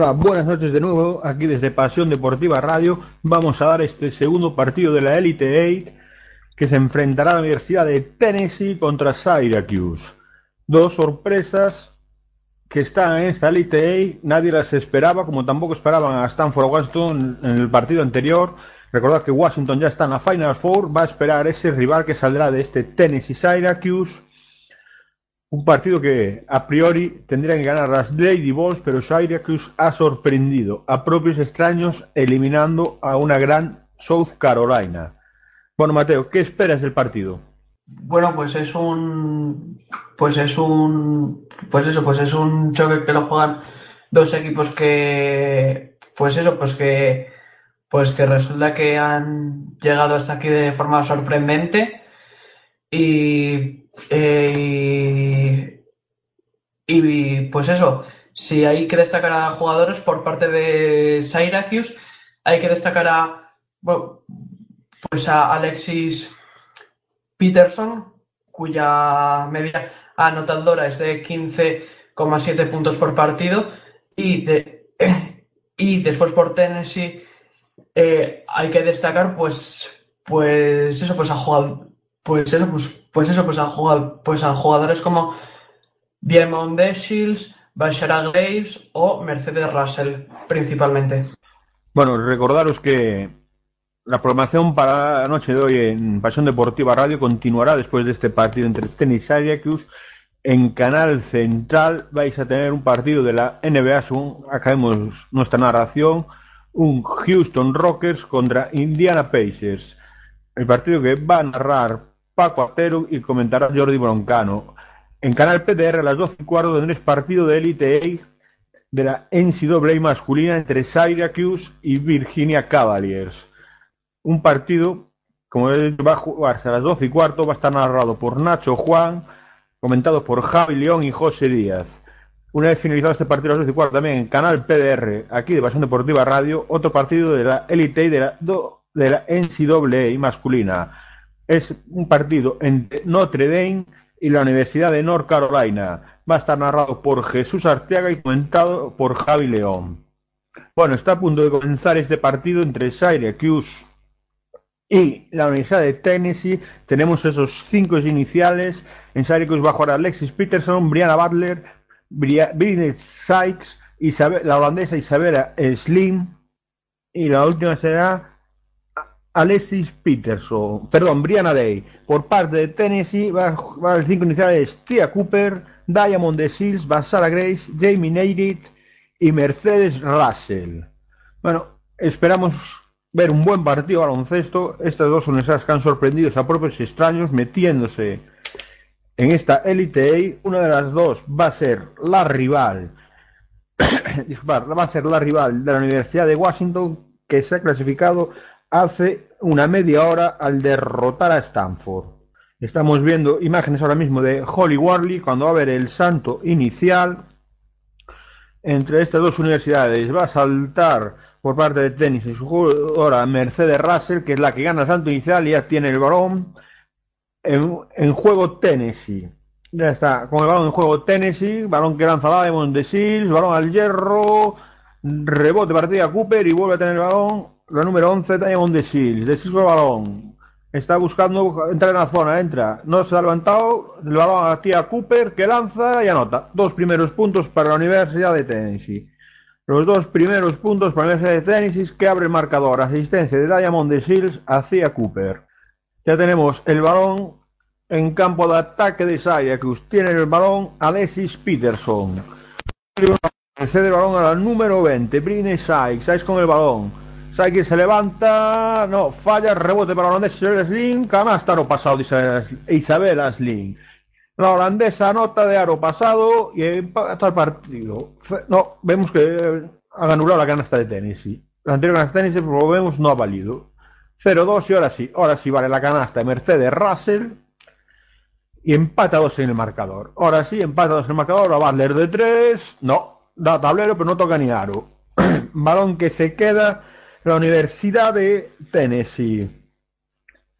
Buenas noches de nuevo, aquí desde Pasión Deportiva Radio. Vamos a dar este segundo partido de la Elite 8 que se enfrentará a la Universidad de Tennessee contra Syracuse. Dos sorpresas que están en esta Elite 8, nadie las esperaba, como tampoco esperaban a Stanford Washington en el partido anterior. Recordad que Washington ya está en la Final Four, va a esperar ese rival que saldrá de este Tennessee Syracuse. Un partido que a priori tendrían que ganar las Lady Bulls, pero Syracuse ha sorprendido a propios extraños eliminando a una gran South Carolina. Bueno, Mateo, ¿qué esperas del partido? Bueno, pues es un, pues es un, pues eso, pues es un choque que lo juegan dos equipos que, pues eso, pues que, pues que resulta que han llegado hasta aquí de forma sorprendente y, eh, y, pues eso, si hay que destacar a jugadores por parte de Syracuse, hay que destacar a, pues a Alexis Peterson, cuya media anotadora es de 15,7 puntos por partido. Y, de, y después por Tennessee eh, hay que destacar, pues, pues eso, pues a jugador, pues eso, pues, pues eso, pues a jugador, pues a jugadores como Diamond Shields, Bashara Graves o Mercedes Russell, principalmente. Bueno, recordaros que la programación para la noche de hoy en Pasión Deportiva Radio continuará después de este partido entre Tennis y Syracuse. En Canal Central vais a tener un partido de la NBA, según acabemos nuestra narración, un Houston Rockers contra Indiana Pacers. El partido que va a narrar Paco Artero y comentará Jordi Broncano. En Canal PTR a las 12 y cuarto tendréis partido de Elite A de la NCAA masculina entre Syracuse y Virginia Cavaliers un partido, como va a jugarse a las 12 y cuarto, va a estar narrado por Nacho Juan, comentado por Javi León y José Díaz. Una vez finalizado este partido a las 12 y cuarto, también en Canal PDR, aquí de Pasión Deportiva Radio, otro partido de la Elite de la, de la NCAA masculina. Es un partido entre Notre Dame y la Universidad de North Carolina. Va a estar narrado por Jesús Arteaga y comentado por Javi León. Bueno, está a punto de comenzar este partido entre Syracuse y la Universidad de Tennessee tenemos esos cinco iniciales. En Syracuse va a jugar Alexis Peterson, Brianna Butler, Britney Sykes, Isabel, la holandesa Isabella Slim y la última será Alexis Peterson, perdón, Brianna Day. Por parte de Tennessee va, va los cinco iniciales Tia Cooper, Diamond de Seals, Basara Grace, Jamie Neidit y Mercedes Russell. Bueno, esperamos ver un buen partido baloncesto. Estas dos universidades que han sorprendido a propios extraños metiéndose en esta Elite A. Una de las dos va a ser la rival, disculpar, va a ser la rival de la Universidad de Washington que se ha clasificado hace una media hora al derrotar a Stanford. Estamos viendo imágenes ahora mismo de Holly Warley cuando va a ver el santo inicial entre estas dos universidades. Va a saltar por parte de tenis y su jugadora Mercedes Russell, que es la que gana el salto inicial y ya tiene el balón en, juego Tennessee. Ya está, con el balón en juego Tennessee, balón que lanza Diamond de Seals, balón al hierro, rebote partida Cooper y vuelve a tener el balón la número 11 Diamond de Seals, de Seals el balón. Está buscando entrar en la zona, entra. No se ha levantado. El balón a Tía Cooper que lanza y anota. Dos primeros puntos para la Universidad de Tennessee. Los dos primeros puntos para la Universidad de Tennessee que abre el marcador. Asistencia de Diamond de Shields a Tía Cooper. Ya tenemos el balón en campo de ataque de Syracuse. Tiene el balón Alexis Peterson. Cede el balón a la número 20. Brine Sykes. Sykes con el balón. Sykes se levanta. No, falla. Rebote para la holandesa Sling. Canasta aro pasado de Isabel- Isabel Sling. La holandesa anota de aro pasado y empata el partido. No, vemos que han anulado la canasta de Tennessee. La anterior canasta de por lo vemos, no ha valido. 0-2 y ahora sí. Ahora sí vale la canasta de Mercedes Russell. Y empata dos en el marcador. Ahora sí, empata dos en el marcador. A Butler de 3. No, da tablero, pero no toca ni aro. Balón que se queda en la Universidad de Tennessee.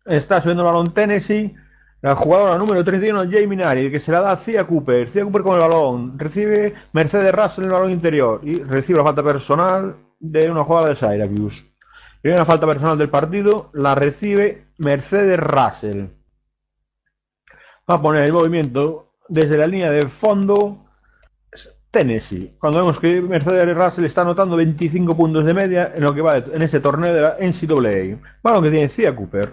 Está subiendo el balón Tennessee. La jugadora número 31, Jamie Nari, que se la da a Cia Cooper. Cia Cooper con el balón. Recibe Mercedes Russell el balón interior. Y recibe la falta personal de una jugada de Syracuse. Una falta personal del partido. La recibe Mercedes Russell. Va a poner el movimiento desde la línea de fondo Tennessee. Cuando vemos que Mercedes Russell está anotando 25 puntos de media en lo que va en este torneo de la NCAA. Balón que tiene Cia Cooper.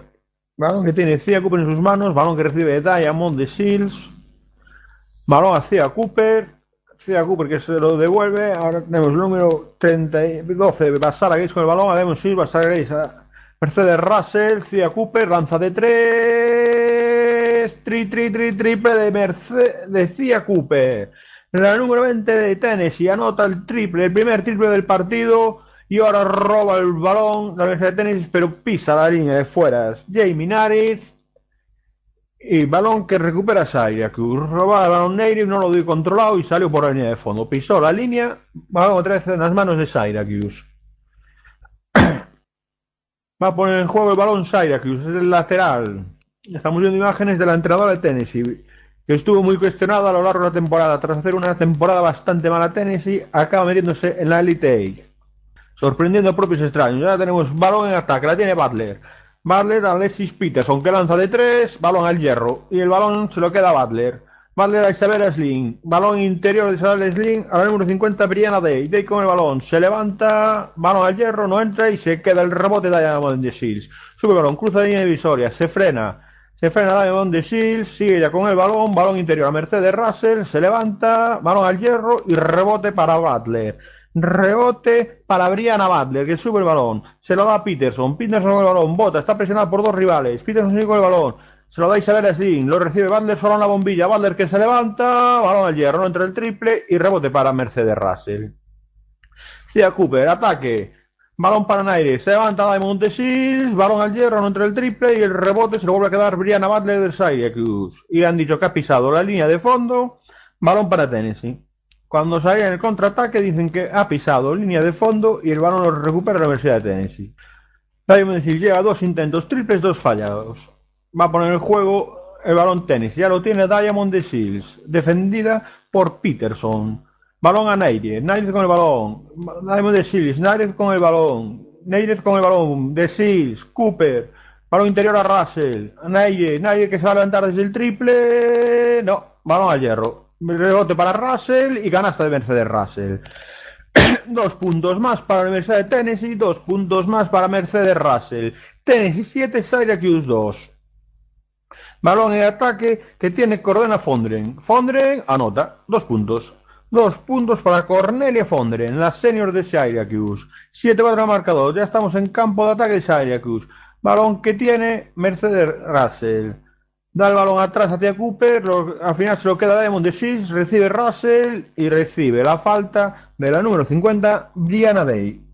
Balón que tiene Cia Cooper en sus manos. Balón que recibe Diamond de Shields. Balón a Cia Cooper. Cia Cooper que se lo devuelve. Ahora tenemos el número 30 y 12. Basara Grace con el balón. A Diamond Shields. Basara Grace a Mercedes Russell. Cia Cooper. Lanza de 3. Tri, tri, tri, triple de Mercedes. De Cia Cooper. La número 20 de Tennessee anota el triple, el primer triple del partido y ahora roba el balón la Universidad de Tennessee, pero pisa la línea de fueras. Jamie Naris y balón que recupera Syracuse. Roba el balón Native, no lo dio controlado y salió por la línea de fondo. Pisó la línea, balón otra vez en las manos de Syracuse. Va a poner en juego el balón Syracuse, es el lateral. Estamos viendo imágenes de la entrenadora de Tennessee que estuvo muy cuestionado a lo largo de la temporada. Tras hacer una temporada bastante mala Tennessee, acaba metiéndose en la Elite Eight. Sorprendiendo a propios extraños. Ya tenemos balón en ataque, la tiene Butler. Butler a Alexis Peterson, que lanza de tres, balón al hierro. Y el balón se lo queda a Butler. Butler a Isabel Sling. Balón interior de Isabel Sling a la número 50, Brianna Day. Day con el balón. Se levanta, balón al hierro, no entra y se queda el rebote de Diamond de Shields. Sube balón, cruza la línea divisoria, se frena. Se frena Diamond de Shields, sigue ya con el balón, balón interior a Mercedes Russell, se levanta, balón al hierro y rebote para Butler. Rebote para Brianna Butler, que sube el balón. Se lo da a Peterson. Peterson con el balón. Bota. Está presionado por dos rivales. Peterson sigue con el balón. Se lo da Isabel Sling. Lo recibe Butler solo en la bombilla. Butler que se levanta. Balón al hierro. No entra el triple. Y rebote para Mercedes Russell. Cia Cooper. Ataque. Balón para Naire. Se levanta de Shields. Balón al hierro. No entra el triple. Y el rebote se lo vuelve a quedar Brianna Butler del Syracuse. Y han dicho que ha pisado la línea de fondo. Balón para Tennessee. Cuando salía en el contraataque dicen que ha pisado línea de fondo y el balón lo recupera la Universidad de Tennessee. Diamond Hill lleva dos intentos triples, dos fallados. Va a poner en juego el balón Tennessee. Ya lo tiene Diamond de Shields, defendida por Peterson. Balón a Nairez. Nairez con el balón. Diamond de Shields. Nairez con el balón. Nairez con el balón. De Shields. Cooper. Balón interior a Russell. Nairez. Nairez que se va a levantar desde el triple. No. Balón al hierro. Rebote para Russell y canasta de Mercedes Russell. dos puntos más para la Universidad de Tennessee, dos puntos más para Mercedes Russell. Tennessee 7, Syracuse 2. Balón en ataque que tiene Cordena Fondren. Fondren anota, dos puntos. Dos puntos para Cornelia Fondren, la senior de Syracuse. 7 para el marcador, ya estamos en campo de ataque de Syracuse. Balón que tiene Mercedes Russell. Da el balón atrás hacia Cooper, lo- al final se lo queda Diamond de Shields, recibe Russell y recibe la falta de la número 50, Brianna Day.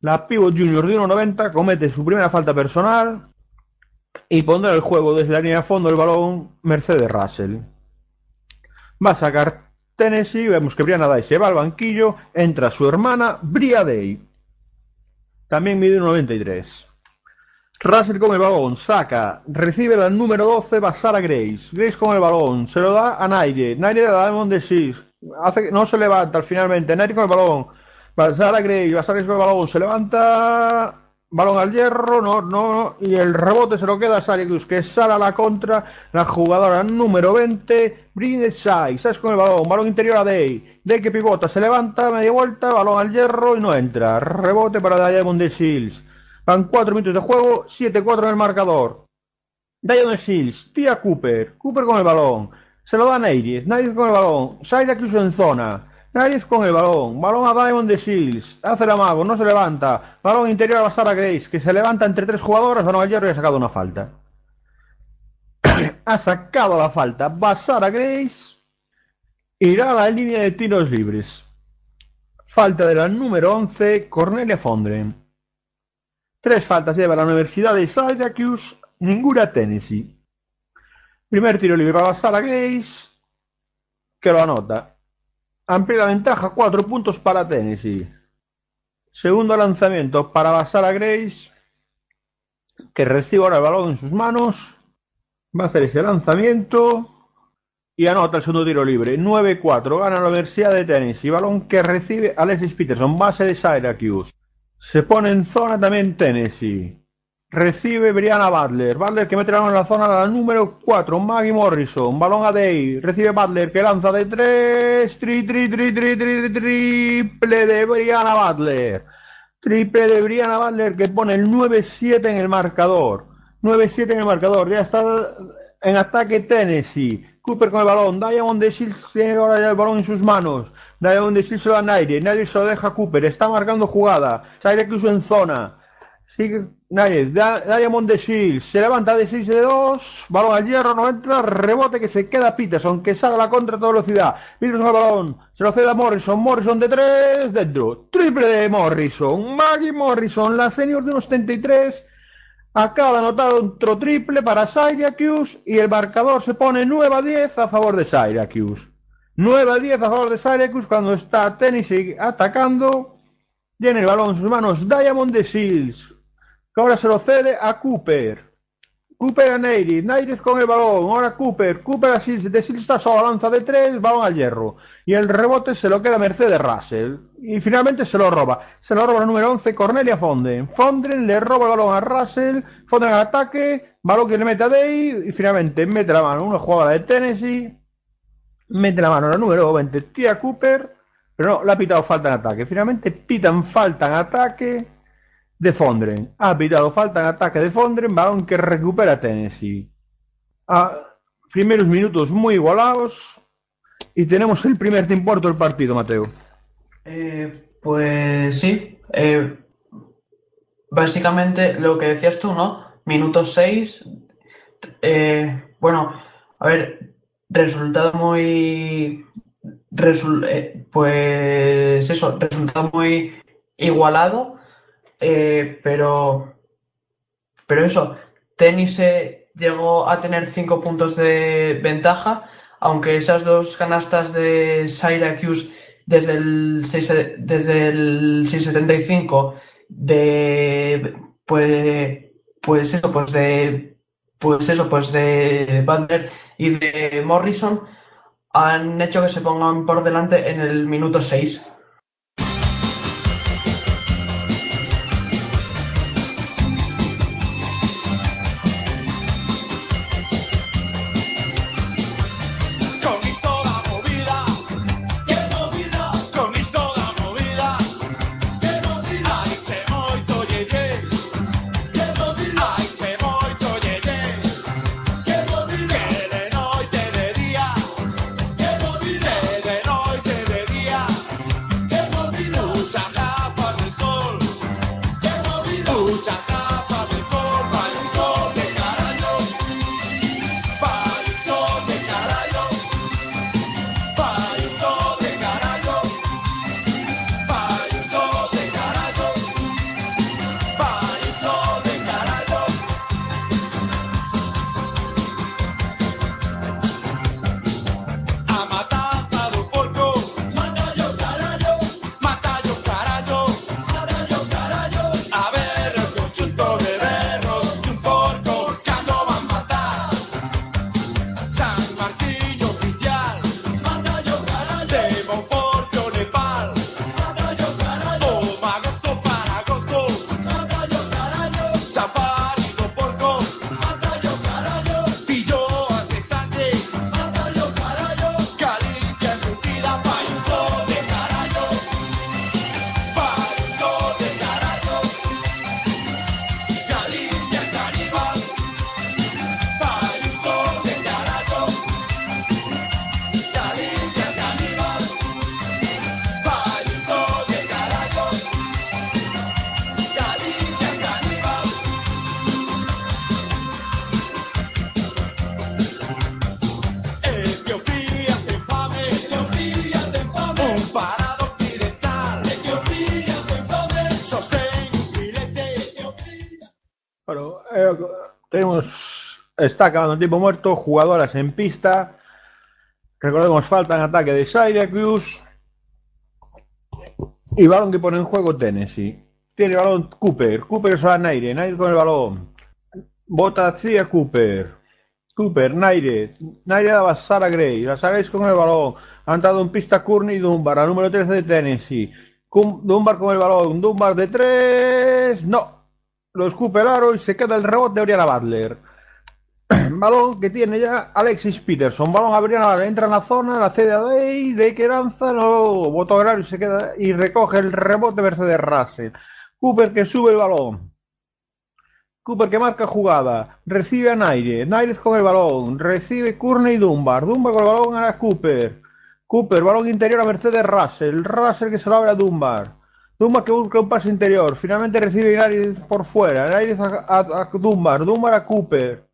La pivot junior de 1.90 comete su primera falta personal y pondrá el juego desde la línea de fondo el balón Mercedes Russell. Va a sacar Tennessee, vemos que Brianna Day se va al banquillo, entra su hermana Bria Day. También mide 1.93. Russell con el balón, saca, recibe la número 12, Basara Grace. Grace con el balón, se lo da a Naire. Naire le da a Diamond de Six. Hace no se levanta finalmente. Naire con el balón. Basara Grace, Basara Grace con el balón, se levanta. Balón al hierro, no, no, y el rebote se lo queda a Syracuse, que sale a la contra, la jugadora número 20, Brindes Sai, ¿sabes con el balón? Balón interior a Day, Day que pivota, se levanta, media vuelta, balón al hierro y no entra. Rebote para Diamond de Shields. Van 4 minutos de juego, 7-4 en el marcador. Diamond Shields, tía Cooper, Cooper con el balón, se lo da a Neiris con el balón, Syracuse en zona. Nariz con el balón. Balón a Diamond de Shields. Hace el amago, no se levanta. Balón interior a Basara Grace, que se levanta entre tres jugadores. Balón al hierro y ha sacado una falta. ha sacado la falta. Basara Grace irá a la línea de tiros libres. Falta de la número 11, Cornelia Fondren. Tres faltas lleva la Universidad de Syracuse, ninguna Tennessee. Primer tiro libre para Basara Grace, que lo anota. Amplia la ventaja, cuatro puntos para Tennessee. Segundo lanzamiento para Basara Grace, que recibe ahora el balón en sus manos. Va a hacer ese lanzamiento y anota el segundo tiro libre. 9-4, gana la Universidad de Tennessee. Balón que recibe Alexis Peterson, base de Syracuse. Se pone en zona también Tennessee. Recibe Brianna Butler. Butler que mete la en la zona la número 4. Maggie Morrison. Balón a Day. Recibe Butler que lanza de 3. Tri, tri, tri, tri, tri, triple de Brianna Butler. Triple de Brianna Butler que pone el 9-7 en el marcador. 9-7 en el marcador. Ya está en ataque Tennessee. Cooper con el balón. Diamond de Shields tiene ahora ya el balón en sus manos. Diamond de Shields se lo da a Nairi. Nairi se lo deja a Cooper. Está marcando jugada. Syracuse en zona. Sigue Nadie, Diamond de Shields se levanta de 6 de 2, balón al hierro, no entra, rebote que se queda Peterson, que sale a la contra a toda velocidad. Peterson al balón, se lo cede a Morrison, Morrison de 3, dentro, triple de Morrison, Maggie Morrison, la senior de unos 73, acaba de anotar otro triple para Syracuse y el marcador se pone 9 a 10 a favor de Syracuse. 9 a 10 a favor de Syracuse cuando está Tennessee atacando. Tiene el balón en sus manos Diamond de Shields ahora se lo cede a Cooper. Cooper a Neiris, Neiris con el balón, ahora Cooper, Cooper a Sills, de Sills está solo, lanza de tres, balón al hierro. Y el rebote se lo queda a Mercedes Russell. Y finalmente se lo roba. Se lo roba el número 11, Cornelia Fonden. Fonden le roba el balón a Russell, Fonden al ataque, balón que le mete a Day, y finalmente mete la mano una jugadora de Tennessee, mete la mano la número 20, Tia Cooper, pero no, le ha pitado falta en ataque. Finalmente pitan falta en ataque de Fondren. Ha pitado falta en ataque de Fondren, balón que recupera Tennessee. A primeros minutos muy igualados y tenemos el primer tiempo del partido, Mateo. Eh, pues sí. Eh, básicamente lo que decías tú, ¿no? Minuto 6. Eh, bueno, a ver, resultado muy. Eh, pues eso, resultado muy igualado eh, pero, pero eso, tenis llegó a tener 5 puntos de ventaja, aunque esas dos canastas de Syracuse desde el, 6, desde el 675 de pues, pues eso, pues de pues eso, pues de Butler y de Morrison han hecho que se pongan por delante en el minuto 6. Está acabando el tiempo muerto, jugadoras en pista. Recordemos, falta en ataque de Syracuse. Y balón que pone en juego Tennessee. Tiene balón Cooper. Cooper es a Naire. Naire con el balón. Bota hacia Cooper. Cooper, Naire. Naire daba a Sara Gray. La Sara Grace con el balón. Ha entrado en pista Courtney Dunbar, la número 13 de Tennessee. Dunbar con el balón. Dunbar de 3. No. Lo escuperaron y se queda el rebote de Oriana Butler. Balón que tiene ya Alexis Peterson. Balón a Brianna Butler. Entra en la zona, la cede a Day. Day que lanza. Voto agrario y se queda y recoge el rebote Mercedes Russell. Cooper que sube el balón. Cooper que marca jugada. Recibe a Naire. Naire con el balón. Recibe Courtney Dunbar. Dunbar con el balón a Cooper. Cooper, balón interior a Mercedes Russell. Russell que se lo abre a Dunbar. Dunbar que busca un pase interior. Finalmente recibe Naire por fuera. Naire a, a- a Dunbar. Dunbar a Cooper.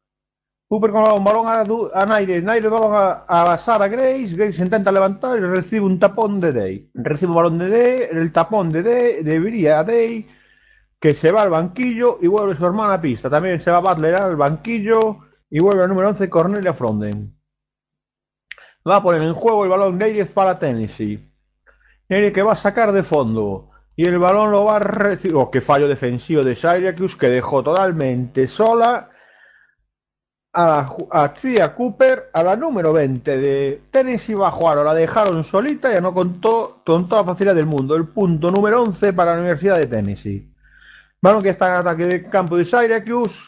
Cooper con el balón, a, a Naire, Naire balón a, a Grace, Grace intenta levantar y recibe un tapón de Day. Recibe un balón de Day, el tapón de Day, debería a Day, que se va al banquillo y vuelve su hermana a pista. También se va Butler al banquillo y vuelve al número 11 Cornelia Fronden. Va a poner en juego el balón Neirez para Tennessee. Neirez que va a sacar de fondo. Y el balón lo va a recibir. Oh, qué fallo defensivo de Syracuse que dejó totalmente sola a, a Tia Cooper, a la número 20 de Tennessee va a la dejaron solita y ya no contó con toda facilidad del mundo. El punto número 11 para la Universidad de Tennessee. Balón que está en ataque de campo de Syracuse.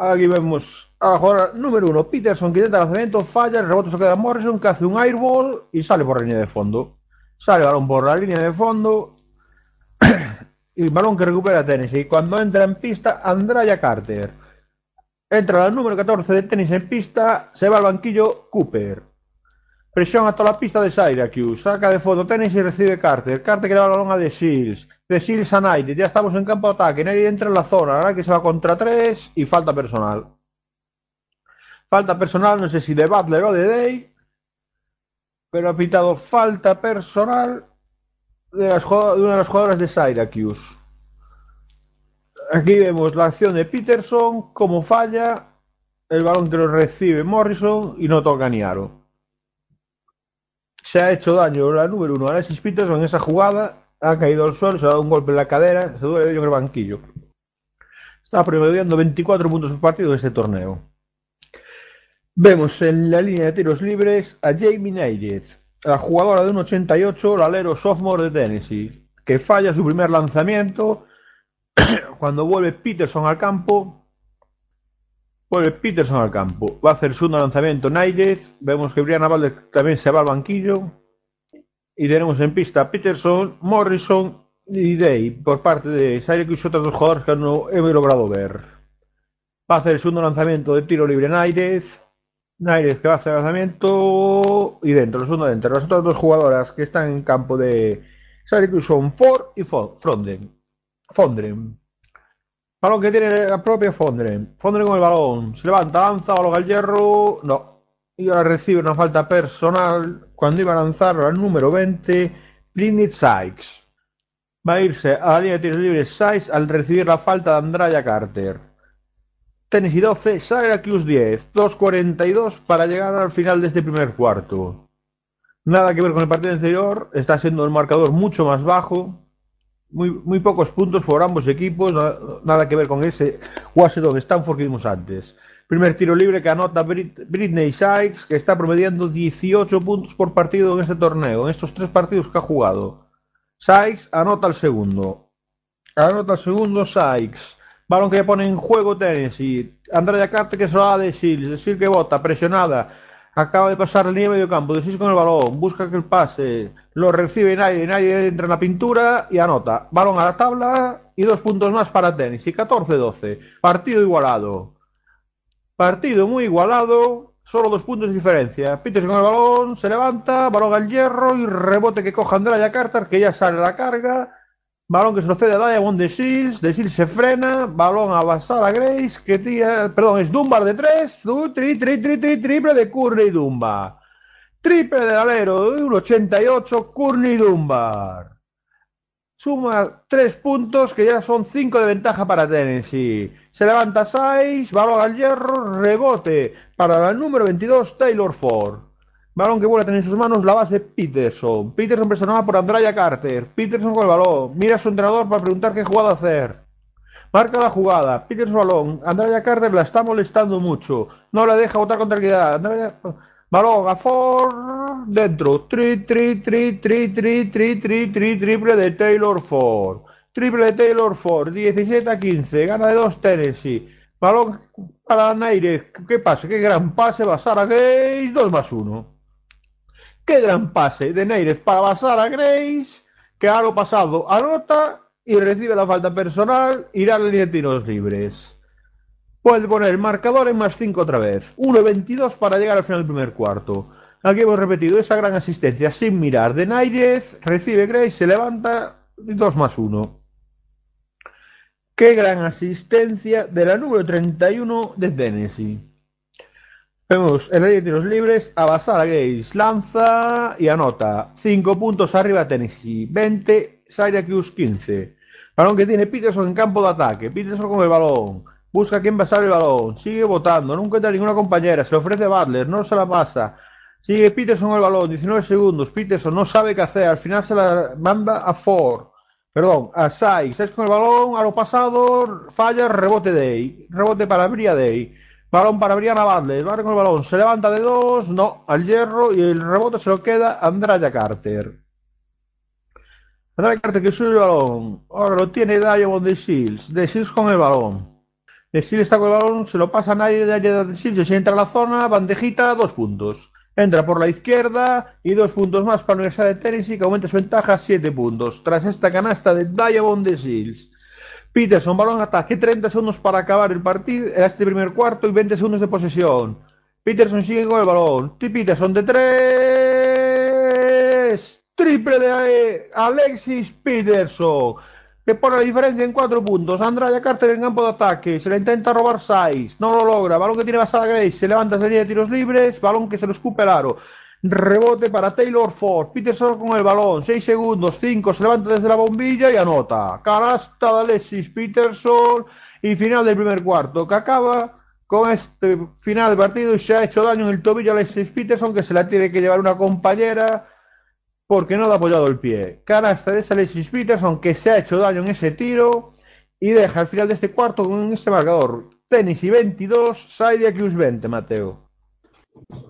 Aquí vemos a la jugadora número 1, Peterson, que intenta el lanzamiento, falla, el rebote se queda Morrison, que hace un airball y sale por la línea de fondo. Sale balón por la línea de fondo. y balón que recupera Tennessee. Cuando entra en pista, Andraya Carter. Entra el número 14 de tenis en pista, se va al banquillo Cooper. Presión a toda la pista de Syracuse. Saca de fondo tenis y recibe Carter. Carter que le da el balón a De Shields. De Shields a Knight. Ya estamos en campo de ataque. Nadie entra en la zona. Ahora que se va contra tres y falta personal. Falta personal, no sé si de Butler o de Day. Pero ha pitado falta personal de, de una de las jugadoras de Syracuse. Aquí vemos la acción de Peterson, cómo falla, el balón que lo recibe Morrison y no toca ni aro. Se ha hecho daño la número uno, Alexis Peterson, en esa jugada, ha caído al suelo, se ha dado un golpe en la cadera, se duele en el banquillo. Está promediando 24 puntos por partido en este torneo. Vemos en la línea de tiros libres a Jamie Nairez, la jugadora de un 88, el alero sophomore de Tennessee, que falla su primer lanzamiento cuando vuelve Peterson al campo, vuelve Peterson al campo. Va a hacer su lanzamiento Nairez. Vemos que Brianna Butler también se va al banquillo. Y tenemos en pista Peterson, Morrison y Day por parte de Syracuse, otros dos jugadores que no he logrado ver. Va a hacer el segundo lanzamiento de tiro libre Nairez. Nairez que va a hacer lanzamiento y dentro, el segundo dentro. Las otras dos jugadoras que están en campo de Syracuse son Ford y Fronden. Fondren. Balón que tiene la propia Fondren. Fondren con el balón. Se levanta, lanza, balón al hierro. No. Y ahora recibe una falta personal cuando iba a lanzar al número 20, Britney Sykes. Va a irse a la línea de tiros libres Sykes al recibir la falta de Andraya Carter. Tennessee 12, Syracuse 10. 2.42 para llegar al final de este primer cuarto. Nada que ver con el partido anterior. Está siendo el marcador mucho más bajo muy, muy pocos puntos por ambos equipos, na- nada que ver con ese Washington Stanford que vimos antes. Primer tiro libre que anota Brit- Britney Sykes, que está promediando 18 puntos por partido en este torneo, en estos tres partidos que ha jugado. Sykes anota el segundo. Anota el segundo Sykes. Balón que pone en juego Tennessee. Andrea Carter que se lo da de Shields. De Shields que bota, presionada. Acaba de pasar la línea de medio campo. De Shields con el balón. Busca que el pase. Lo recibe nadie. Nadie entra en la pintura y anota. Balón a la tabla y dos puntos más para Tennessee. 14-12. Partido igualado. Partido muy igualado. Solo dos puntos de diferencia. Peters con el balón. Se levanta. Balón al hierro. Y rebote que coja Andrea Carter. Que ya sale la carga. Balón que se lo cede a Diamond de Shields. De Shields se frena. Balón a Basara Grace. Que tira. Perdón, es Dunbar de 3. Tri, tri, tri, tri, triple de Curry Dunbar. Triple del alero de 1.88. Courtney Dunbar. suma tres puntos que ya son cinco de ventaja para Tennessee. Se levanta 6, balón al hierro, rebote para la número 22 Taylor Ford. Balón que vuelve a tener en sus manos la base Peterson. Peterson presionada por Andraya Carter. Peterson con el balón. Mira a su entrenador para preguntar qué jugada hacer. Marca la jugada. Peterson balón. Andraya Carter la está molestando mucho. No la deja votar con tranquilidad. Andraya... Balón a Ford. Dentro. Tri, tri, tri, tri, tri, tri, tri, tri, triple de Taylor Ford. Triple de Taylor Ford. 17 a 15. Gana de 2 Tennessee. Balón para Naires. ¿Qué pasa? Qué gran pase. Va Sara Grace. 2 más 1. Qué gran pase de Neires para basar a Grace, que a lo pasado anota y recibe la falta personal, irá a la línea de tiros libres. Puede poner el marcador en más 5 otra vez. 1-22 para llegar al final del primer cuarto. Aquí hemos repetido esa gran asistencia sin mirar de Naires, recibe Grace, se levanta 2 más 1. Qué gran asistencia de la número 31 de Tennessee. Vemos el rey de tiros libres, Abasar a Grace, lanza y anota. 5 puntos arriba Tennessee, 20, Syracuse 15. Balón que tiene Peterson en campo de ataque. Peterson con el balón. Busca a quien pasar el balón. Sigue votando. No encuentra ninguna compañera. Se ofrece Butler. No se la pasa. Sigue Peterson el balón. 19 segundos. Peterson no sabe qué hacer. Al final se la manda a Ford. Perdón, a Sai. Sai con el balón. A lo pasado. Falla. Rebote Day. Rebote para Bria Day. Balón para Brianna Butler. Barre con el balón. Se levanta de dos. No. Al hierro. Y el rebote se lo queda Andraya Carter. Andraya Carter que sube el balón. Ahora lo tiene Diamond de Shields. De Shields con el balón. De Shields está con el balón. Se lo pasa a nadie de de Shields. Se entra a la zona. Bandejita. Dos puntos. Entra por la izquierda y dos puntos más para la Universidad de Tennessee que aumenta su ventaja siete puntos. Tras esta canasta de Diamond de Shields. Peterson, balón ataque, 30 segundos para acabar el partido, este primer cuarto y 20 segundos de posesión. Peterson sigue con el balón. Peterson de 3. Triple de Alexis Peterson. Que pone la diferencia en 4 puntos. Andraya Carter en campo de ataque. Se le intenta robar 6. No lo logra. Balón que tiene Basada Grace. Se levanta línea de tiros libres. Balón que se lo escupe el aro. Rebote para Taylor Ford. Peterson con el balón. 6 segundos. 5. Se levanta desde la bombilla y anota. Canasta de Alexis Peterson. Y final del primer cuarto. Que acaba con este final del partido. Y se ha hecho daño en el tobillo a Alexis Peterson. Que se la tiene que llevar una compañera. Porque no le ha apoyado el pie. Canasta de Alexis Peterson. Que se ha hecho daño en ese tiro. Y deja al final de este cuarto con este marcador. Tennessee 22. Syracuse 20, Mateo.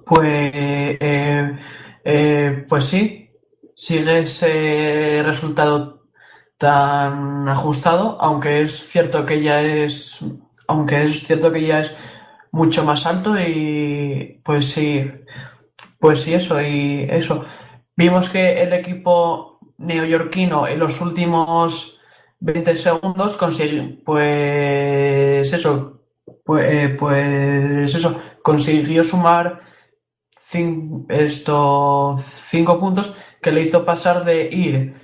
Pues, eh, eh, pues sí, sigue ese resultado tan ajustado, aunque es cierto que ya es, aunque es cierto que ya es mucho más alto y pues sí, pues sí eso y eso. Vimos que el equipo neoyorquino en los últimos 20 segundos consigue, pues eso, pues, pues eso, consiguió sumar cin- esto, cinco puntos que le hizo pasar de ir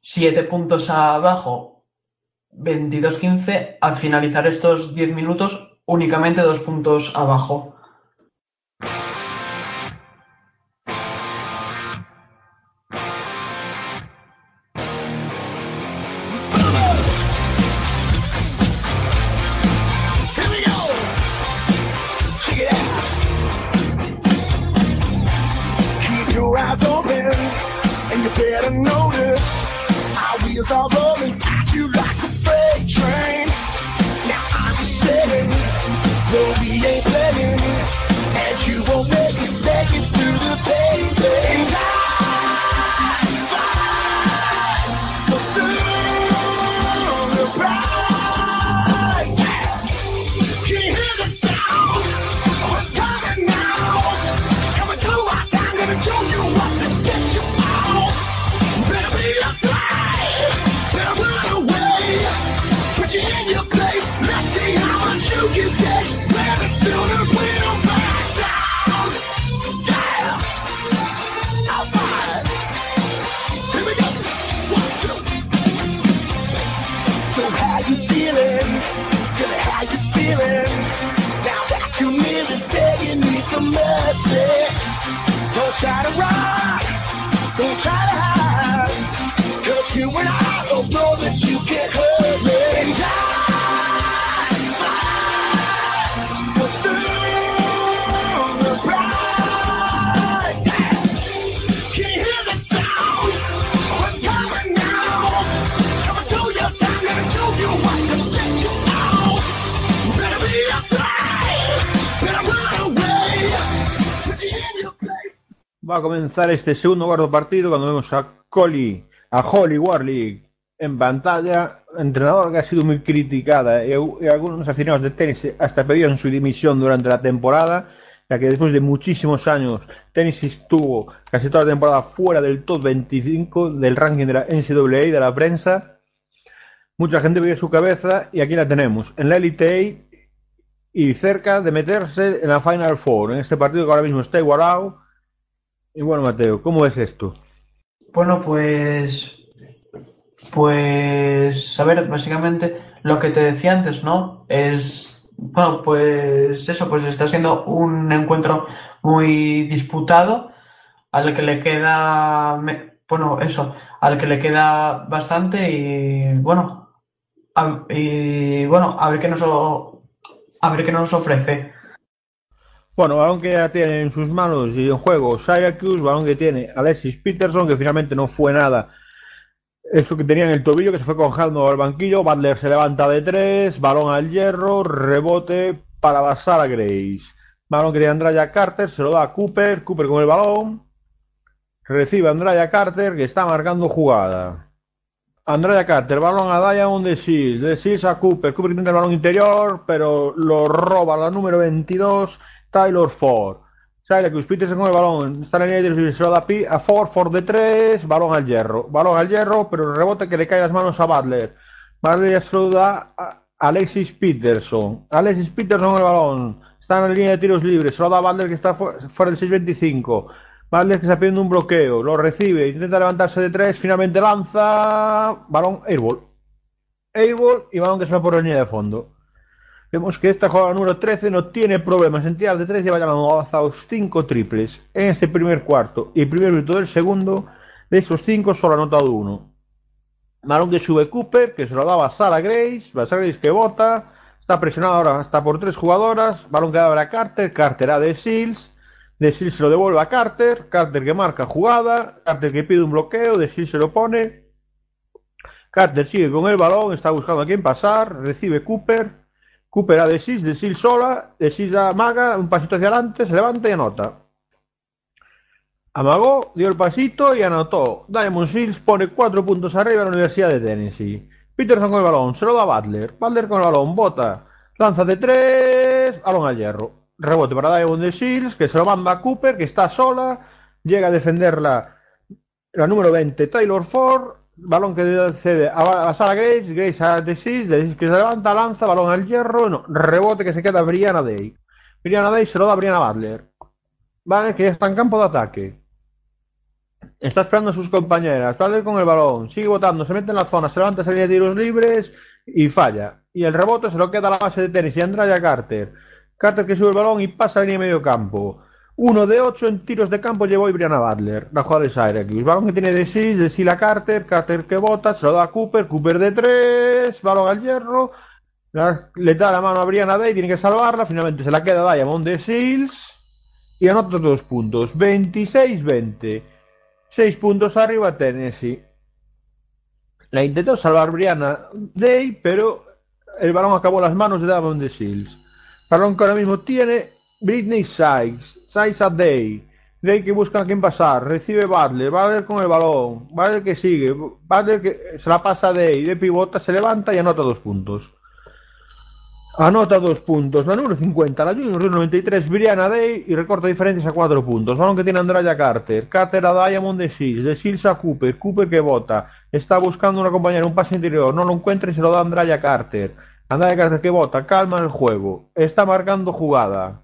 siete puntos abajo, 22-15, a finalizar estos 10 minutos únicamente dos puntos abajo. Comenzar este segundo cuarto partido cuando vemos a Collie, a Holly Warley en pantalla, entrenador que ha sido muy criticada y, y algunos aficionados de tenis hasta pedían su dimisión durante la temporada, ya que después de muchísimos años tenis estuvo casi toda la temporada fuera del top 25 del ranking de la NCAA de la prensa. Mucha gente veía su cabeza y aquí la tenemos, en la Elite 8 y cerca de meterse en la Final Four, en este partido que ahora mismo está igualado. Y bueno, Mateo, ¿cómo es esto? Bueno, pues. Pues. A ver, básicamente lo que te decía antes, ¿no? Es. Bueno, pues eso, pues está siendo un encuentro muy disputado, al que le queda. Bueno, eso, al que le queda bastante y. Bueno. A, y bueno, a ver qué nos, a ver qué nos ofrece. Bueno, balón que ya tiene en sus manos y en juego Syracuse, balón que tiene Alexis Peterson, que finalmente no fue nada. Eso que tenía en el tobillo, que se fue cojando al banquillo. Butler se levanta de tres, balón al hierro, rebote para basar a Grace. Balón que tiene Andraya Carter, se lo da a Cooper, Cooper con el balón. Recibe Andraya Carter, que está marcando jugada. Andrea Carter, balón a Diamond de Seals, de Seals a Cooper, Cooper tiene el balón interior, pero lo roba la número 22, Taylor Ford. Syracuse Peterson con el balón, está en la línea de se lo da a Ford, Ford de 3, balón al hierro, balón al hierro, pero el rebote que le cae las manos a Butler. Butler ya se lo da a Alexis Peterson. Alexis Peterson con el balón, está en la línea de tiros libres, se lo da a Butler que está fuera del 6.25. Butler que está pidiendo un bloqueo, lo recibe, intenta levantarse de tres, finalmente lanza, balón airball. Airball y balón que se va por la línea de fondo. Vemos que esta jugada número 13 no tiene problemas. En tirar de tres, lleva ya lanzados 5 triples. En este primer cuarto y primer minuto del segundo. De esos 5 solo ha anotado uno. Balón que sube Cooper, que se lo daba a Sara Grace, Sara Grace que bota, está presionado ahora hasta por tres jugadoras, balón que abre a Carter, Carter a de Seals, de Seals se lo devuelve a Carter, Carter que marca jugada, Carter que pide un bloqueo, de Seals se lo pone, Carter sigue con el balón, está buscando a quién pasar, recibe Cooper, Cooper a de Seals, de Seals sola, de Seals a Maga, un pasito hacia adelante, se levanta y anota. Amagó, dio el pasito y anotó. Diamond Seals pone cuatro puntos arriba a la Universidad de Tennessee. Peterson con el balón, se lo da a Butler. Butler con el balón, bota, lanza de tres, balón al hierro. Rebote para Diamond de Shields, que se lo manda a Cooper, que está sola. Llega a defenderla la número 20, Taylor Ford. Balón que cede a, a Sara Grace. Grace a de Shields, de Shields que se levanta, lanza, balón al hierro. No, rebote que se queda Brianna Day. Brianna Day se lo da a Brianna Butler. Vale, que ya está en campo de ataque. Está esperando a sus compañeras. Butler con el balón. Sigue votando, se mete en la zona, se levanta, se de tiros libres y falla. Y el rebote se lo queda a la base de tenis y Andrea Carter. Carter que sube el balón y pasa a línea de medio campo. Uno de ocho en tiros de campo llevó Brianna Butler, la jugada de Syracuse. Balón que tiene de 6, de Sila Carter, Carter que bota, se lo da a Cooper, Cooper de 3, balón al hierro, le da la mano a Brianna Day, tiene que salvarla, finalmente se la queda Diamond de Seals y anota dos puntos, 26-20. 6 puntos arriba Tennessee. La intentó salvar Brianna Day, pero el balón acabó las manos de Diamond de Seals. Balón que ahora mismo tiene Britney Sykes. A Day. Day que busca a quién pasar. Recibe Butler. Butler con el balón. Butler que sigue. Butler que se la pasa a Day. De pivota se levanta y anota dos puntos. Anota dos puntos. La número 50, la número 93, Brianna Day y recorta diferencias a cuatro puntos. Balón que tiene Andrea Carter. Carter a Diamond de Seals. De Seals a Cooper. Cooper que vota. Está buscando una compañera, un pase interior. No lo encuentra y se lo da a Andrea Carter. Andrea Carter que vota. Calma el juego. Está marcando jugada.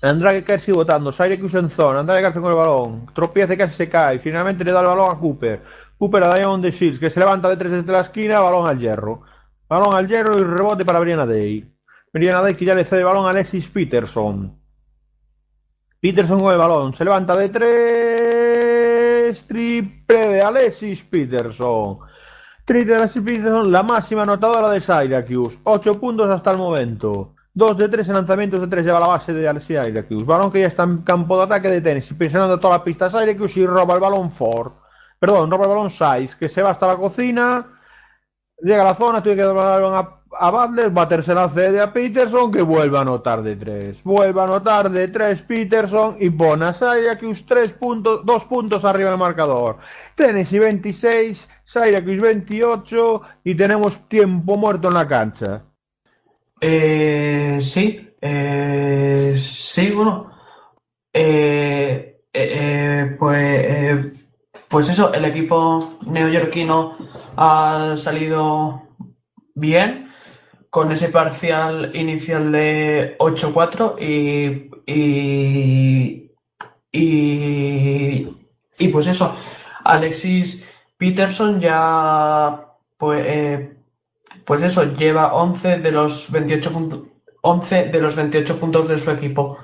Andrade Carter sigue votando. Syracuse en zona. Andrade Carter con el balón. Tropieza casi se cae. Finalmente le da el balón a Cooper. Cooper a Diamond de Seals que se levanta de tres desde la esquina. Balón al hierro. Balón al hierro y rebote para Brianna Day. Brianna Day que ya le cede el balón a Alexis Peterson. Peterson con el balón. Se levanta de tres. Triple de Alexis Peterson. Triple de Alexis Peterson, la máxima anotadora de Syracuse. 8 puntos hasta el momento. 2 de 3 en lanzamientos de 3 lleva la base de Alexis Syracuse. Balón que ya está en campo de ataque de tenis. Presionando toda la pista Syracuse y roba el balón Ford. Perdón, roba el balón Size, que se va hasta la cocina. Llega a la zona, tiene que dar a a Butler, Butler se la cede a Peterson que vuelve a anotar de 3. Vuelve a anotar de 3 Peterson y pone a Syracuse 3 puntos, 2 puntos arriba del marcador. Tennessee 26, Syracuse 28 y tenemos tiempo muerto en la cancha. Eh, sí, eh, sí, bueno. Eh, eh, eh, pues, eh, pues eso, el equipo neoyorquino ha salido bien con ese parcial inicial de 8-4 y, y, y, y pues eso, Alexis Peterson ya pues, pues eso, lleva 11 de los 28 puntos 11 de los 28 puntos de su equipo.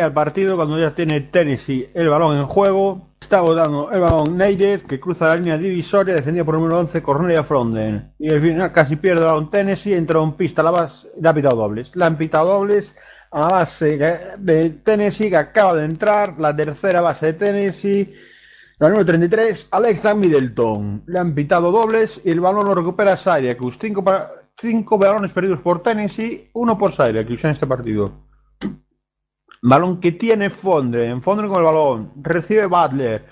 Al partido cuando ya tiene Tennessee el balón en juego. Está botando el balón Neidez, que cruza la línea divisoria, defendida por número 11 Cornelia Fronden. Y al final casi pierde el balón Tennessee, entra un pista la base, le ha pitado dobles. Le han pitado dobles a la base de Tennessee que acaba de entrar, la tercera base de Tennessee. La número 33, Alexa Middleton. Le han pitado dobles y el balón lo recupera Syracuse. Cinco, cinco balones perdidos por Tennessee, uno por Syracuse en este partido. Balón que tiene Fondren. Fondren con el balón. Recibe Butler.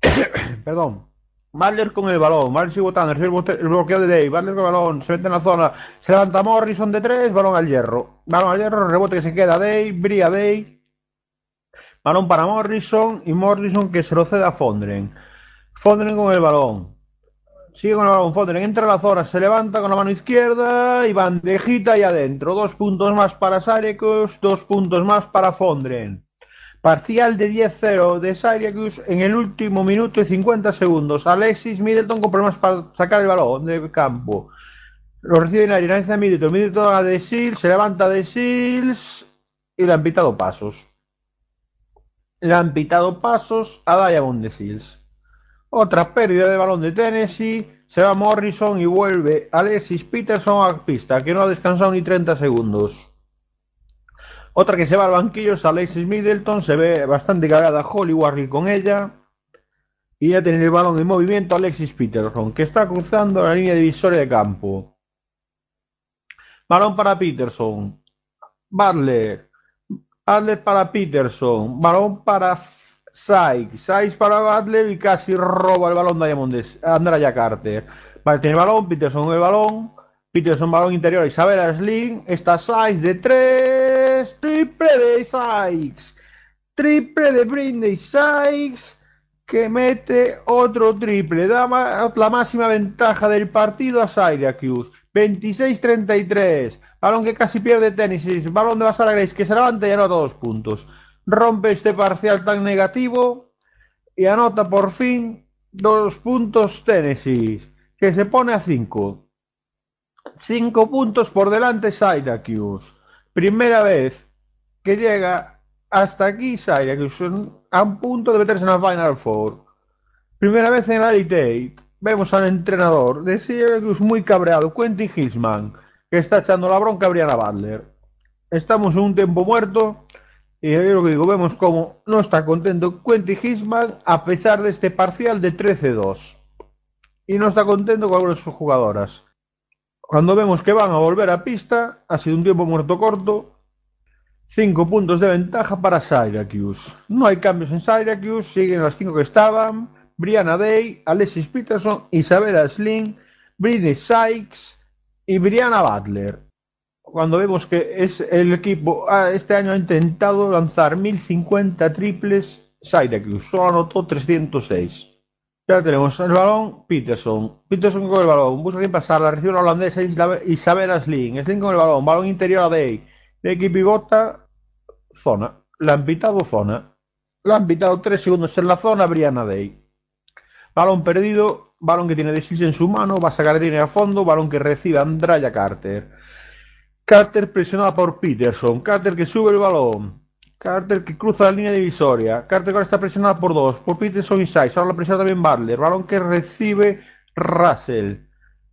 Perdón. Butler con el balón. Butler sigue votando. Recibe el bloqueo de Day. Butler con el balón. Se mete en la zona. Se levanta Morrison de tres. Balón al hierro. Balón al hierro. Rebote que se queda Day. Bría Day. Balón para Morrison. Y Morrison que se lo cede a Fondren. Fondren con el balón. Sigue con el balón Fondren. Entra a la zona. Se levanta con la mano izquierda. Y bandejita y adentro. Dos puntos más para Syracuse. Dos puntos más para Fondren. Parcial de 10-0 de Syracuse en el último minuto y 50 segundos. Alexis Middleton con problemas para sacar el balón de campo. Lo recibe Nari, lanza Middleton. Middleton a De Seals, se levanta De Seals y le han pitado pasos. Le han pitado pasos a Diamond De Seals. Otra pérdida de balón de Tennessee. Se va Morrison y vuelve Alexis Peterson a pista, que no ha descansado ni 30 segundos. Otra que se va al banquillo es Alexis Middleton. Se ve bastante cargada Holly Warrior con ella. Y ya tiene el balón en movimiento Alexis Peterson, que está cruzando la línea divisoria de campo. Balón para Peterson. Butler. Butler para Peterson. Balón para Sykes. Sykes para Butler y casi roba el balón Diamondes. Andrea Carter. Vale, tiene el balón. Peterson el balón. Peterson balón interior. Isabela Sling. Está Sykes de tres. Triple de Sykes. Triple de Britney Sykes. Que mete otro triple. Da la máxima ventaja del partido a Syracuse. 26-33. Balón que casi pierde Tennessee. Balón de Basara Grace que se levanta y anota dos puntos. Rompe este parcial tan negativo y anota por fin dos puntos Tennessee. Que se pone a 5. 5 puntos por delante Syracuse. Primera vez que llega hasta aquí Syracuse a un punto de meterse en la Final Four. Primera vez en la Elite. Vemos al entrenador de Syracuse muy cabreado, Quentin Hisman, que está echando la bronca a Brianna Butler. Estamos en un tiempo muerto y yo lo que digo, vemos como no está contento Quentin Hisman a pesar de este parcial de 13-2. Y no está contento con algunas de sus jugadoras. Cuando vemos que van a volver a pista, ha sido un tiempo muerto corto. 5 puntos de ventaja para Syracuse. No hay cambios en Syracuse, siguen las 5 que estaban. Brianna Day, Alexis Peterson, Isabella Sling, Britney Sykes y Brianna Butler. Cuando vemos que es el equipo, ah, este año ha intentado lanzar 1050 triples, Syracuse solo anotó 306. Ya tenemos el balón, Peterson. Peterson con el balón, busca quién pasar, la recibe la holandesa Isabella Sling. Sling con el balón, balón interior a Day. Day que pivota, zona. La han pitado zona. La han pitado 3 segundos en la zona, Brianna Day. Balón perdido, balón que tiene Desis en su mano, va a sacar de línea a fondo, balón que recibe Andraya Carter. Carter presionada por Peterson, Carter que sube el balón, Carter que cruza la línea divisoria, Carter ahora está presionada por dos, por Peterson y Sykes, ahora la presiona también Butler, balón que recibe Russell,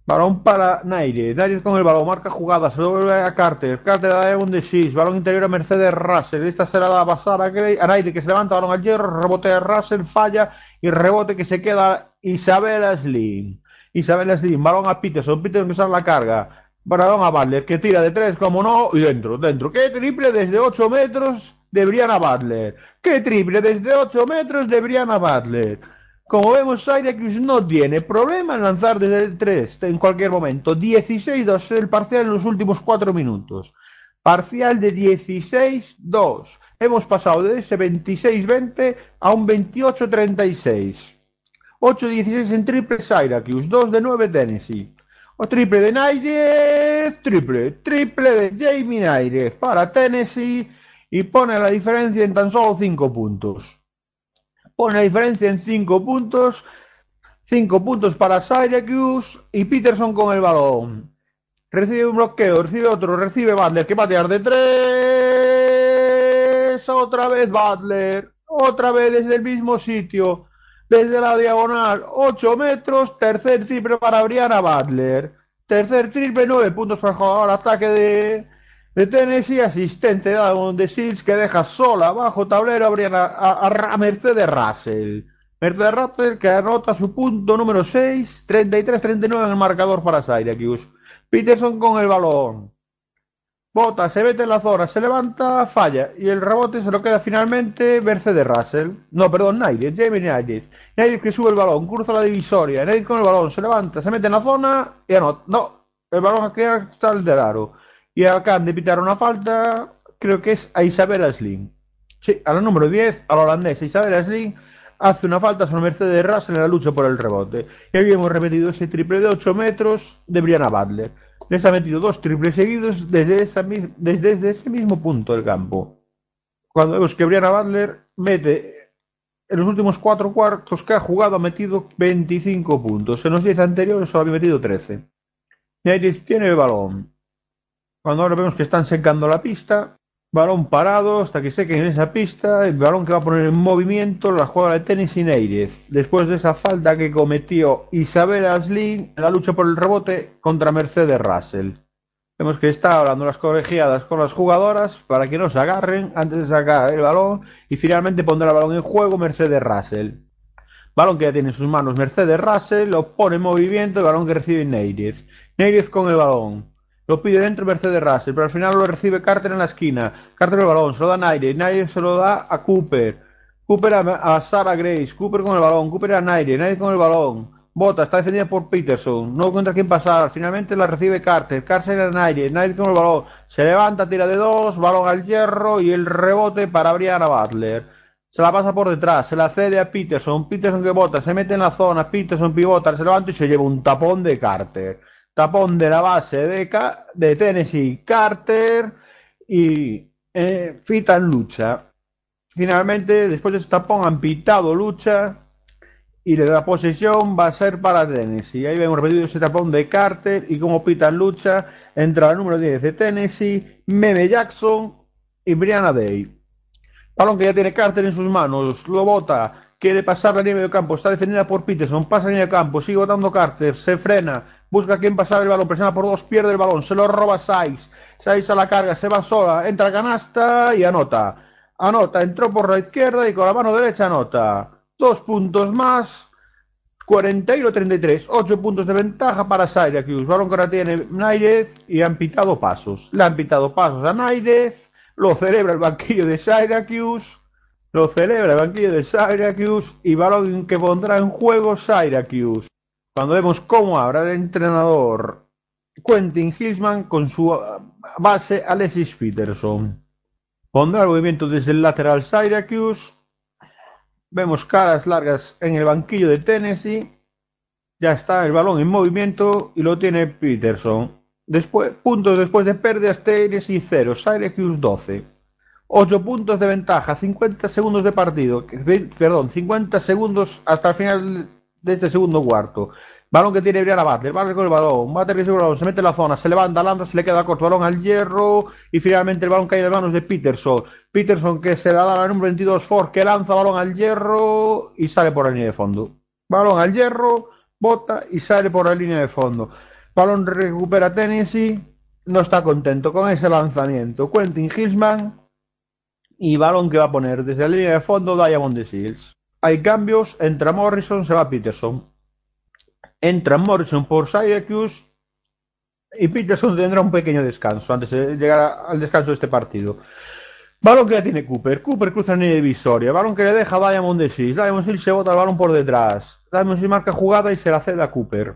balón para Naire, Naire con el balón, marca jugada, se lo vuelve a Carter, Carter da un de Six, balón interior a Mercedes Russell, esta se la da a a, a Naire que se levanta, balón al hierro, rebote de Russell, falla y rebote que se queda Isabella Slim. Isabella Slim, balón a Peterson, Peterson que sale la carga. Balón a Butler, que tira de tres, como no, y dentro, dentro. ¡Qué triple desde 8 metros de Brianna Butler! ¡Qué triple desde 8 metros de Brianna Butler! Como vemos, Syracuse no tiene problema en lanzar desde el 3 en cualquier momento. 16-2 el parcial en los últimos 4 minutos. Parcial de 16-2. Hemos pasado de ese 26-20 a un 28-36. 8-16 en triple Syracuse, 2 de 9 Tennessee. O triple de Nairez, triple, triple de Jamie Nairez para Tennessee y pone la diferencia en tan solo 5 puntos. Pone la diferencia en 5 puntos, 5 puntos para Syracuse y Peterson con el balón. Recibe un bloqueo, recibe otro, recibe Butler, que patear de 3. Otra vez Butler, otra vez desde el mismo sitio desde la diagonal 8 metros, tercer triple para Brianna Butler, tercer triple 9 puntos para jugador ataque de, Tennessee, asistencia dado de Sills que deja sola bajo tablero a, Brianna, a- a Mercedes Russell. Mercedes Russell que anota su punto número 6, 33-39 en el marcador para Syracuse. Peterson con el balón. Bota, se mete en la zona, se levanta, falla. Y el rebote se lo queda finalmente Mercedes Russell. No, perdón, Nairez, Jamie Nairez. Nairez que sube el balón, cruza la divisoria. Nairez con el balón, se levanta, se mete en la zona y anota. No, el balón aquí está el del aro. Y acaban de pitar una falta, creo que es a Isabella Sling. Sí, a la número 10, a la holandesa Isabella Sling, hace una falta sobre Mercedes Russell en la lucha por el rebote. Y hemos repetido ese triple de 8 metros de Brianna Butler. Les ha metido dos triples seguidos desde, esa, desde, desde ese mismo punto del campo. Cuando vemos que Brianna Butler mete en los últimos cuatro cuartos que ha jugado ha metido 25 puntos. En los 10 anteriores solo había metido 13. United tiene el balón. Cuando ahora vemos que están secando la pista, Balón parado hasta que seque en esa pista, el balón que va a poner en movimiento la jugadora de tenis Neírez, después de esa falta que cometió Isabel Aslin en la lucha por el rebote contra Mercedes Russell. Vemos que está hablando las colegiadas con las jugadoras para que no se agarren antes de sacar el balón y finalmente pondrá el balón en juego Mercedes Russell. Balón que ya tiene en sus manos Mercedes Russell, lo pone en movimiento, el balón que recibe Neírez. Neírez con el balón. Lo pide dentro Mercedes Russell, pero al final lo recibe Carter en la esquina. Carter el balón, se lo da Naire, Naire se lo da a Cooper. Cooper a, a Sarah Grace, Cooper con el balón, Cooper a Naire, Naire con el balón. Bota, está defendida por Peterson, no encuentra quién pasar, finalmente la recibe Carter, Carter a Naire, Naire con el balón, se levanta, tira de dos, balón al hierro y el rebote para Brianna Butler. Se la pasa por detrás, se la cede a Peterson, Peterson que bota, se mete en la zona, Peterson pivota, se levanta y se lleva un tapón de Carter tapón de la base de, Ca- de Tennessee Carter y eh, Fita en lucha. Finalmente, después de ese tapón, han pitado lucha y la posesión va a ser para Tennessee. Ahí vemos repetido ese tapón de Carter y como pita lucha entra el número 10 de Tennessee, Meme Jackson y Brianna Day. Balón que ya tiene Carter en sus manos, lo bota, quiere pasar la línea de campo, está defendida por Peterson, pasa la línea de campo, sigue botando Carter, se frena, busca a quien pasar el balón, presiona por dos, pierde el balón, se lo roba Sykes, Sykes a la carga, se va sola, entra a canasta y anota. Anota, entró por la izquierda y con la mano derecha anota. Dos puntos más, 41-33, 8 puntos de ventaja para Syracuse. Balón que ahora tiene Nairez y han pitado pasos. Le han pitado pasos a Nairez, lo celebra el banquillo de Syracuse, lo celebra el banquillo de Syracuse y balón que pondrá en juego Syracuse. Cuando vemos cómo habrá el entrenador Quentin Hillsman con su ah, base Alexis Peterson. Pondrá el movimiento desde el lateral Syracuse. Vemos caras largas en el banquillo de Tennessee. Ya está el balón en movimiento y lo tiene Peterson. Después, puntos después de pérdidas, Tennessee 0, Syracuse 12. 8 puntos de ventaja, 50 segundos de partido. Perdón, 50 segundos hasta el final de este segundo cuarto. Balón que tiene Brianna Butler, Butler con el balón, Butler recibe el balón, se mete en la zona, se levanta, lanza, se le queda corto, balón al hierro y finalmente el balón cae en las manos de Peterson. Peterson que se la da al número 22 Ford que lanza balón al hierro y sale por la línea de fondo. Balón al hierro, bota y sale por la línea de fondo. Balón recupera Tennessee, no está contento con ese lanzamiento. Quentin Hillsman y balón que va a poner desde la línea de fondo Diamond de Seals. Hay cambios, entra Morrison, se va Peterson. Entra Morrison por Syracuse y Peterson tendrá un pequeño descanso antes de llegar al descanso de este partido. Balón que ya tiene Cooper. Cooper cruza en línea divisoria. Balón que le deja a Diamond de Seals. Diamond Seals se bota el balón por detrás. Diamond Seals marca jugada y se la cede a Cooper.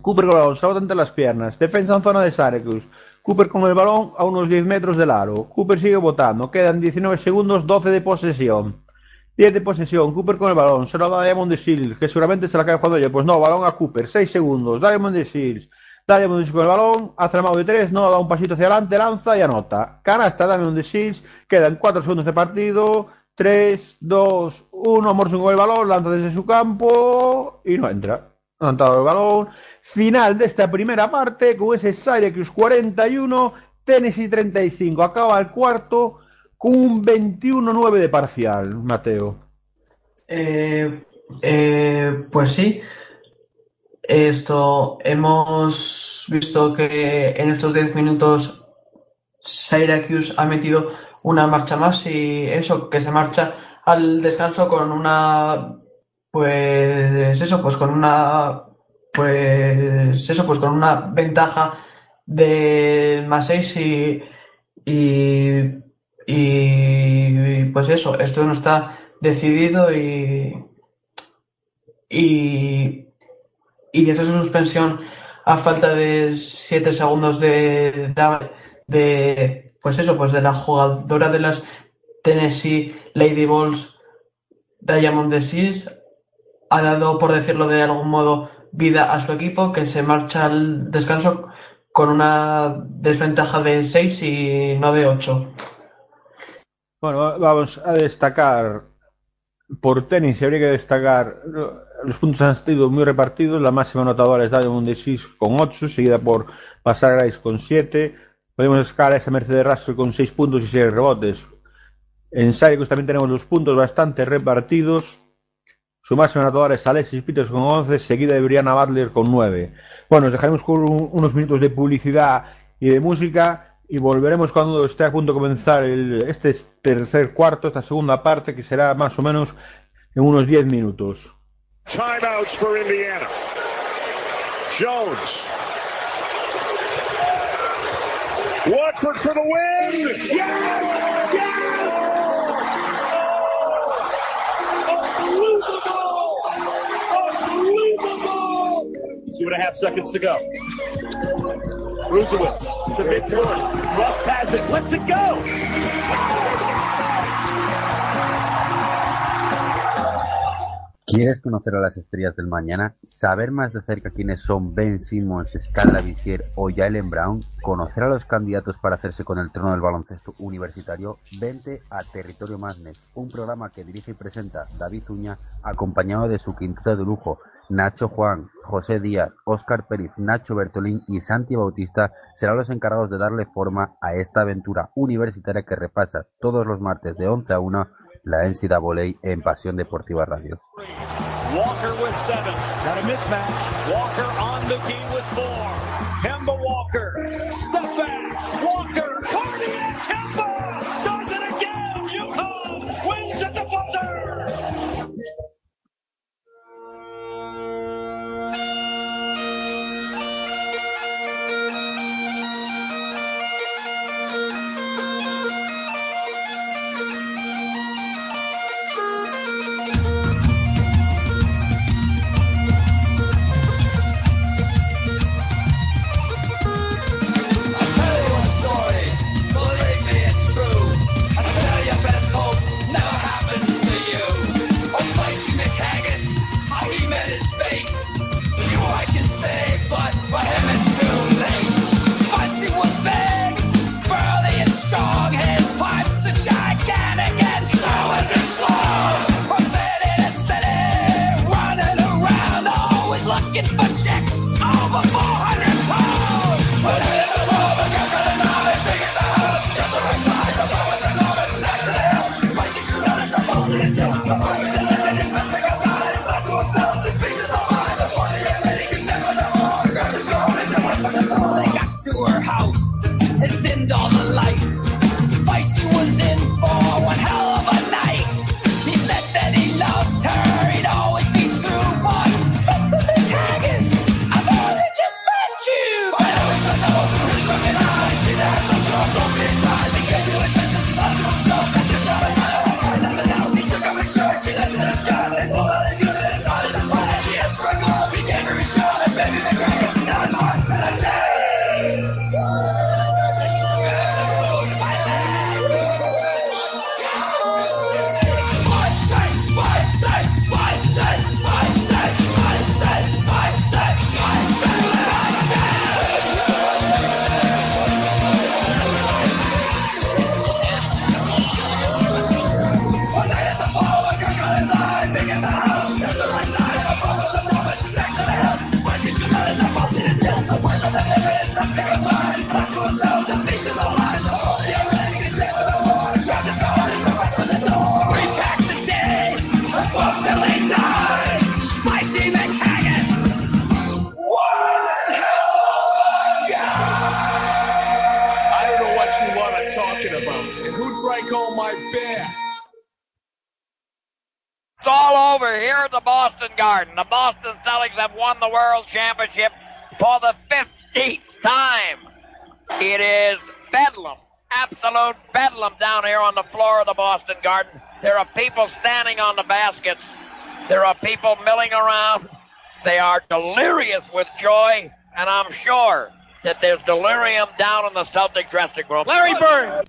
Cooper con el balón, se bota entre las piernas. Defensa en zona de Syracuse. Cooper con el balón a unos 10 metros del aro. Cooper sigue votando. Quedan 19 segundos, 12 de posesión. 10 de posesión. Cooper con el balón. Se lo da Diamond de Seals, que seguramente se la cae jugando ella. Pues no, balón a Cooper. 6 segundos. Diamond de Seals. Diamond de Seals con el balón. Hace el de 3. No, da un pasito hacia adelante. Lanza y anota. Canasta Diamond de Seals. Quedan 4 segundos de partido. 3, 2, 1. Morrison con el balón. Lanza desde su campo. Y no entra. Entrado el balón. Final de esta primera parte con ese Syracuse 41, Tennessee 35. Acaba el cuarto un 21-9 de parcial, Mateo. Eh, eh, pues sí, esto hemos visto que en estos 10 minutos Syracuse ha metido una marcha más y eso, que se marcha al descanso con una, pues eso, pues con una, pues eso, pues con una ventaja de más 6 y, y, y pues eso, esto no está decidido y, y, y esa suspensión a falta de 7 segundos de, de, de, pues eso, pues de la jugadora de las Tennessee Lady Balls, Diamond de Seas, ha dado, por decirlo de algún modo, vida a su equipo que se marcha al descanso con una desventaja de 6 y no de 8. Bueno, vamos a destacar por tenis, habría que destacar los puntos han sido muy repartidos. La máxima anotadora es Diamond de con 8, seguida por Pasar con 7. podemos escalar esa Mercedes Russell con 6 puntos y 6 rebotes. En Syracuse también tenemos los puntos bastante repartidos. Su máximo anotador es Alexis Peters con 11, seguida de Brianna Butler con 9. Bueno, nos dejaremos con un- unos minutos de publicidad y de música y volveremos cuando esté a punto de comenzar el- este tercer cuarto, esta segunda parte, que será más o menos en unos 10 minutos. Timeouts for Indiana. Jones. Watford for the win. Yes! Yes! Unbelievable! Unbelievable! Two and a half seconds to go. To midcourt. Rust has it. Lets it go. ¿Quieres conocer a las estrellas del mañana? ¿Saber más de cerca quiénes son Ben Simmons, Scala Visier o Jalen Brown? ¿Conocer a los candidatos para hacerse con el trono del baloncesto universitario? Vente a Territorio Madness, un programa que dirige y presenta David Uña, acompañado de su quinteto de lujo, Nacho Juan, José Díaz, Óscar Pérez, Nacho Bertolín y Santi Bautista serán los encargados de darle forma a esta aventura universitaria que repasa todos los martes de 11 a 1 la NCAA en Pasión Deportiva Radio. Walker with seven. Got a mismatch. Walker on the key with four. Kemba Walker. Garden. The Boston Celtics have won the World Championship for the 15th time. It is bedlam, absolute bedlam down here on the floor of the Boston Garden. There are people standing on the baskets. There are people milling around. They are delirious with joy, and I'm sure that there's delirium down in the Celtic dressing room. Larry Bird!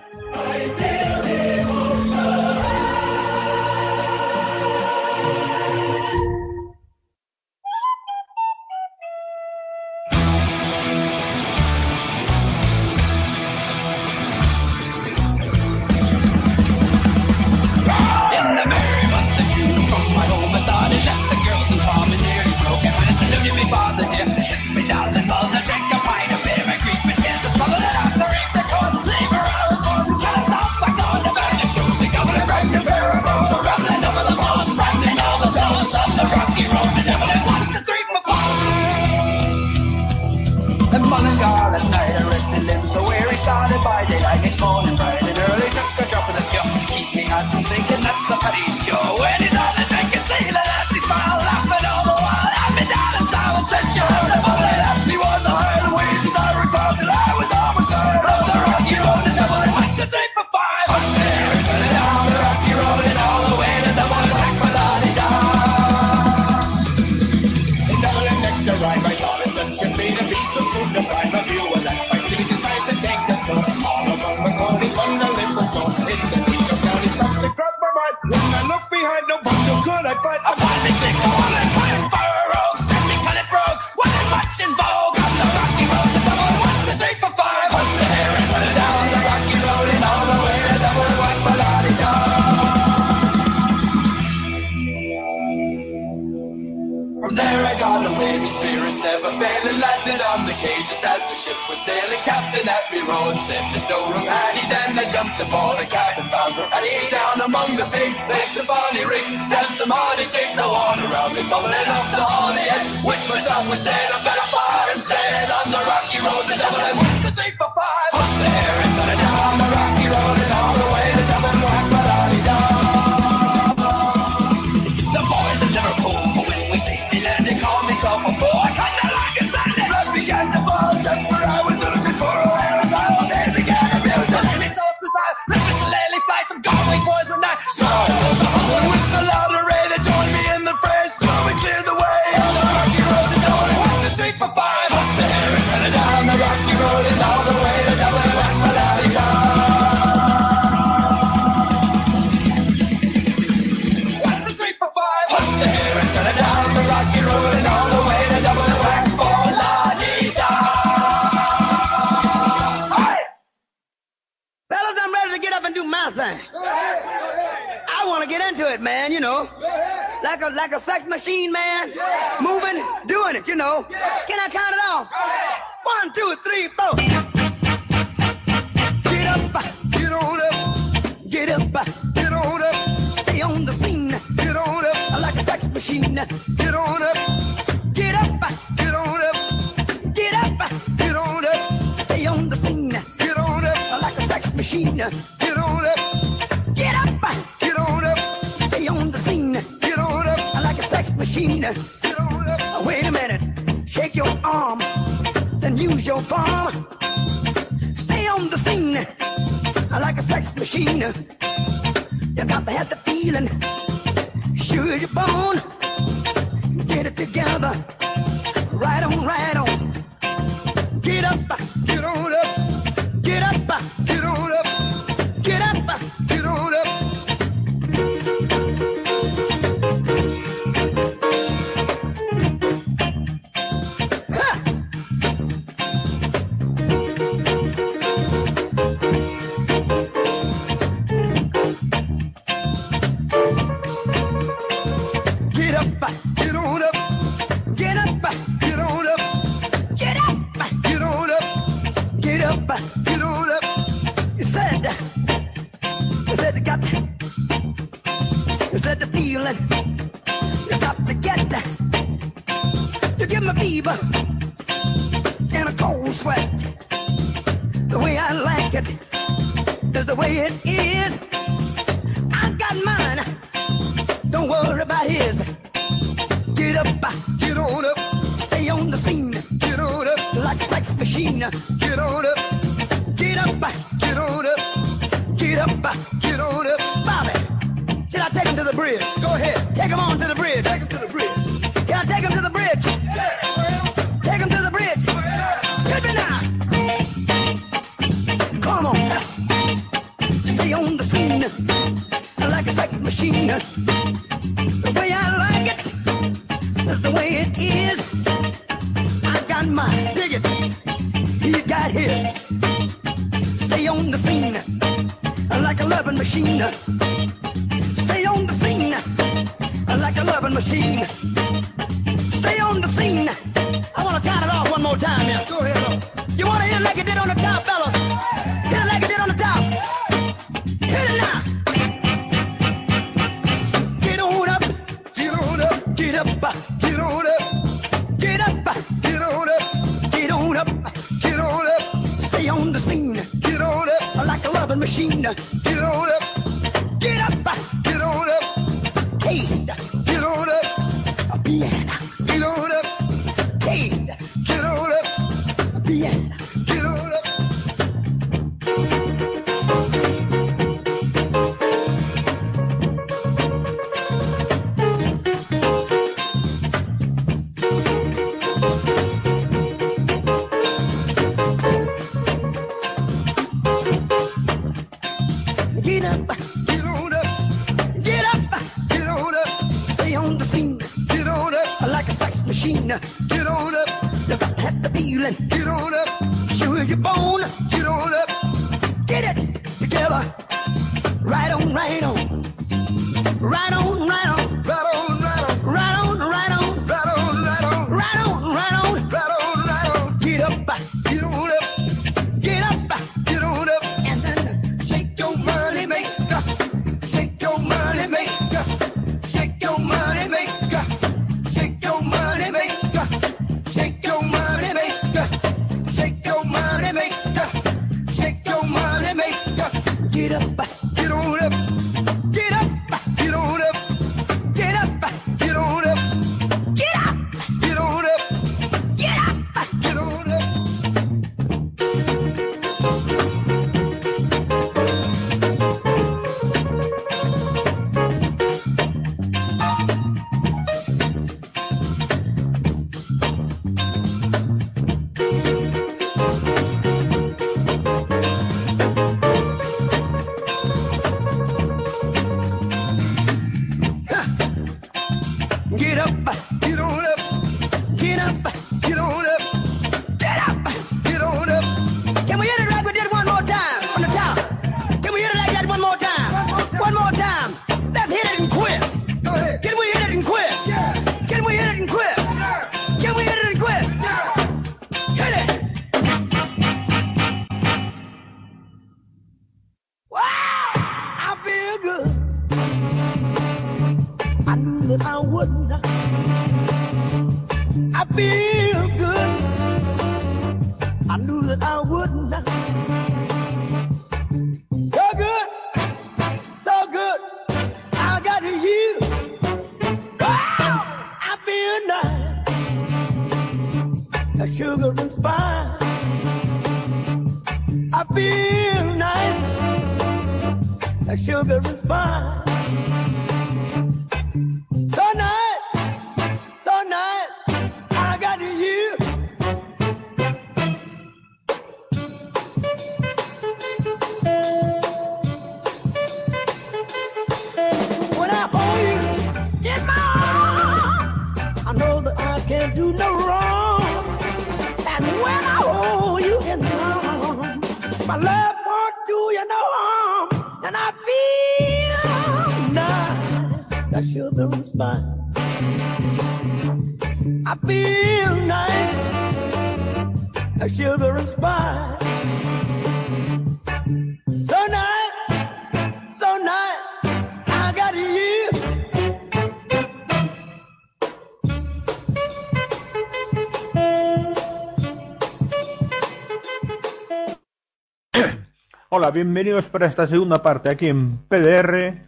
bienvenidos para esta segunda parte aquí en PDR.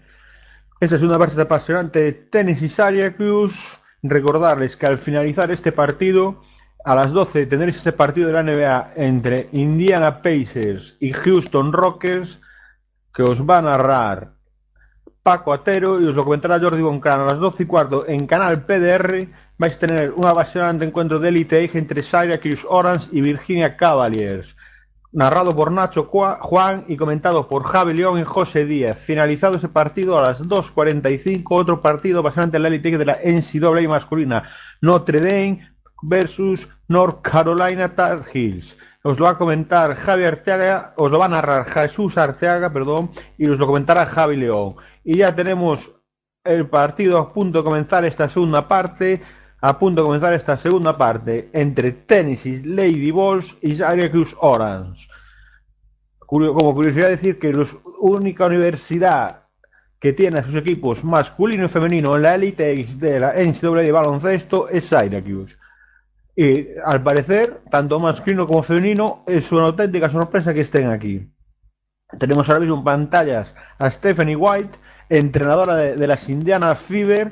Esta segunda parte apasionante de tenis y Syracuse. Recordarles que al finalizar este partido, a las 12 tendréis ese partido de la NBA entre Indiana Pacers y Houston Rockets que os va a narrar Paco Atero y os lo comentará Jordi Boncran a las 12 y cuarto en Canal PDR. Vais a tener un apasionante encuentro de élite entre Syracuse Orange y Virginia Cavaliers. Narrado por Nacho Juan y comentado por Javi León y José Díaz. Finalizado ese partido a las 2.45, otro partido apasionante en la Elite de la NCAA masculina. Notre Dame versus North Carolina Tar Heels. Os lo va a comentar Javi Arteaga, os lo va a narrar Jesús Arteaga, perdón, y os lo comentará Javi León. Y ya tenemos el partido a punto de comenzar esta segunda parte, a punto de comenzar esta segunda parte entre Tennessee Lady Balls y Syracuse Orange. Como curiosidad decir que la única universidad que tiene a sus equipos masculino y femenino en la Eight de la NCAA de baloncesto es Syracuse. Y al parecer, tanto masculino como femenino, es una auténtica sorpresa que estén aquí. Tenemos ahora mismo en pantallas a Stephanie White, entrenadora de las Indiana Fever,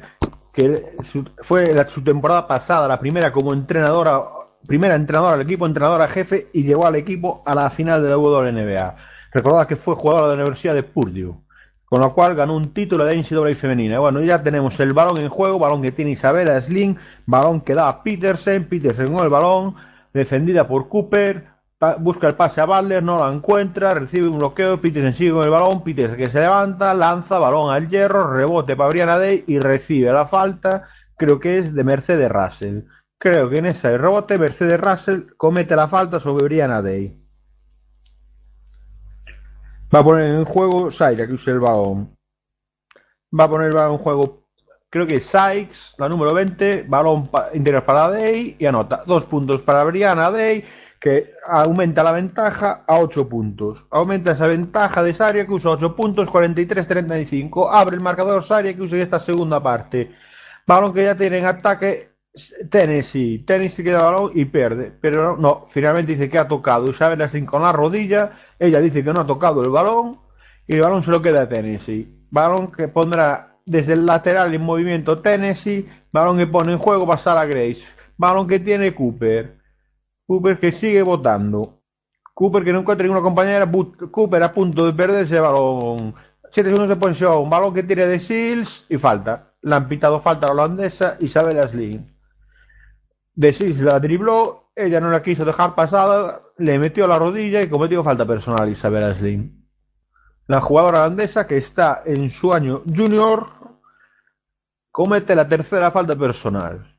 que su- fue su temporada pasada la primera como entrenadora, primera entrenadora del equipo, entrenadora jefe, y llegó al equipo a la final de la WNBA. Recordad que fue jugadora de la Universidad de Purdue, con lo cual ganó un título de NCAA femenina. Bueno, ya tenemos el balón en juego, balón que tiene Isabela Sling, balón que da a Petersen, Petersen con el balón, defendida por Cooper, busca el pase a Butler, no la encuentra, recibe un bloqueo, Petersen sigue con el balón, Petersen que se levanta, lanza balón al hierro, rebote para Brianna Day y recibe la falta, creo que es de Mercedes Russell. Creo que en ese rebote Mercedes Russell comete la falta sobre Brianna Day. Va a poner en juego Syracuse el balón. Va a poner el balón en juego, creo que Sykes, la número 20, balón pa- interior para Day y anota. Dos puntos para Brianna Day, que aumenta la ventaja a 8 puntos. Aumenta esa ventaja de Syracuse a 8 puntos, 43-35. Abre el marcador Syracuse en esta segunda parte. Balón que ya tiene en ataque Tennessee. Tennessee queda balón y pierde. Pero no, finalmente dice que ha tocado Isabel Sling con la rodilla. Ella dice que no ha tocado el balón. Y el balón se lo queda a Tennessee. Balón que pondrá desde el lateral en movimiento Tennessee. Balón que pone en juego pasar a Grace. Balón que tiene Cooper. Cooper que sigue votando. Cooper que no encuentra ninguna compañera. Cooper a punto de perder ese balón. 7 segundos de posición. Balón que tire de Seals y falta. Le han pitado falta a la holandesa Isabel Sling. De Seals la dribló. Ella no la quiso dejar pasada. Le metió la rodilla y cometió falta personal Isabel Sling. La jugadora holandesa que está en su año junior comete la tercera falta personal.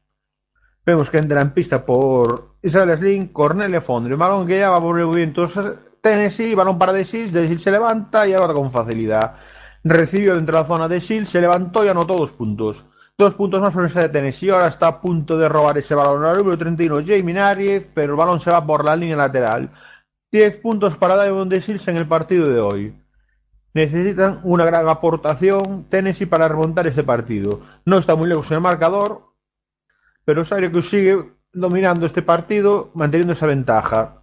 Vemos que entra en pista por Isabel Sling, Cornelia Fondre, balón que ya va por movimientos Tennessee, balón para De Sil, De Sil se levanta y ahora con facilidad. Recibió dentro de la zona de Sil, se levantó y anotó dos puntos. Dos puntos más por de Tennessee. Ahora está a punto de robar ese balón. El número 31, Jamie Nariz, pero el balón se va por la línea lateral. 10 puntos para Diamond de en el partido de hoy. Necesitan una gran aportación Tennessee para remontar ese partido. No está muy lejos en el marcador, pero Syracuse sigue dominando este partido, manteniendo esa ventaja.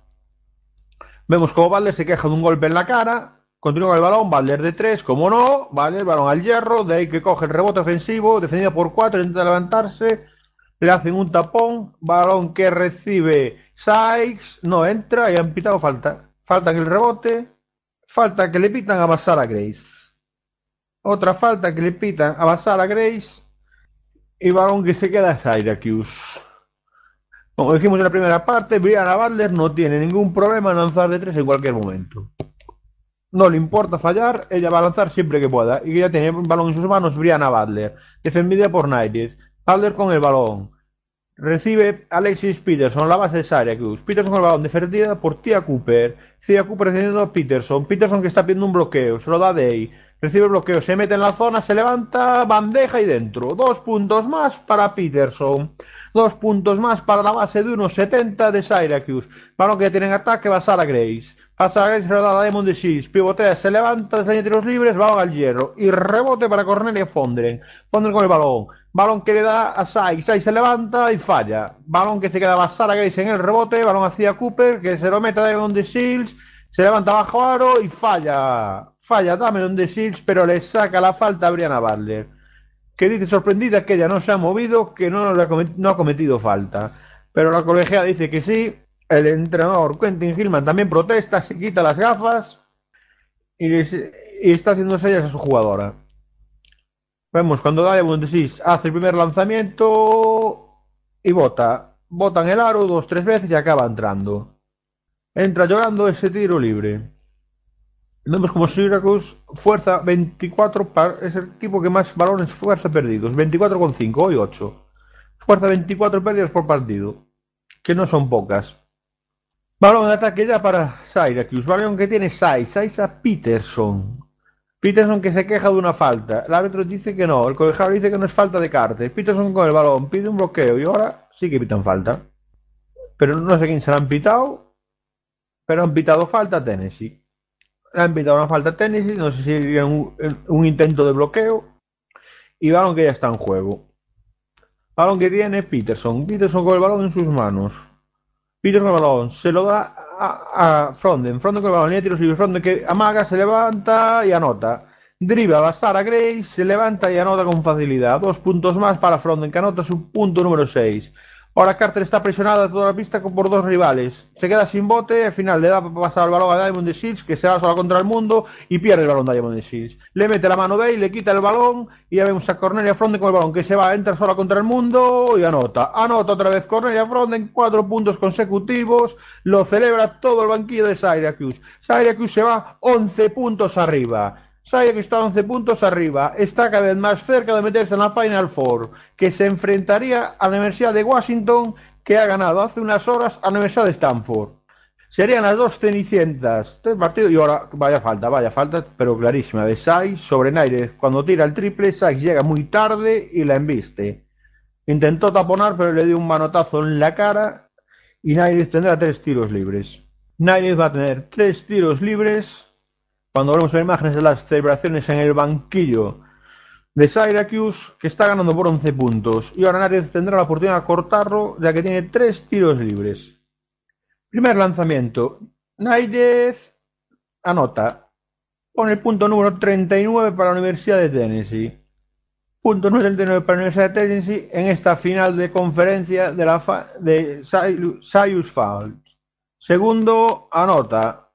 Vemos como Valder se queja de un golpe en la cara. Continúa con el balón, Valder de 3, como no, vale, el balón al hierro, de ahí que coge el rebote ofensivo, defendido por 4, intenta levantarse, le hacen un tapón, balón que recibe Sykes, no entra y han pitado falta. Falta en el rebote, falta que le pitan a Basara Grace. Otra falta que le pitan a Basara Grace y balón que se queda a Syracuse. Como dijimos en la primera parte, Brianna Butler no tiene ningún problema en lanzar de tres en cualquier momento. No le importa fallar, ella va a lanzar siempre que pueda. Y ya tiene un balón en sus manos Brianna Butler, defendida por Knights. Butler con el balón. Recibe Alexis Peterson, la base de Syracuse. Peterson con el balón, defendida por Tia Cooper. Tia Cooper defendiendo a Peterson. Peterson que está pidiendo un bloqueo, se lo da Day. Recibe bloqueo, se mete en la zona, se levanta, bandeja y dentro. Dos puntos más para Peterson. Dos puntos más para la base de 1.70 de Syracuse. Balón que tiene en ataque va a Grace. A Grace, se lo da a Diamond de Shields. Pivotea, se levanta, desde de tiros libres, balón al hierro. Y rebote para Cornelia Fondren. Fondren con el balón. Balón que le da a Sykes. Sykes se levanta y falla. Balón que se queda a Grace en el rebote. Balón hacia Cooper, que se lo mete a Diamond de Shields. Se levanta bajo aro y falla. Falla Diamond de Shields, pero le saca la falta a Brianna Butler. Que dice sorprendida que ella no se ha movido, que no, ha, cometido falta. Pero la colegiada dice que sí. El entrenador Quentin Hillman también protesta, se quita las gafas y, está haciendo sellas a su jugadora. Vemos cuando Diamond Disease hace el primer lanzamiento y bota. Bota en el aro dos, tres veces y acaba entrando. Entra llorando ese tiro libre. Vemos como Syracuse fuerza 24, par- es el equipo que más balones fuerza perdidos, 24,5 hoy 8. Fuerza 24 pérdidas por partido, que no son pocas. Balón de ataque ya para Syracuse, balón que tiene Saiz, Saiz a Peterson. Peterson que se queja de una falta, el árbitro dice que no, el colegiado dice que no es falta de carte. Peterson con el balón pide un bloqueo y ahora sí que pitan falta. Pero no sé quién se la han pitado, pero han pitado falta Tennessee. Le han pitado una falta a Tennessee, no sé si un, intento de bloqueo. Y balón que ya está en juego. Balón que tiene Peterson. Peterson con el balón en sus manos. Peterson el balón. Se lo da a, Fronden. Fronden con el balón. De tiros libres. Fronden que amaga, se levanta y anota. Dribla a Sara Grace, se levanta y anota con facilidad. Dos puntos más para Fronden, que anota su punto número 6. Ahora Carter está presionada toda la pista por dos rivales. Se queda sin bote, al final le da para pasar el balón a Diamond de Shields, que se va sola contra el mundo y pierde el balón Diamond de Shields. Le mete la mano de ahí, le quita el balón y ya vemos a Cornelia Fronden con el balón que se va, entra sola contra el mundo y anota. Anota otra vez Cornelia Fronden, cuatro puntos consecutivos, lo celebra todo el banquillo de Syracuse. Syracuse se va 11 puntos arriba. Syracuse está 11 puntos arriba, está cada vez más cerca de meterse en la Final Four, que se enfrentaría a la Universidad de Washington, que ha ganado hace unas horas a la Universidad de Stanford. Serían las dos cenicientas. Este partido, y ahora, vaya falta, vaya falta, pero clarísima, de Sykes sobre Naires. Cuando tira el triple, Sykes llega muy tarde y la embiste. Intentó taponar, pero le dio un manotazo en la cara y Naires tendrá tres tiros libres. Naires va a tener tres tiros libres cuando vemos las imágenes de las celebraciones en el banquillo de Syracuse, que está ganando por 11 puntos. Y ahora Naires tendrá la oportunidad de cortarlo, ya que tiene tres tiros libres. Primer lanzamiento. Naires anota. Pone el punto número 39 para la Universidad de Tennessee. Punto número 39 para la Universidad de Tennessee en esta final de conferencia de la fa- de Syracuse Falls. Segundo, anota.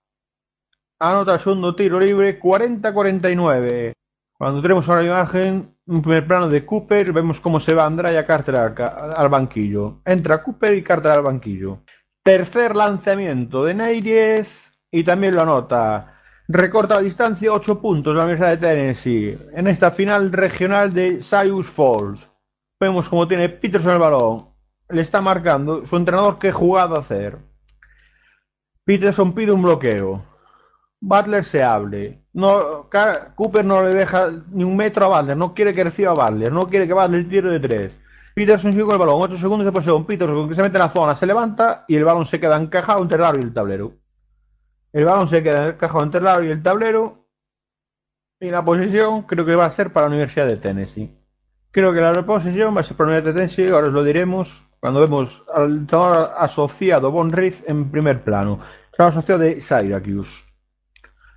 Anota el segundo tiro libre, 40-49. Cuando tenemos ahora la imagen, un primer plano de Cooper, vemos cómo se va Andraya Carter al, al banquillo. Entra Cooper y Carter al banquillo. Tercer lanzamiento de Neyes y también lo anota. Recorta la distancia 8 puntos la Universidad de Tennessee en esta final regional de Cyrus Falls. Vemos cómo tiene Peterson el balón. Le está marcando su entrenador qué jugada hacer. Peterson pide un bloqueo. Butler se hable. No, Cooper no le deja ni un metro a Butler. No quiere que reciba a Butler. No quiere que Butler tire de tres. Peterson sigue con el balón. 8 segundos de posesión. Peterson que se mete en la zona. Se levanta y el balón se queda encajado entre el aro y el tablero. El balón se queda encajado entre el aro y el tablero. Y la posesión creo que va a ser para la Universidad de Tennessee. Creo que la posesión va a ser para la Universidad de Tennessee. Ahora os lo diremos cuando vemos al entrenador asociado Von Reed en primer plano. Entrenador asociado de Syracuse.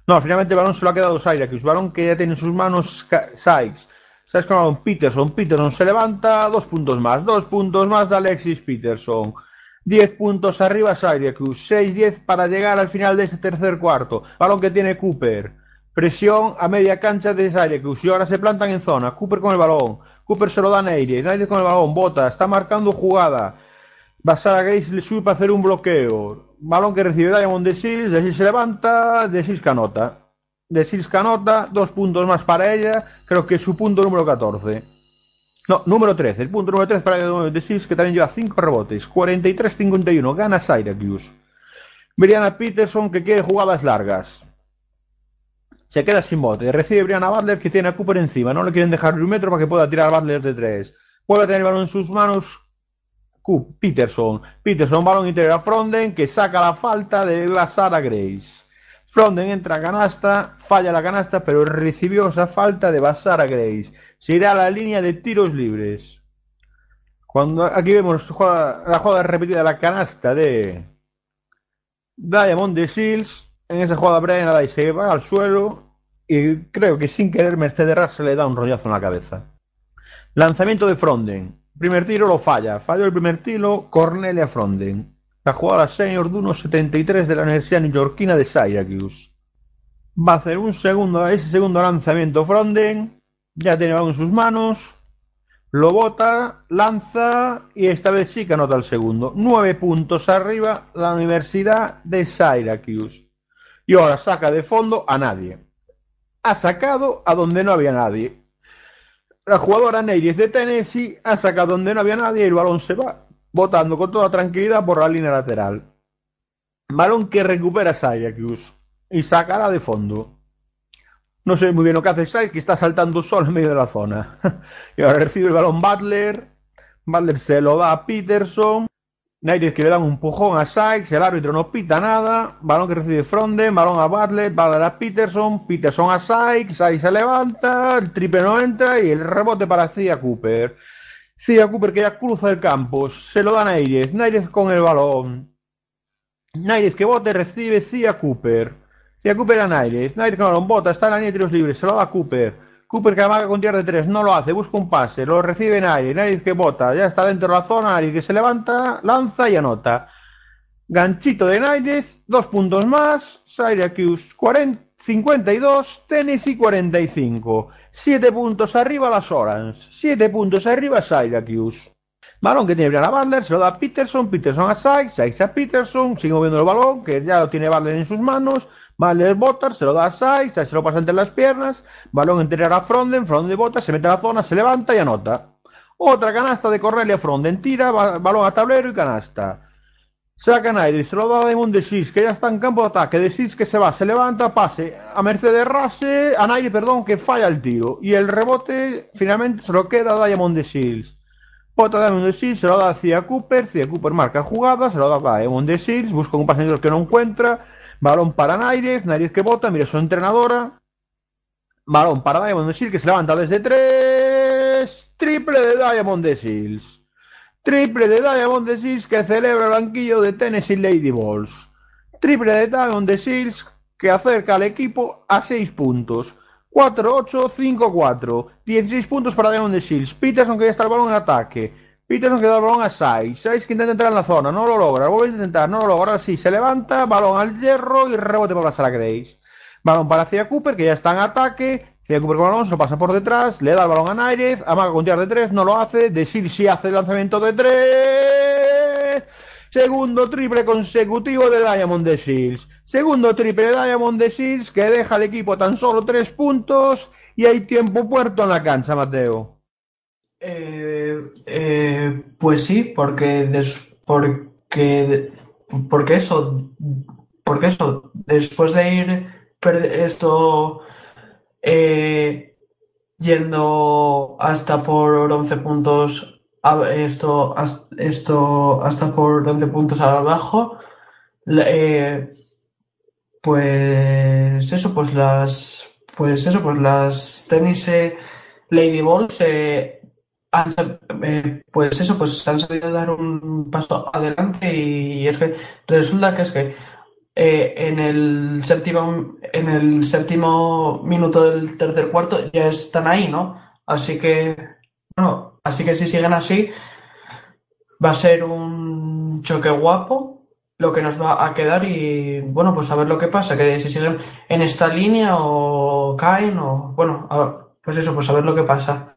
No, finalmente el balón se lo ha quedado Syracuse. Balón que ya tiene en sus manos Sykes. Sykes con balón Peterson. Peterson se levanta. Dos puntos más. Dos puntos más de Alexis Peterson. 10 puntos arriba Syracuse. 6-10 para llegar al final de este tercer cuarto. Balón que tiene Cooper. Presión a media cancha de Syracuse. Y ahora se plantan en zona. Cooper con el balón. Cooper se lo da a Neire. Neire con el balón. Bota. Está marcando jugada. Basara Grace le sube para hacer un bloqueo. Balón que recibe Diamond de Seals. De Seals se levanta. De Seals canota. De Seals canota. Dos puntos más para ella. Creo que es su punto número 14. No, número 13. El punto número 13 para Diamond de Seals que también lleva 5 rebotes. 43-51. Gana Syracuse. Brianna Peterson que quiere jugadas largas. Se queda sin bote. Recibe Brianna Butler que tiene a Cooper encima. No le quieren dejar un metro para que pueda tirar Butler de 3. Vuelve a tener el balón en sus manos. Peterson. Peterson, balón interior a Fronden que saca la falta de Basara Grace. Fronden entra a canasta, falla la canasta, pero recibió esa falta de Basara Grace. Se irá a la línea de tiros libres. Cuando aquí vemos la jugada repetida, la canasta de Diamond de Seals. En esa jugada Brian Adai se va al suelo y creo que sin querer Mercedes le da un rollazo en la cabeza. Lanzamiento de Fronden. Primer tiro lo falla. Falló el primer tiro Cornelia Fronden. La jugada senior de 1.73 de la Universidad Neoyorquina de Syracuse. Va a hacer un segundo, ese segundo lanzamiento Fronden. Ya tiene balón en sus manos. Lo bota, lanza y esta vez sí que anota el segundo. Nueve puntos arriba la Universidad de Syracuse. Y ahora saca de fondo a nadie. Ha sacado a donde no había nadie. La jugadora Neyris de Tennessee ha sacado donde no había nadie y el balón se va botando con toda tranquilidad por la línea lateral. Balón que recupera Syracuse y sacará de fondo. No sé muy bien lo que hace Sykes, que está saltando solo en medio de la zona. y ahora recibe el balón Butler. Butler se lo da a Peterson. Nairis que le dan un empujón a Sykes. El árbitro no pita nada. Balón que recibe Fronden. Balón a Butler. Butler a Peterson. Peterson a Sykes. Sykes se levanta. El triple no entra. Y el rebote para Cia Cooper. Cia Cooper que ya cruza el campo. Se lo da a Nairis. Nairis con el balón. Nairis que bote recibe Cia Cooper. Cia Cooper a Nairis. Nairis con el balón bota. Está en la línea de tiros libres. Se lo da Cooper. Cooper que amaga con tirar de tres. No lo hace. Busca un pase. Lo recibe Nairis. Nairis que bota. Ya está dentro de la zona. Nairis que se levanta. Lanza y anota. Ganchito de Nairis. Dos puntos más. Syracuse 40, 52. Tennessee 45. Siete puntos arriba las Orange. Siete puntos arriba Syracuse. Balón que tiene Brianna Butler, se lo da a Peterson, Peterson a Sykes, Sykes a Peterson, sigue moviendo el balón, que ya lo tiene Butler en sus manos, Butler bota, se lo da a Sykes, Sykes se lo pasa entre las piernas, balón interior a Fronden, Fronden bota, se mete a la zona, se levanta y anota. Otra canasta de Cornelia Fronden, tira, ba- balón a tablero y canasta. Saca Nairi, se lo da a Damon de Sis, que ya está en campo de ataque. De Sis que se va, se levanta, pase a Mercedes Rase, a Nairi, perdón, que falla el tiro. Y el rebote finalmente se lo queda a Diamond de Seals. Bota Diamond de Seals, se lo da a Cia Cooper. Cia Cooper marca jugada, se lo da a Diamond de Seals, busca un pasador que no encuentra. Balón para Nairez, Nairez que bota, mira su entrenadora. Balón para Diamond Seals, que se levanta desde tres. Triple de Diamond Seals. Triple de Diamond Seals que celebra el banquillo de Tennessee Lady Balls. Triple de Diamond Seals que acerca al equipo a 6 puntos. 4-8, 5-4. 16 puntos para Diamond Seals. Peterson que ya está el balón en ataque. Peterson que da el balón a Sykes. Sykes que intenta entrar en la zona. No lo logra. Vuelve a intentar. No lo logra. Ahora sí. Se levanta. Balón al hierro y rebote para pasar a Grace. Balón para Cia Cooper que ya está en ataque. Cia Cooper con el balón. Se pasa por detrás. Le da el balón a Nairez. Amaga con tirar de 3. No lo hace. De Seals sí hace el lanzamiento de 3. Segundo triple consecutivo de Diamond de Seals. Segundo triple de Diamond de Seals que deja al equipo tan solo 3 puntos. Y hay tiempo muerto en la cancha, Mateo. Eh, eh, pues sí, porque des- porque porque eso porque eso después de ir esto eh, yendo hasta por 11 puntos a- esto esto hasta por 11 puntos abajo eh, pues eso pues las pues eso pues las tenis eh, Lady Balls eh, han sab- eh, pues eso, pues han sabido dar un paso adelante y es que resulta que es que eh, en el séptimo, en el séptimo minuto del tercer cuarto ya están ahí, ¿no? Así que, bueno, así que si siguen así, va a ser un choque guapo lo que nos va a quedar y bueno, pues a ver lo que pasa, que si siguen en esta línea o caen o bueno, pues eso, pues a ver lo que pasa.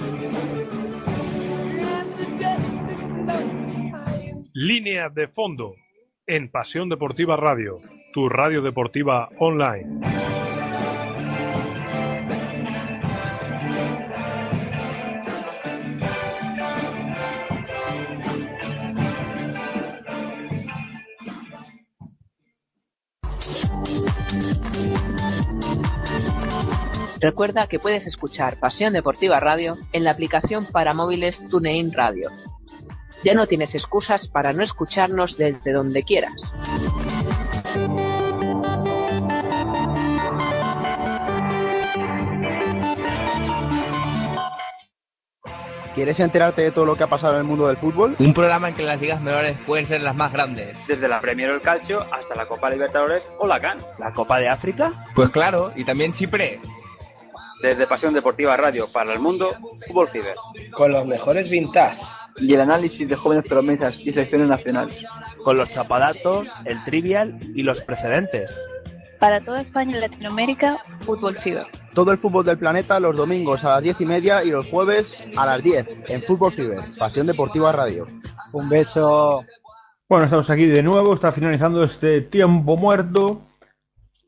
Línea de fondo en Pasión Deportiva Radio, tu radio deportiva online. Recuerda que puedes escuchar Pasión Deportiva Radio en la aplicación para móviles TuneIn Radio. Ya no tienes excusas para no escucharnos desde donde quieras. ¿Quieres enterarte de todo lo que ha pasado en el mundo del fútbol? Un programa en que las ligas menores pueden ser las más grandes. Desde la Premier o el Calcio hasta la Copa Libertadores o la CAN. ¿La Copa de África? Pues claro, y también Chipre. Desde Pasión Deportiva Radio para el Mundo, Fútbol Fever. Con los mejores vintage. Y el análisis de jóvenes promesas y selecciones nacionales. Con los chapadatos, el trivial y los precedentes. Para toda España y Latinoamérica, Fútbol Fever. Todo el fútbol del planeta los domingos a las diez y media y los jueves a las 10 en Fútbol Fever, Pasión Deportiva Radio. Un beso. Bueno, estamos aquí de nuevo, está finalizando este tiempo muerto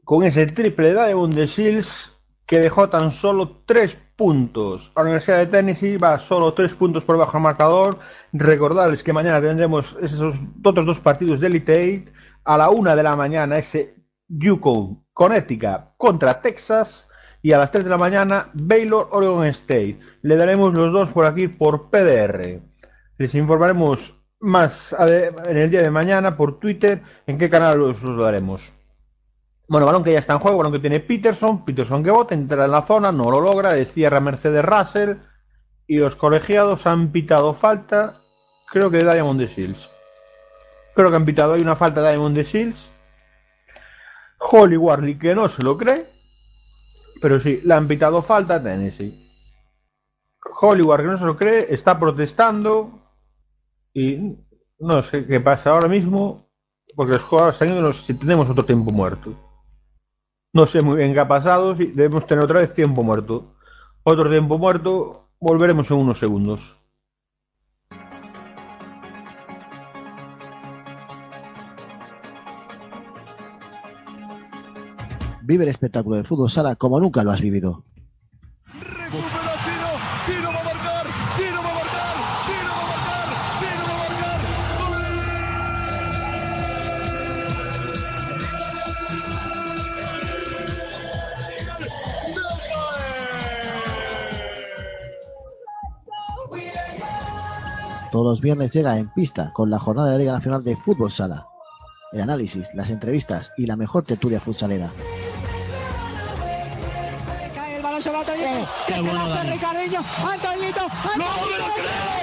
con ese triple de Diamond de Shields que dejó tan solo tres puntos. La Universidad de Tennessee va solo tres puntos por bajo el marcador. Recordarles que mañana tendremos esos otros dos partidos de Elite. A la una de la mañana ese Yukon, Connecticut contra Texas. Y a las 3 de la mañana Baylor, Oregon State. Le daremos los dos por aquí por PDR. Les informaremos más en el día de mañana por Twitter en qué canal los daremos. Bueno, balón que ya está en juego, balón que tiene Peterson, Peterson que bota, entra en la zona, no lo logra, cierra Mercedes Russell y los colegiados han pitado falta, creo que de Diamond de Shields. Creo que han pitado, hay una falta de Diamond de Shields. Holly Warley que no se lo cree, pero sí, le han pitado falta a Tennessee. Hollywood que no se lo cree, está protestando y no sé qué pasa ahora mismo, porque los jugadores han ido, no sé si tenemos otro tiempo muerto. No sé muy bien qué ha pasado, debemos tener otra vez tiempo muerto. Otro tiempo muerto, volveremos en unos segundos. Vive el espectáculo de fútbol sala como nunca lo has vivido. Todos los viernes llega en pista con la jornada de Liga Nacional de Fútbol Sala. El análisis, las entrevistas y la mejor tertulia futsalera. Cae el balón sobre Antoñito. ¡Qué bueno, Dani! Ricardinho, Antoñito, ¡No me lo creo!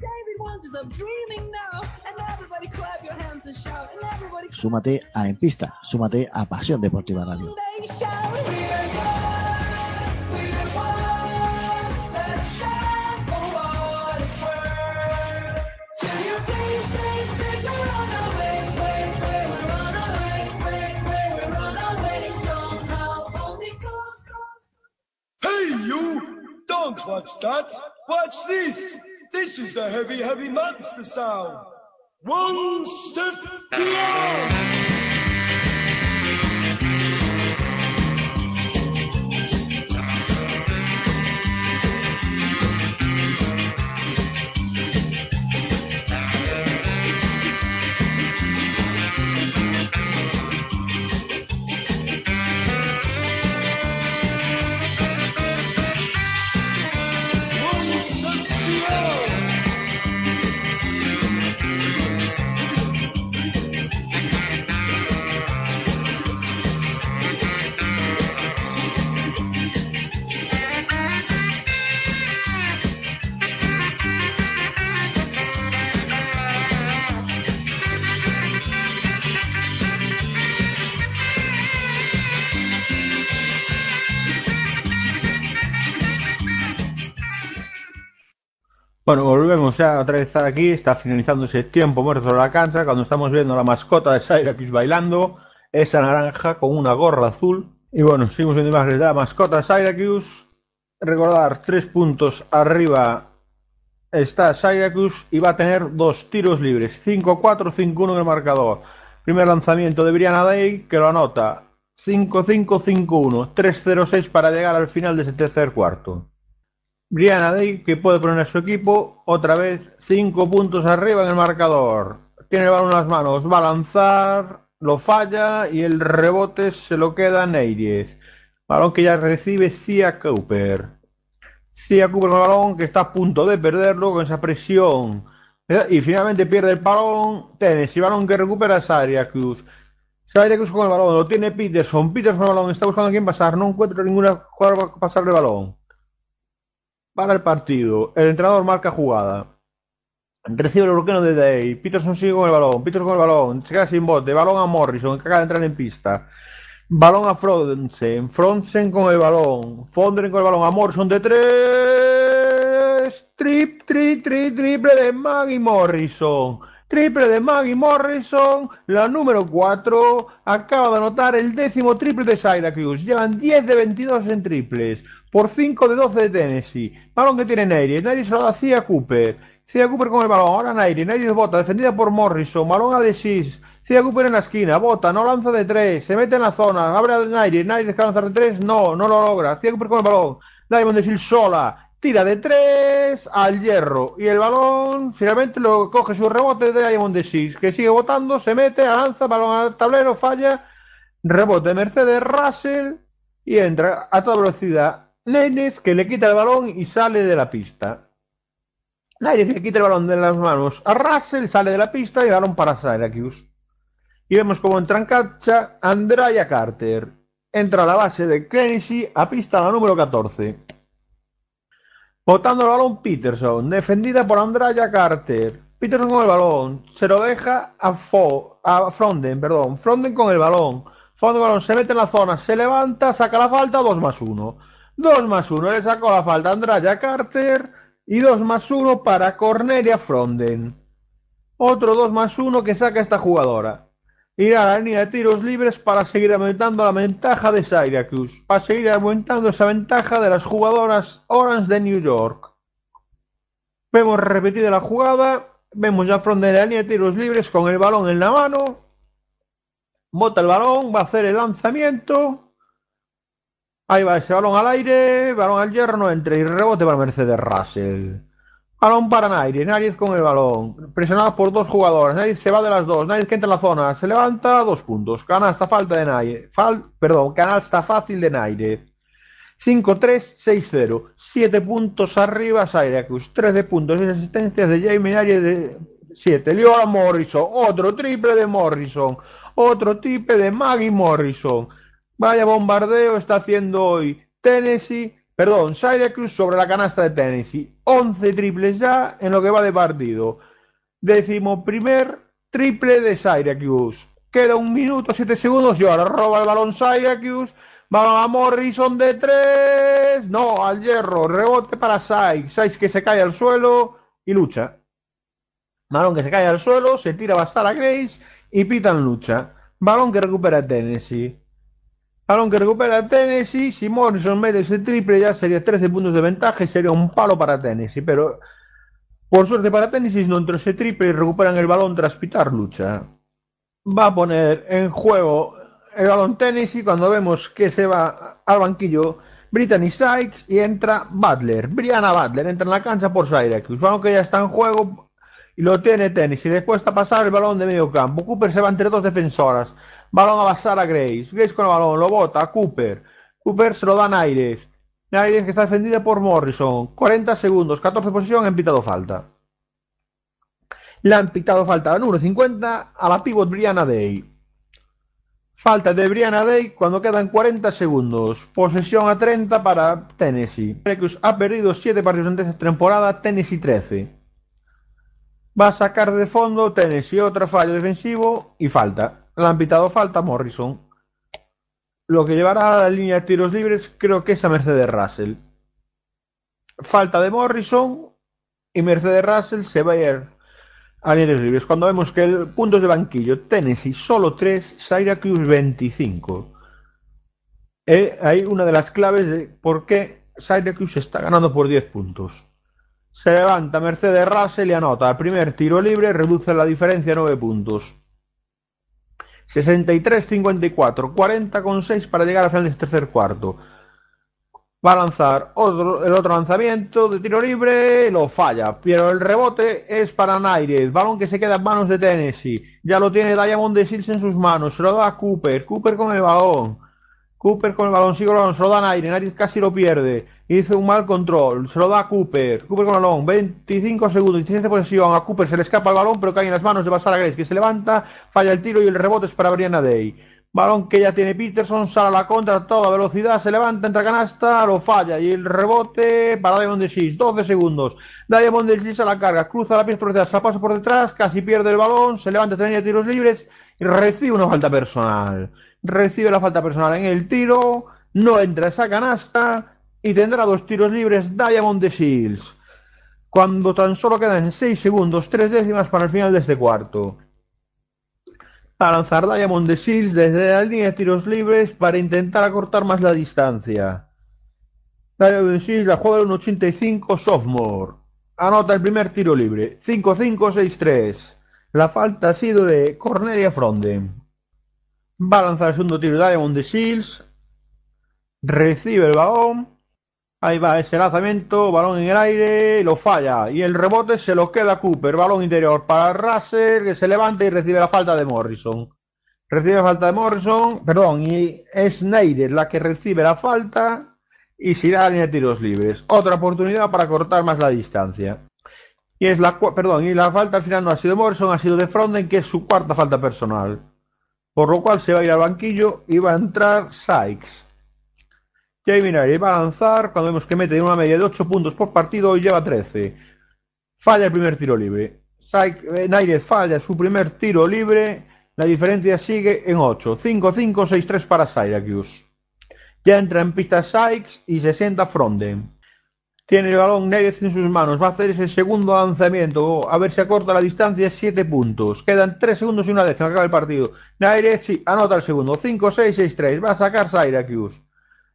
David Wonders, I'm dreaming now. Súmate a En Pista, súmate a Pasión Deportiva Radio. Hey, you! Don't watch that! Watch this! This is the heavy, heavy monster sound! One step beyond! Volvemos ya otra vez estar aquí. Está finalizando ese tiempo muerto en la cancha. Cuando estamos viendo a la mascota de Syracuse bailando, esa naranja con una gorra azul. Y bueno, seguimos viendo imágenes de la mascota de Syracuse. Recordar, tres puntos arriba está Syracuse y va a tener dos tiros libres. 5-4, 5-1 en el marcador. Primer lanzamiento de Brianna Day, que lo anota. 5-5, 5-1. 3-0-6 para llegar al final de ese tercer cuarto. Brianna Day que puede poner a su equipo otra vez 5 puntos arriba en el marcador. Tiene el balón en las manos, va a lanzar, lo falla y el rebote se lo queda a Neyes. Balón que ya recibe Cia Cooper. Cia Cooper con el balón que está a punto de perderlo con esa presión Y finalmente pierde el balón Tennessee, balón que recupera Syracuse. Syracuse con el balón, lo tiene Peterson. Peterson el balón, está buscando a quién pasar, no encuentra ninguna jugador para pasarle el balón. Para el partido, el entrenador marca jugada. Recibe el bloqueo de Day. Peterson sigue con el balón. Peterson con el balón. Se queda sin bote. Balón a Morrison, que acaba de entrar en pista. Balón a Fronsen. Fronsen con el balón. Fondren con el balón a Morrison de tres. Trip, tri, tri, triple de Maggie Morrison. Triple de Maggie Morrison, la número 4, acaba de anotar el décimo triple de Syracuse. Llevan 10 de 22 en triples, por 5 de 12 de Tennessee. Balón que tiene Neyri, Neyri se lo da a Cia Cooper. Cia Cooper con el balón, ahora Neyri, Neyri bota, defendida por Morrison, balón a De Sis. Cia Cooper en la esquina, bota, no lanza de 3, se mete en la zona, abre a Neyri, Neyri que lanzar de 3, no, no lo logra. Cia Cooper con el balón, Diamond de sola, tira de tres al hierro. Y el balón finalmente lo coge su rebote de Diamond de Six que sigue botando, se mete, avanza, balón al tablero, falla, rebote Mercedes Russell y entra a toda velocidad Nenes que le quita el balón y sale de la pista. Nenes le quita el balón de las manos a Russell, sale de la pista y balón para Syracuse. Y vemos como entra en cancha Andrea Carter. Entra a la base de Tennessee a pista la número 14. Botando el balón Peterson, defendida por Andrea Carter. Peterson con el balón, se lo deja a, Fo, a Fronden, perdón. Fronden con el balón. El balón, se mete en la zona, se levanta, saca la falta, 2 más 1. 2 más 1, le sacó la falta a Andrea Carter y 2 más 1 para Cornelia Fronden. Otro 2 más 1 que saca esta jugadora. Irá a la línea de tiros libres para seguir aumentando la ventaja de Syracuse, para seguir aumentando esa ventaja de las jugadoras Orange de New York. Vemos repetida la jugada, vemos ya front de la línea de tiros libres con el balón en la mano. Bota el balón, va a hacer el lanzamiento. Ahí va ese balón al aire, balón al hierro, no entra y rebote para Mercedes Russell. Balón para Nairi, Nairi con el balón, presionado por dos jugadores, Nairi se va de las dos, Nairi que entra en la zona, se levanta, dos puntos, canasta falta de Nairi, Fal, perdón, canasta fácil de Nairi. 5-3-6-0, 7 puntos arriba Syracuse, 13 puntos y asistencias de Jamie Nairi de 7. Liola Morrison, otro triple de Morrison, otro triple de Maggie Morrison. Vaya bombardeo está haciendo hoy Tennessee Perdón, Syracuse sobre la canasta de Tennessee. 11 triples ya en lo que va de partido. Décimo primer triple de Syracuse. Queda un minuto, siete segundos y ahora roba el balón Syracuse. A Morrison de tres. No, al hierro. Rebote para Sykes. Sykes que se cae al suelo y lucha. Balón que se cae al suelo, se tira a Grace y pitan lucha. Balón que recupera Tennessee. Balón que recupera Tennessee. Si Morrison mete ese triple, ya sería 13 puntos de ventaja y sería un palo para Tennessee. Pero por suerte para Tennessee, no entró ese triple y recuperan el balón tras pitar lucha. Va a poner en juego el balón Tennessee cuando vemos que se va al banquillo Brittany Sykes y entra Butler. Brianna Butler entra en la cancha por Syracuse. Balón que ya está en juego y lo tiene Tennessee. Le cuesta pasar el balón de medio campo. Cooper se va entre dos defensoras. Balón a basar a Grace. Grace con el balón, lo bota a Cooper. Cooper se lo da a Naires. Naires que está defendida por Morrison. 40 segundos, 14 posición, han pitado falta. Le han pitado falta la número 50 a la pivot Brianna Day. Falta de Brianna Day cuando quedan 40 segundos. Posesión a 30 para Tennessee. Syracuse ha perdido 7 partidos en esta temporada, Tennessee 13. Va a sacar de fondo Tennessee otro fallo defensivo y falta. Le han pitado falta Morrison. Lo que llevará a la línea de tiros libres creo que es a Mercedes Russell. Falta de Morrison y Mercedes Russell se va a ir a líneas libres. Cuando vemos que el puntos de banquillo, Tennessee solo 3, Syracuse 25. Eh, hay una de las claves de por qué Syracuse está ganando por 10 puntos. Se levanta Mercedes Russell y anota el primer tiro libre, reduce la diferencia a 9 puntos. 63-54, 40 con 6 para llegar al final del tercer cuarto. Va a lanzar otro, el otro lanzamiento de tiro libre, lo falla, pero el rebote es para Naires, balón que se queda en manos de Tennessee. Ya lo tiene Diamond de Sills en sus manos, se lo da a Cooper, Cooper con el balón. Cooper con el balón, sigue el se lo da a Naires, Naires casi lo pierde. Hizo un mal control. Se lo da a Cooper. Cooper con el balón. 25 segundos. 17 posesión. A Cooper se le escapa el balón, pero cae en las manos de Basara Grace, que se levanta, falla el tiro y el rebote es para Brianna Day. Balón que ya tiene Peterson, sale a la contra toda velocidad, se levanta, entra canasta, lo falla. Y el rebote para Diamond de 6, 12 segundos. Diamond de 6 a la carga, cruza la pista por detrás, la pasa por detrás, casi pierde el balón, se levanta, tenía tiros libres y recibe una falta personal. Recibe la falta personal en el tiro, no entra esa canasta y tendrá dos tiros libres Diamond de Shields. Cuando tan solo quedan 6 segundos, 3 décimas para el final de este cuarto a lanzar Diamond de Shields desde la línea de tiros libres para intentar acortar más la distancia. Diamond de Shields la juega en un 85 sophomore. Anota el primer tiro libre. 5-5-6-3. La falta ha sido de Cornelia Fronde. Va a lanzar el segundo tiro Diamond de Shields. Recibe el balón. Ahí va ese lanzamiento, balón en el aire, lo falla. Y el rebote se lo queda Cooper. Balón interior para Russell, que se levanta y recibe la falta de Morrison. Recibe la falta de Morrison, perdón, y es Snyder la que recibe la falta y se irá a la línea de tiros libres. Otra oportunidad para cortar más la distancia. Y es la, perdón, y la falta al final no ha sido Morrison, ha sido de Fronden, que es su cuarta falta personal. Por lo cual se va a ir al banquillo y va a entrar Sykes. Jamie va a lanzar cuando vemos que mete una media de 8 puntos por partido y lleva 13. Falla el primer tiro libre. eh, Nair falla su primer tiro libre. La diferencia sigue en 8. 5-5, 6-3 para Syracuse. Ya entra en pista Sykes y se sienta Fronden. Tiene el balón Nair en sus manos. Va a hacer ese segundo lanzamiento. A ver si acorta la distancia. 7 puntos. Quedan 3 segundos y una décima. Acaba el partido. Nair sí, anota el segundo. 5-6, 6-3. Va a sacar Syracuse.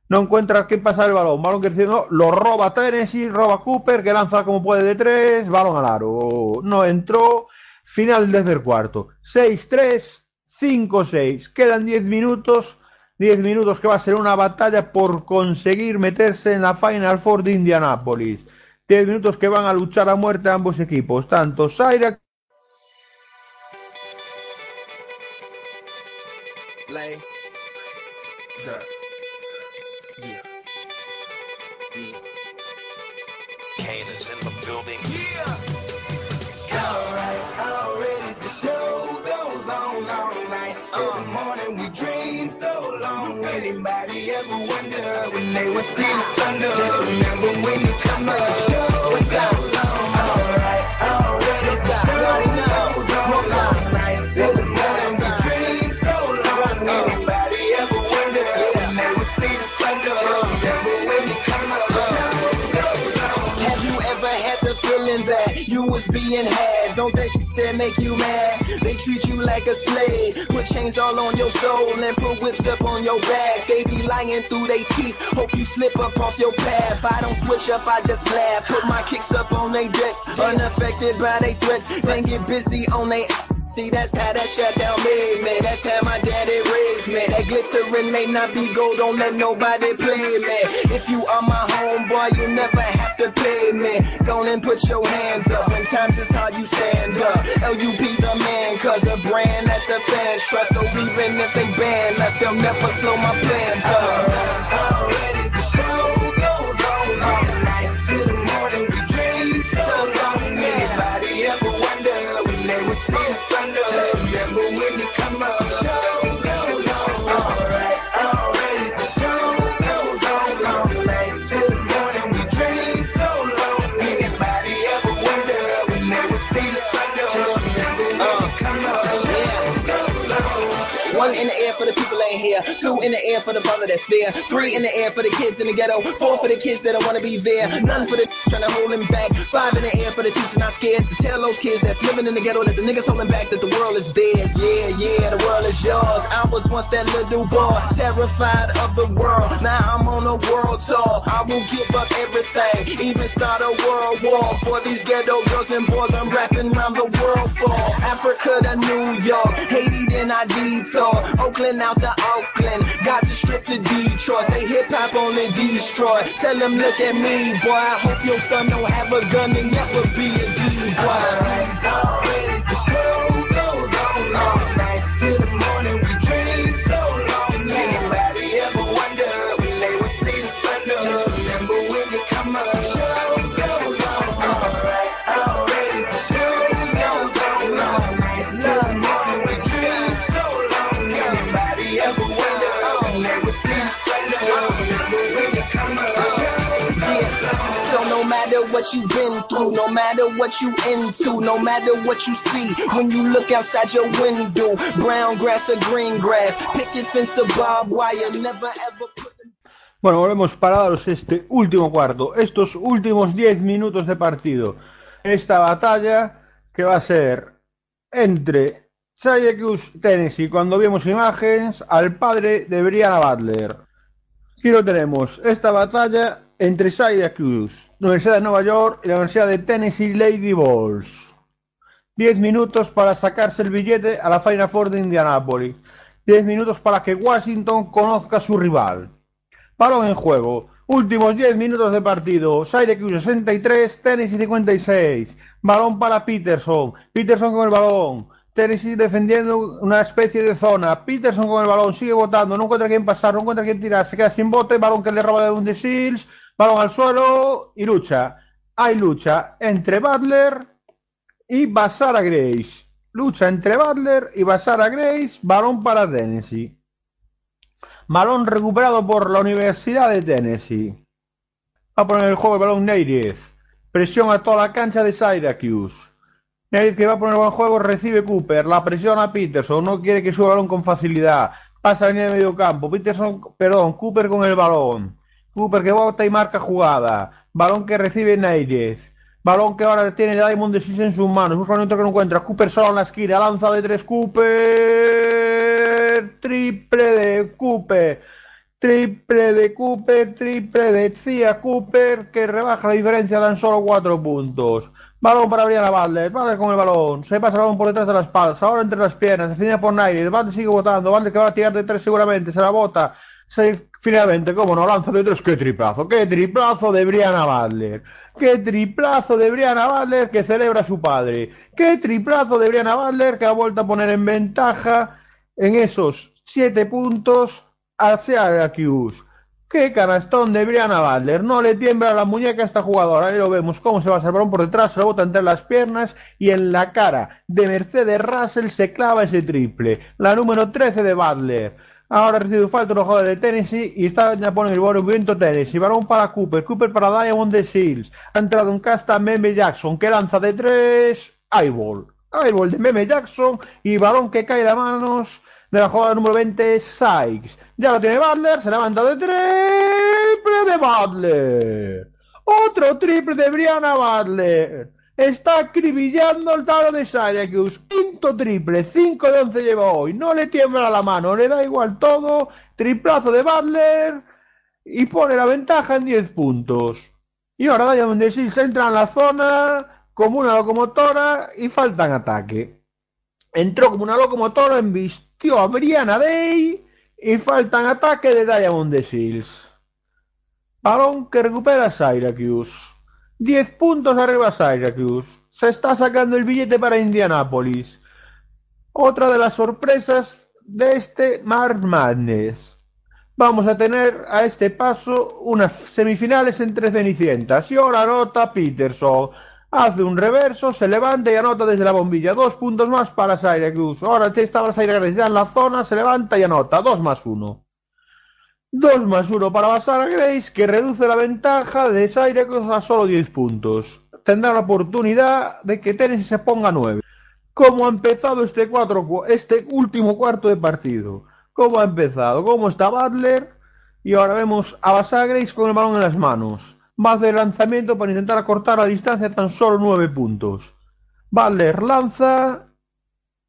No encuentra quién pasar el balón. Balón no, lo roba Tennessee, roba Cooper, que lanza como puede de tres. Balón al aro. No entró. Final desde el cuarto. 6-3, 5-6. Quedan 10 minutos. 10 minutos que va a ser una batalla por conseguir meterse en la Final Four de Indianápolis. 10 minutos que van a luchar a muerte ambos equipos. Tanto Syracuse Lay. Anybody ever wonder when they would see the up? Just remember when you come up. Show on. Alright, already the show goes on all night. Till the morning we dream so long. Anybody the on. Have you ever had the feeling that you was being had? Don't that shit that make you mad? They treat you like a slave, put chains all on your soul and put whips up on your back. They be lying through their teeth, hope you slip up off your path. I don't switch up, I just laugh. Put my kicks up on they desk, unaffected by they threats. Then get busy on they. See, that's how that shit tell me, man. That's how my daddy raised me. That glittering may not be gold, don't let nobody play me. If you are my homeboy, you never have to pay me. Go and put your hands up. When times is hard, you stand up. LUP the man, cause a brand that the fans trust. So even if they ban us, they'll never slow my plans up. I Already the here. Two in the air for the brother that's there. Three in the air for the kids in the ghetto. Four for the kids that don't wanna be there. None for the trying to hold them back. Five in the air for the teachers not scared to tell those kids that's living in the ghetto that the niggas holding back that the world is theirs. Yeah, yeah, the world is yours. I was once that little boy, terrified of the world. Now I'm on a world tour. I will give up everything, even start a world war for these ghetto girls and boys. I'm rapping around the world for Africa to New York, Haiti then I detour, Oakland out to Oakland, Gaza Strip to Detroit. Say hip hop only destroy. Tell them look at me, boy. I hope your son don't have a gun and never be a D boy. Already the show goes on you've been through, no matter what you into, no matter what you see. When you look outside your window, brown grass or green grass, picket fence or barbed wire, never ever put Bueno, volvemos para daros este último cuarto, estos últimos 10 minutos de partido. Esta batalla que va a ser entre Syracuse, Tennessee, cuando vimos imágenes, al padre de Brianna Butler. Aquí lo tenemos, esta batalla entre Syracuse, Universidad de Nueva York y la Universidad de Tennessee Lady Balls. 10 minutos para sacarse el billete a la Final Four de Indianápolis. 10 minutos para que Washington conozca a su rival. Balón en juego. Últimos 10 minutos de partido. Syracuse 63, Tennessee 56. Balón para Peterson. Peterson con el balón. Tennessee defendiendo una especie de zona. Peterson con el balón. Sigue votando. No encuentra quién pasar. No encuentra quién tirar. Se queda sin bote. Balón que le roba de un de Seals. Balón al suelo. Y lucha. Hay lucha entre Butler y Basara Grace. Lucha entre Butler y Basara Grace. Balón para Tennessee. Balón recuperado por la Universidad de Tennessee. Va a poner el juego el balón Nairez. Presión a toda la cancha de Syracuse. Nairez que va a poner el buen juego recibe Cooper. La presión a Peterson. No quiere que suba el balón con facilidad. Pasa línea de medio campo. Peterson, perdón, Cooper con el balón. Cooper que bota y marca jugada. Balón que recibe Nairez. Balón que ahora tiene Diamond de Six en sus manos. Busca un que no encuentra. Cooper solo en la esquina. Lanza de tres. Cooper. Triple de Cooper. Triple de Cooper. Triple de Cia Cooper. Que rebaja la diferencia. Dan solo cuatro puntos. Balón para Brianna Butler. Butler con el balón. Se pasa el balón por detrás de las espaldas. Ahora entre las piernas. Se por Nairi. Butler sigue votando. Butler que va a tirar de tres seguramente. Se la bota. Finalmente, como no lanza de tres, qué triplazo, qué triplazo de Brianna Butler, qué triplazo de Brianna Butler que celebra a su padre, qué triplazo de Brianna Butler que ha vuelto a poner en ventaja en esos siete puntos a Syracuse. Qué canastón de Brianna Butler, no le tiembla la muñeca a esta jugadora, ahí lo vemos cómo se va a balón por detrás, se bota entre las piernas y en la cara de Mercedes Russell se clava ese triple, la número 13 de Butler. Ahora recibe falta los jugadores de Tennessee y está ya pone el movimiento Tennessee. Balón para Cooper. Cooper para Diamond de Seals. Ha entrado en casta Meme Jackson que lanza de tres. Eyeball. Eyeball de Meme Jackson y balón que cae de manos de la jugada número 20 Sykes. Ya lo tiene Butler. Se levanta de triple de Butler. Otro triple de Brianna Butler. Está acribillando el talo de Syracuse. Quinto triple, 5 de 11 lleva hoy. No le tiembla la mano, le da igual todo. Triplazo de Butler y pone la ventaja en 10 puntos. Y ahora Diamond Seals entra en la zona como una locomotora y falta en ataque. Entró como una locomotora, embistió a Brianna Day y falta en ataque de Diamond de Seals. Balón que recupera Syracuse. 10 puntos arriba Syracuse. Se está sacando el billete para Indianapolis. Otra de las sorpresas de este March Madness. Vamos a tener a este paso unas semifinales entre Cenicientas. Y ahora anota Peterson. Hace un reverso, se levanta y anota desde la bombilla. Dos puntos más para Syracuse. Ahora estaba Syracuse ya en la zona, se levanta y anota. Dos más uno. 2 más 1 para Basara Grace, que reduce la ventaja de Syracuse a solo 10 puntos. Tendrá la oportunidad de que Tennessee se ponga 9. ¿Cómo ha empezado este, cuatro, este último cuarto de partido? ¿Cómo ha empezado? ¿Cómo está Butler? Y ahora vemos a Basara Grace con el balón en las manos. Va hacer lanzamiento para intentar acortar la distancia tan solo 9 puntos. Butler lanza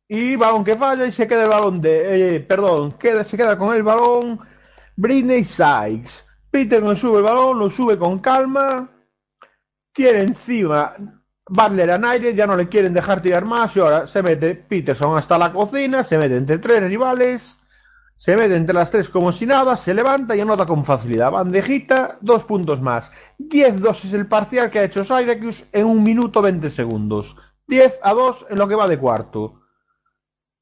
y balón que falla y se queda el balón de... Eh, perdón, queda, se queda con el balón Britney Sykes. Peter no sube el balón, lo sube con calma. Tiene encima Butler a Naire, ya no le quieren dejar tirar más y ahora se mete Peterson hasta la cocina, se mete entre tres rivales, se mete entre las tres como si nada, se levanta y anota con facilidad. Bandejita, dos puntos más. 10-2 es el parcial que ha hecho Syracuse en un minuto 20 segundos. 10 a 2 en lo que va de cuarto.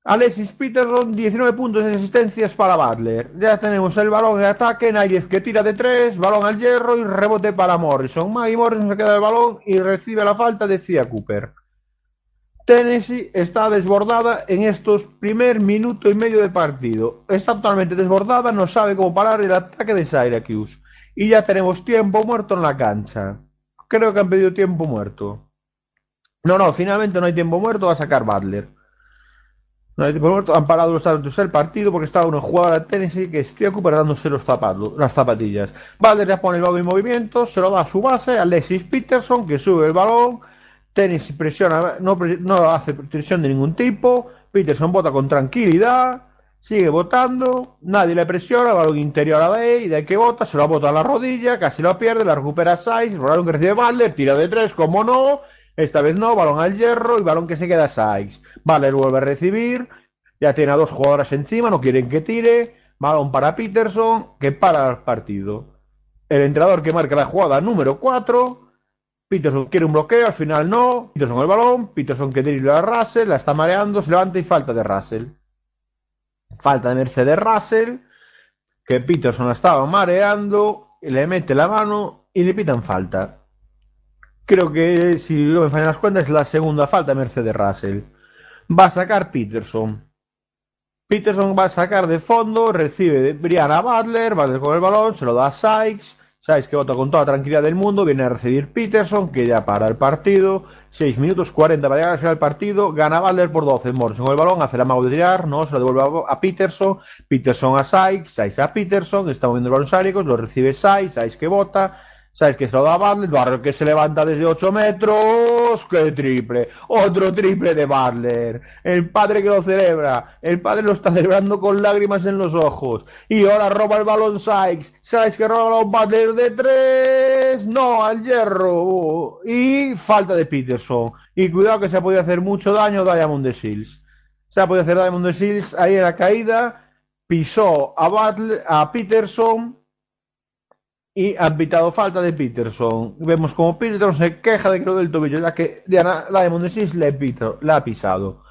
Alexis Peterson, 19 puntos de asistencias para Butler. Ya tenemos el balón de ataque, Náñez que tira de 3, balón al hierro y rebote para Morrison. Maggie Morrison se queda el balón y recibe la falta de Cia Cooper. Tennessee está desbordada en estos primer minuto y medio de partido. Está totalmente desbordada, no sabe cómo parar el ataque de Syracuse. Y ya tenemos tiempo muerto en la cancha. creo que han pedido tiempo muerto. No, no, finalmente no hay tiempo muerto, va a sacar Butler. Han parado los árbitros el partido porque estaba una jugadora de tenis que estoy dándose los zapatos, las zapatillas. Ya pone el balón en movimiento, se lo da a su base, Alexis Peterson, que sube el balón. Tenis presiona, no, no hace presión de ningún tipo. Peterson vota con tranquilidad. Sigue votando, nadie le presiona, balón interior a Day, de que vota, se lo bota a la rodilla, casi lo pierde, la recupera Sykes, balón que recibe Butler, tira de tres, como no, esta vez no, balón al hierro y balón que se queda Sykes. Butler vuelve a recibir, ya tiene a dos jugadoras encima, no quieren que tire, balón para Peterson, que para el partido. El entrenador que marca la jugada número 4, Peterson quiere un bloqueo, al final no, Peterson el balón, Peterson que dribla a Russell, la está mareando, se levanta y falta de Russell. Falta de Mercedes Russell, que Peterson la estaba mareando, le mete la mano y le pitan falta. Creo que, si no me fallan las cuentas, es la segunda falta de Mercedes Russell. Va a sacar Peterson. Peterson va a sacar de fondo, recibe de Brianna Butler, Butler con el balón, se lo da a Sykes. Sykes que vota con toda la tranquilidad del mundo, viene a recibir Peterson, que ya para el partido. 6 minutos 40 para llegar al final del partido. Gana Butler por 12. Morrison con el balón, hace el amago de tirar, no, se lo devuelve a, Peterson. Peterson a Sykes, Sykes a Peterson, está moviendo el balón lo recibe Sykes, Sykes que vota. Sykes que se lo da Butler, Butler que se levanta desde 8 metros. ¡Qué triple! Otro triple de Butler. El padre que lo celebra. El padre lo está celebrando con lágrimas en los ojos. Y ahora roba el balón Sykes. Sykes que roba balón Butler de 3. No, al hierro. Y falta de Peterson. Y cuidado que se ha podido hacer mucho daño Diamond de Shields. Se ha podido hacer Diamond de Shields ahí en la caída. Pisó a, Butler, a Peterson y pitado falta de Peterson. Vemos como Peterson se queja de que lo del tobillo, ya que Diana Diamond pito- le ha pisado.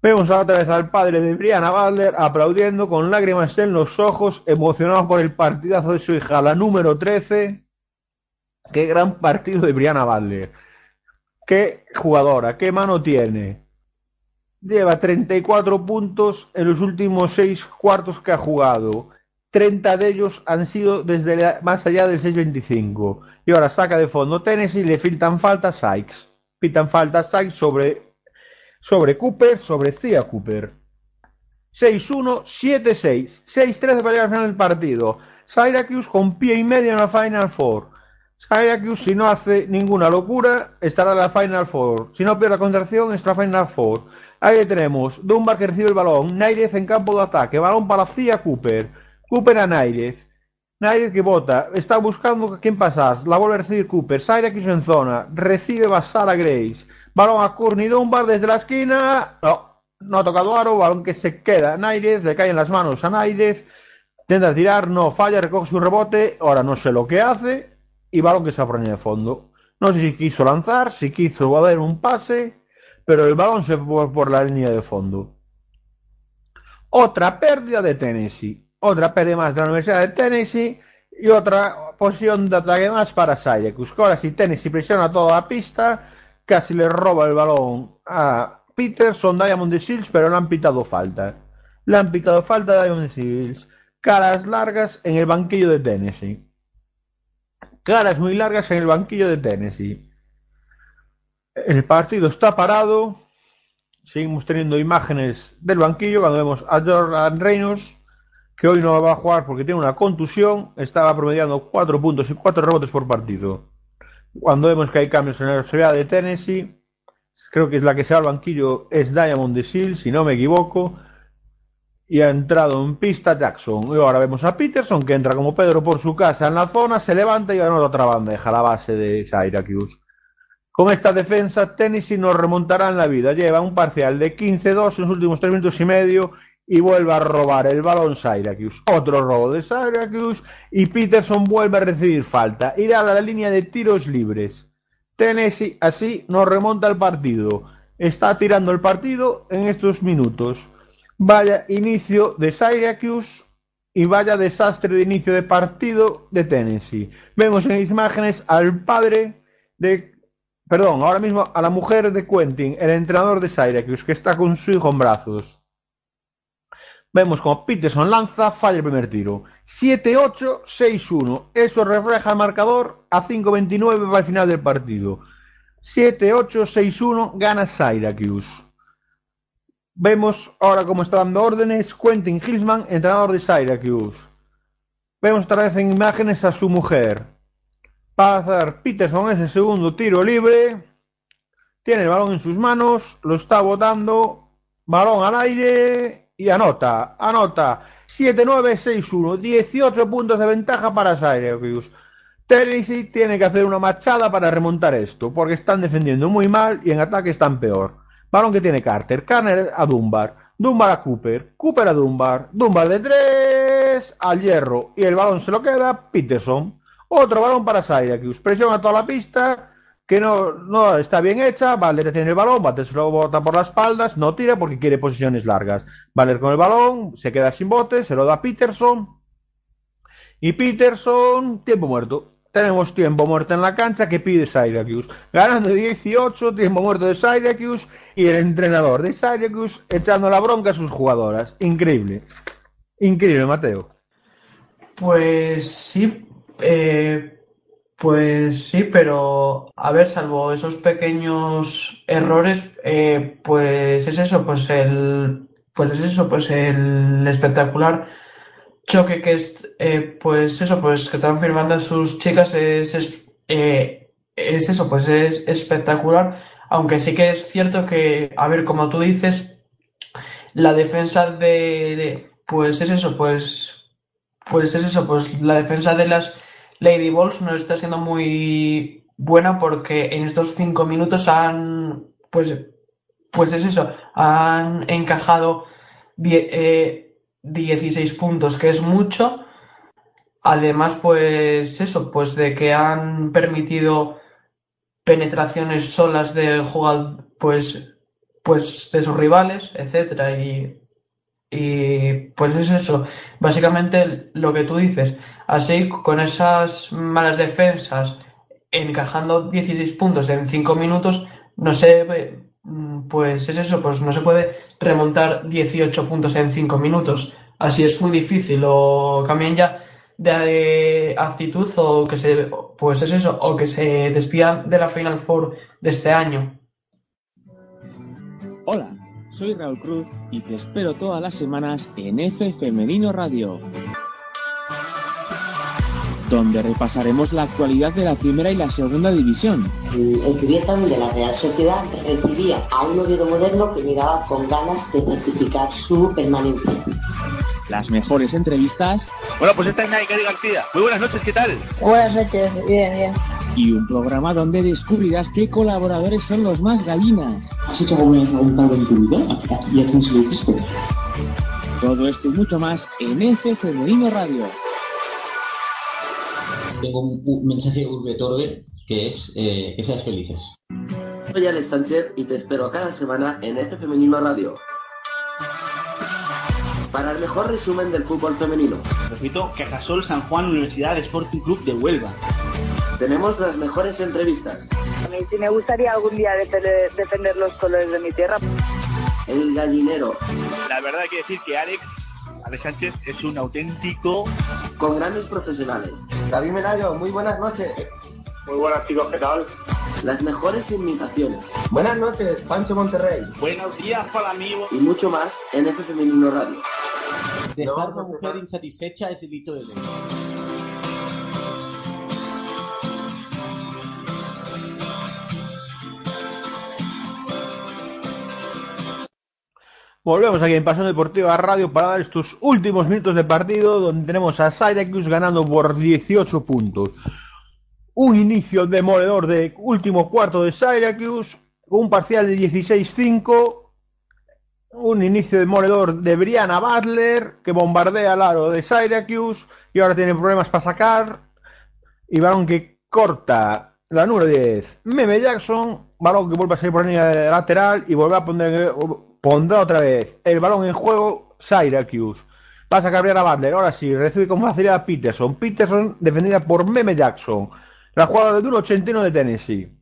Vemos otra vez al padre de Brianna Butler aplaudiendo con lágrimas en los ojos, emocionado por el partidazo de su hija, la número 13. Qué gran partido de Brianna Butler. Qué jugadora, qué mano tiene. Lleva 34 puntos en los últimos 6 cuartos que ha jugado. 30 de ellos han sido desde más allá del 6.25. Y ahora saca de fondo Tennessee y le filtan falta Sykes. Pitan falta Sykes sobre, sobre Cooper, sobre Cia Cooper. 6-1, 7-6. 6-13 para llegar al final del partido. Syracuse con pie y medio en la Final Four. Syracuse, si no hace ninguna locura, estará en la Final Four. Si no pierde la contracción, estará en la Final Four. Ahí tenemos. Dunbar que recibe el balón. Nairez en campo de ataque. Balón para Cia Cooper. Cooper a Nairez. Nairez que bota. Está buscando a quién pasar. La vuelve a recibir Cooper. Syracuse en zona. Recibe Basara Grace. Balón a Courtney Dunbar desde la esquina. No. No ha tocado aro. Balón que se queda. Nairez. Le cae en las manos a Nairez. Intenta tirar. No falla. Recoge su rebote. Ahora no sé lo que hace. Y balón que se aproña de fondo. No sé si quiso lanzar. Si quiso dar un pase. Pero el balón se fue por la línea de fondo. Otra pérdida de Tennessee. Otra pérdida más de la Universidad de Tennessee. Y otra posición de ataque más para Syracuse. Ahora si Tennessee presiona toda la pista. Casi le roba el balón a Peterson, Diamond de Shields, pero le han pitado falta. Le han pitado falta a Diamond de Shields. Caras largas en el banquillo de Tennessee. Caras muy largas en el banquillo de Tennessee. El partido está parado. Seguimos teniendo imágenes del banquillo cuando vemos a Jordan Reynolds, que hoy no va a jugar porque tiene una contusión. Estaba promediando 4 puntos y 4 rebotes por partido. Cuando vemos que hay cambios en la Universidad de Tennessee, creo que es la que se va al banquillo, es Diamond de Seal, si no me equivoco. Y ha entrado en pista Jackson. Y ahora vemos a Peterson que entra como Pedro por su casa en la zona, se levanta y va a otra bandeja, la base de Syracuse. Con esta defensa, Tennessee nos remontará en la vida. Lleva un parcial de 15-2 en los últimos 3 minutos y medio y vuelve a robar el balón Syracuse. Otro robo de Syracuse y Peterson vuelve a recibir falta. Irá a la línea de tiros libres. Tennessee así nos remonta el partido. Está tirando el partido en estos minutos. Vaya inicio de Syracuse y vaya desastre de inicio de partido de Tennessee. Vemos en imágenes al padre de perdón, ahora mismo a la mujer de Quentin, el entrenador de Syracuse, que está con su hijo en brazos. Vemos como Peterson lanza, falla el primer tiro. 7-8, 6-1. Eso refleja el marcador a 5-29 para el final del partido. 7-8, 6-1, gana Syracuse. Vemos ahora cómo está dando órdenes Quentin Hillsman, entrenador de Syracuse. Vemos otra vez en imágenes a su mujer. Va a hacer Peterson ese segundo tiro libre. Tiene el balón en sus manos, lo está botando. Balón al aire y anota, anota. 7-9-6-1, 18 puntos de ventaja para Syracuse. Tennessee tiene que hacer una machada para remontar esto, porque están defendiendo muy mal y en ataque están peor. Balón que tiene Carter, Carter a Dunbar, Dunbar a Cooper, Cooper a Dunbar, Dunbar de 3 al hierro y el balón se lo queda Peterson. Otro balón para Syracuse, presión a toda la pista, que no, no está bien hecha, Valer tiene el balón, Valer se lo bota por las espaldas, no tira porque quiere posiciones largas. Valer con el balón, se queda sin bote, se lo da Peterson. Y Peterson, tiempo muerto. Tenemos tiempo muerto en la cancha que pide Syracuse. Ganando 18, tiempo muerto de Syracuse y el entrenador de Syracuse echando la bronca a sus jugadoras. Increíble. Increíble, Mateo. Pues sí, eh, pues sí, pero a ver, salvo esos pequeños errores, eh, pues es eso, pues el, pues es eso, pues el espectacular choque que es, eh, pues eso, pues que están firmando sus chicas es, es, eh, es eso, pues es espectacular, aunque sí que es cierto que, a ver, como tú dices, la defensa de, de- pues es eso, pues, pues es eso, pues la defensa de las Lady Balls no está siendo muy buena porque en estos cinco minutos han, pues, pues es eso, han encajado die- eh, 16 puntos, que es mucho. Además, pues eso, pues de que han permitido penetraciones solas de jugadores, pues, pues de sus rivales, etcétera, y, y pues es eso, básicamente lo que tú dices. Así, con esas malas defensas, encajando 16 puntos en 5 minutos, no sé, mm, pues es eso, pues no se puede remontar 18 puntos en 5 minutos. Así es muy difícil, o cambian ya de actitud o que se, pues es eso, o que se despidan de la Final Four de este año. Hola, soy Raúl Cruz y te espero todas las semanas en F Femenino Radio, donde repasaremos la actualidad de la primera y la segunda división. El Cubiertan de la Real Sociedad recibía a un Oviedo moderno que miraba con ganas de certificar su permanencia. Las mejores entrevistas Bueno, pues esta es Naikari García. Muy buenas noches, ¿qué tal? Buenas noches, bien, bien. y un programa donde descubrirás qué colaboradores son los más gallinas. ¿Has hecho algún, algún pago en tu vida? ¿Y a quién se lo hiciste? Todo esto y mucho más en F Femenino Radio. Tengo un, un mensaje de Urbe Torbe que es eh, que seas felices. Soy Alex Sánchez y te espero cada semana en F Femenino Radio. Para el mejor resumen del fútbol femenino. Repito, Cajasol San Juan Universidad Sporting Club de Huelva. Tenemos las mejores entrevistas. A mí sí me gustaría algún día defender, defender los colores de mi tierra. El gallinero. La verdad hay que decir que Alex, Alex Sánchez es un auténtico... Con grandes profesionales. David Menayo, muy buenas noches. Muy buenas chicos, ¿qué tal? Las mejores imitaciones. Buenas noches, Pancho Monterrey. Buenos días para amigos. Y mucho más en F Femenino Radio. Dejar a una mujer insatisfecha es delito de ley. Volvemos aquí en Pasión Deportiva Radio para dar estos últimos minutos de partido donde tenemos a Syracuse ganando por 18 puntos. Un inicio demoledor de último cuarto de Syracuse un parcial de 16-5. Un inicio demoledor de Brianna Butler que bombardea el aro de Syracuse y ahora tiene problemas para sacar. Y balón que corta la número 10. Meme Jackson, balón que vuelve a salir por la línea lateral y vuelve a poner pondrá otra vez el balón en juego Syracuse. Va a sacar Brianna Butler. Ahora sí, recibe con facilidad a Peterson. Peterson defendida por Meme Jackson. La jugada de 1.81 de Tennessee.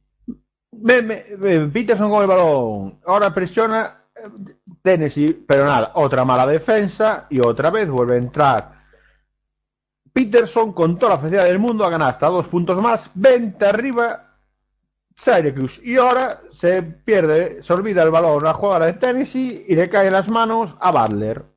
Peterson con el balón. Ahora presiona. eh, Tennessee, pero nada, otra mala defensa y otra vez vuelve a entrar Peterson con toda la facilidad del mundo a ganar hasta dos puntos más, 20 arriba Syracuse y ahora se pierde, se olvida el balón la jugadora de Tennessee y le cae en las manos a Butler.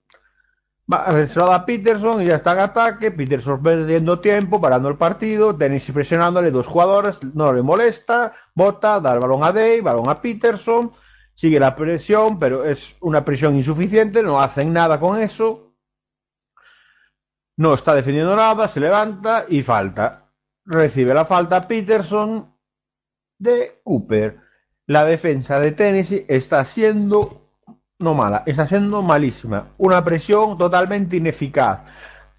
Va, a Peterson y ya está en ataque. Peterson perdiendo tiempo, parando el partido. Tennessee presionándole dos jugadores, no le molesta. Bota, da el balón a Day, balón a Peterson. Sigue la presión, pero es una presión insuficiente, no hacen nada con eso. No está defendiendo nada, se levanta y falta. Recibe la falta Peterson de Cooper. La defensa de Tennessee está siendo mala, está siendo malísima. Una presión totalmente ineficaz.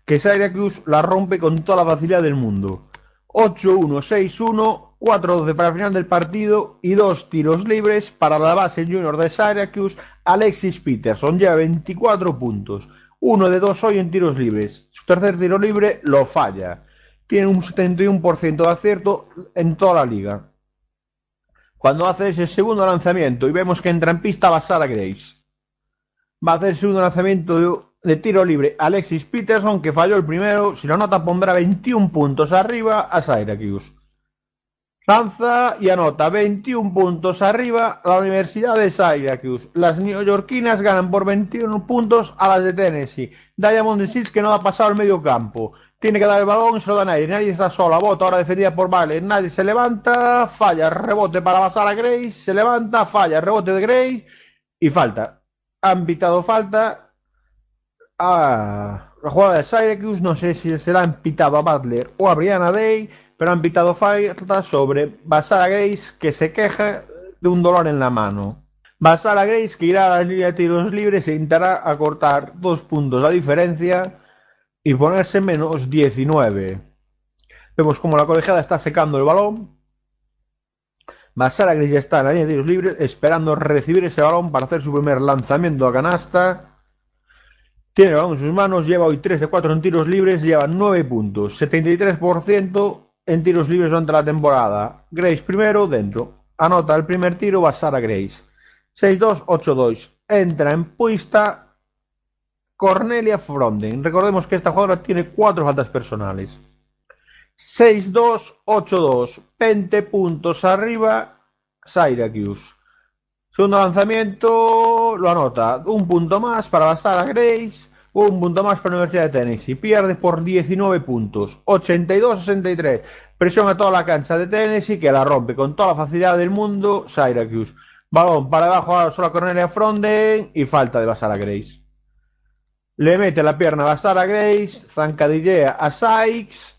Que Syracuse la rompe con toda la facilidad del mundo. 8-1, 6-1, 4-12 para el final del partido y dos tiros libres para la base junior de Syracuse. Alexis Peterson lleva 24 puntos. Uno de dos hoy en tiros libres. Su tercer tiro libre lo falla. Tiene un 71% de acierto en toda la liga. Cuando hace ese segundo lanzamiento y vemos que entra en pista va Sara Grace. Va a hacer el segundo lanzamiento de, tiro libre Alexis Peterson, que falló el primero. Si lo nota, pondrá 21 puntos arriba a Syracuse. Lanza y anota 21 puntos arriba a la Universidad de Syracuse. Las neoyorquinas ganan por 21 puntos a las de Tennessee. Diamond Seals que no ha pasado el medio campo. Tiene que dar el balón, se lo da nadie. Nadie está sola. Bota ahora defendida por Vale. Nadie se levanta. Falla. Rebote para pasar a Grace. Se levanta. Falla. Rebote de Grace. Y falta. Han pitado falta a la jugada de Syracuse. No sé si se la han pitado a Butler o a Brianna Day. Pero han pitado falta sobre Basara Grace que se queja de un dolor en la mano. Basara Grace que irá a la línea de tiros libres e intentará acortar dos puntos la diferencia y ponerse menos 19. Vemos como la colegiada está secando el balón. Basara Grace ya está en la línea de tiros libres esperando recibir ese balón para hacer su primer lanzamiento a canasta. Tiene el balón en sus manos, lleva hoy 3 de 4 en tiros libres, lleva 9 puntos, 73% en tiros libres durante la temporada. Grace primero, dentro. Anota el primer tiro, va Sara Grace. 6-2, 8-2. Entra en pista Cornelia Fronden. Recordemos que esta jugadora tiene cuatro faltas personales. 6-2, 8-2. 20 puntos arriba, Syracuse. Segundo lanzamiento, lo anota. Un punto más para Sara Grace. Un punto más para la Universidad de Tennessee. Pierde por 19 puntos. 82-63. Presión a toda la cancha de Tennessee que la rompe con toda la facilidad del mundo. Syracuse. Balón para abajo a sola Cornelia Fronden y falta de Basara Grace. Le mete la pierna a Basara Grace. Zancadillea a Sykes.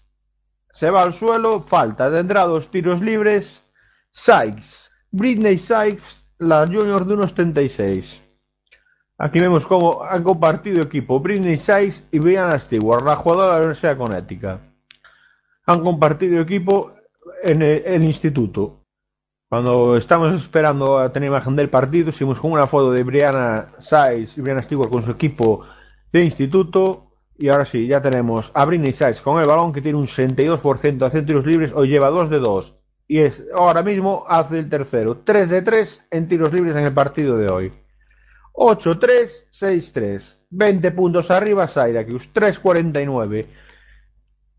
Se va al suelo. Falta. Tendrá dos tiros libres. Sykes. Britney Sykes, la junior de 1,76. Aquí vemos cómo han compartido equipo Britney Sykes y Brianna Stewart, la jugadora de la Universidad de Connecticut. Han compartido equipo en el, instituto. Cuando estamos esperando a tener imagen del partido, seguimos con una foto de Brianna Sykes y Brianna Stewart con su equipo de instituto. Y ahora sí, ya tenemos a Britney Sykes con el balón que tiene un 62% de hacer tiros libres. Hoy lleva 2 de 2. Y es ahora mismo hace el tercero. 3 de 3 en tiros libres en el partido de hoy. 8-3, 6-3. 20 puntos arriba Syracuse. 3-49.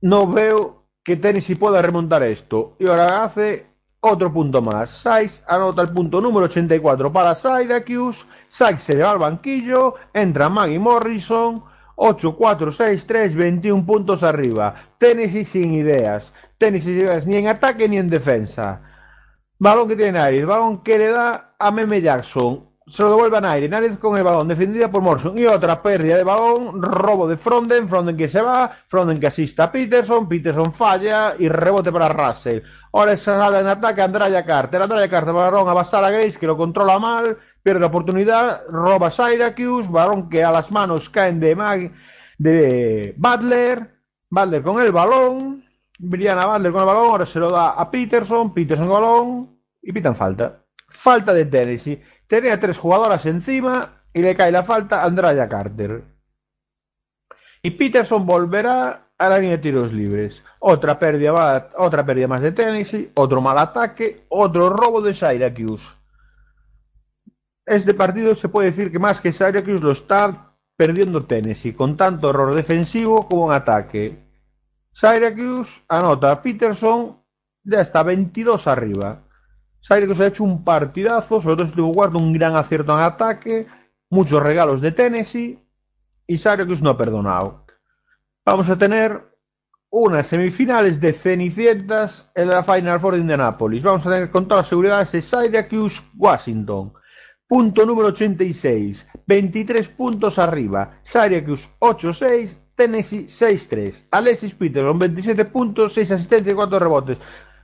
No veo que Tennessee pueda remontar esto. Y ahora hace otro punto más. Sykes anota el punto número 84 para Syracuse. Sykes se lleva al banquillo. Entra Maggie Morrison. 8-4-6-3, 21 puntos arriba. Tennessee sin ideas. Tennessee sin ideas ni en ataque ni en defensa. Balón que tiene Naris. Balón que le da a Meme Jackson. Se lo devuelve a Nairi. Naris con el balón. Defendida por Morrison. Y otra pérdida de balón. Robo de Fronden. Fronden que se va. Fronden que asista a Peterson. Peterson falla. Y rebote para Russell. Ahora se sale en ataque Andraya Carter. Andraya Carter. Balón a Basara Grace que lo controla mal. Pierde la oportunidad. Roba Syracuse. Balón que a las manos caen de, Mag de Butler. Butler con el balón. Brianna Butler con el balón. Ahora se lo da a Peterson. Peterson con el balón. Y pitan falta. Falta de Tennessee. Tenía tres jugadoras encima y le cae la falta a Andraya Carter. Y Peterson volverá a la línea de tiros libres. Otra pérdida, otra pérdida más de Tennessee, otro mal ataque, otro robo de Syracuse. Este partido se puede decir que más que Syracuse lo está perdiendo Tennessee, con tanto error defensivo como en ataque. Syracuse anota a Peterson, ya está 22 arriba. Syracuse ha hecho un partidazo, sobre todo estuvo guardo un gran acierto en ataque, muchos regalos de Tennessee y Syracuse no ha perdonado. Vamos a tener unas semifinales de Cenicientas en la Final Four de Indianapolis. Vamos a tener con toda seguridad ese Syracuse Washington. Punto número 86, 23 puntos arriba. Syracuse 8-6, Tennessee 6-3. Alexis Peterson 27 puntos, 6 asistencias y 4 rebotes.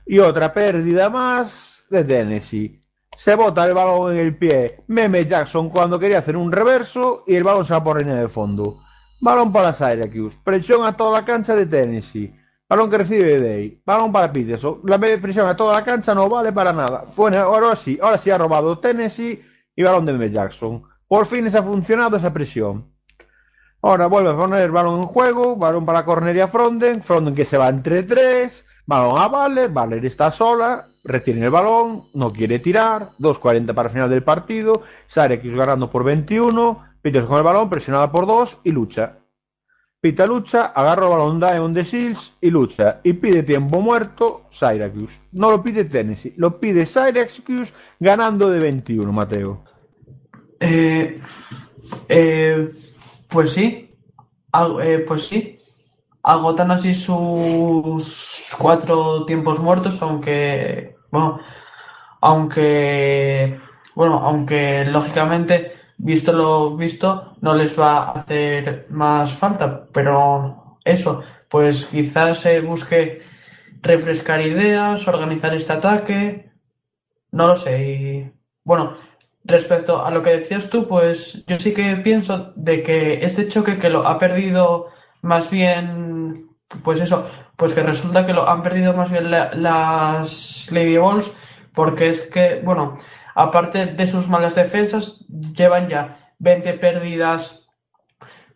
Y otra pérdida más de Tennessee. Se bota el balón en el pie Meme Jackson cuando quería hacer un reverso y el balón se va por línea de fondo. Balón para Syracuse. Presión a toda la cancha de Tennessee. Balón que recibe Day. Balón para Peterson. La presión a toda la cancha no vale para nada. Bueno, ahora sí, ahora sí ha robado Tennessee y balón de Meme Jackson. Por fin les ha funcionado esa presión. Ahora vuelve a poner balón en juego. Balón para Cornelia Fronden. Fronden que se va entre tres. Balón a Valer. Valer está sola. Retiene el balón. No quiere tirar. 2.40 para el final del partido. Syracuse ganando por 21. Peterson con el balón, presionada por dos y lucha. Pita lucha, agarra el balón Diamond de Shields y lucha. Y pide tiempo muerto Syracuse. No lo pide Tennessee, lo pide Syracuse ganando de 21, Mateo. Eh, eh, pues sí, eh, pues sí. Agotan así sus cuatro tiempos muertos, aunque, bueno, aunque, bueno, aunque lógicamente, visto lo visto, no les va a hacer más falta, pero eso, pues quizás se busque refrescar ideas, organizar este ataque, no lo sé, y bueno, respecto a lo que decías tú, pues yo sí que pienso de que este choque que lo ha perdido más bien, pues eso, pues que resulta que lo han perdido más bien la- las Lady Balls, porque es que, bueno, aparte de sus malas defensas, llevan ya 20 pérdidas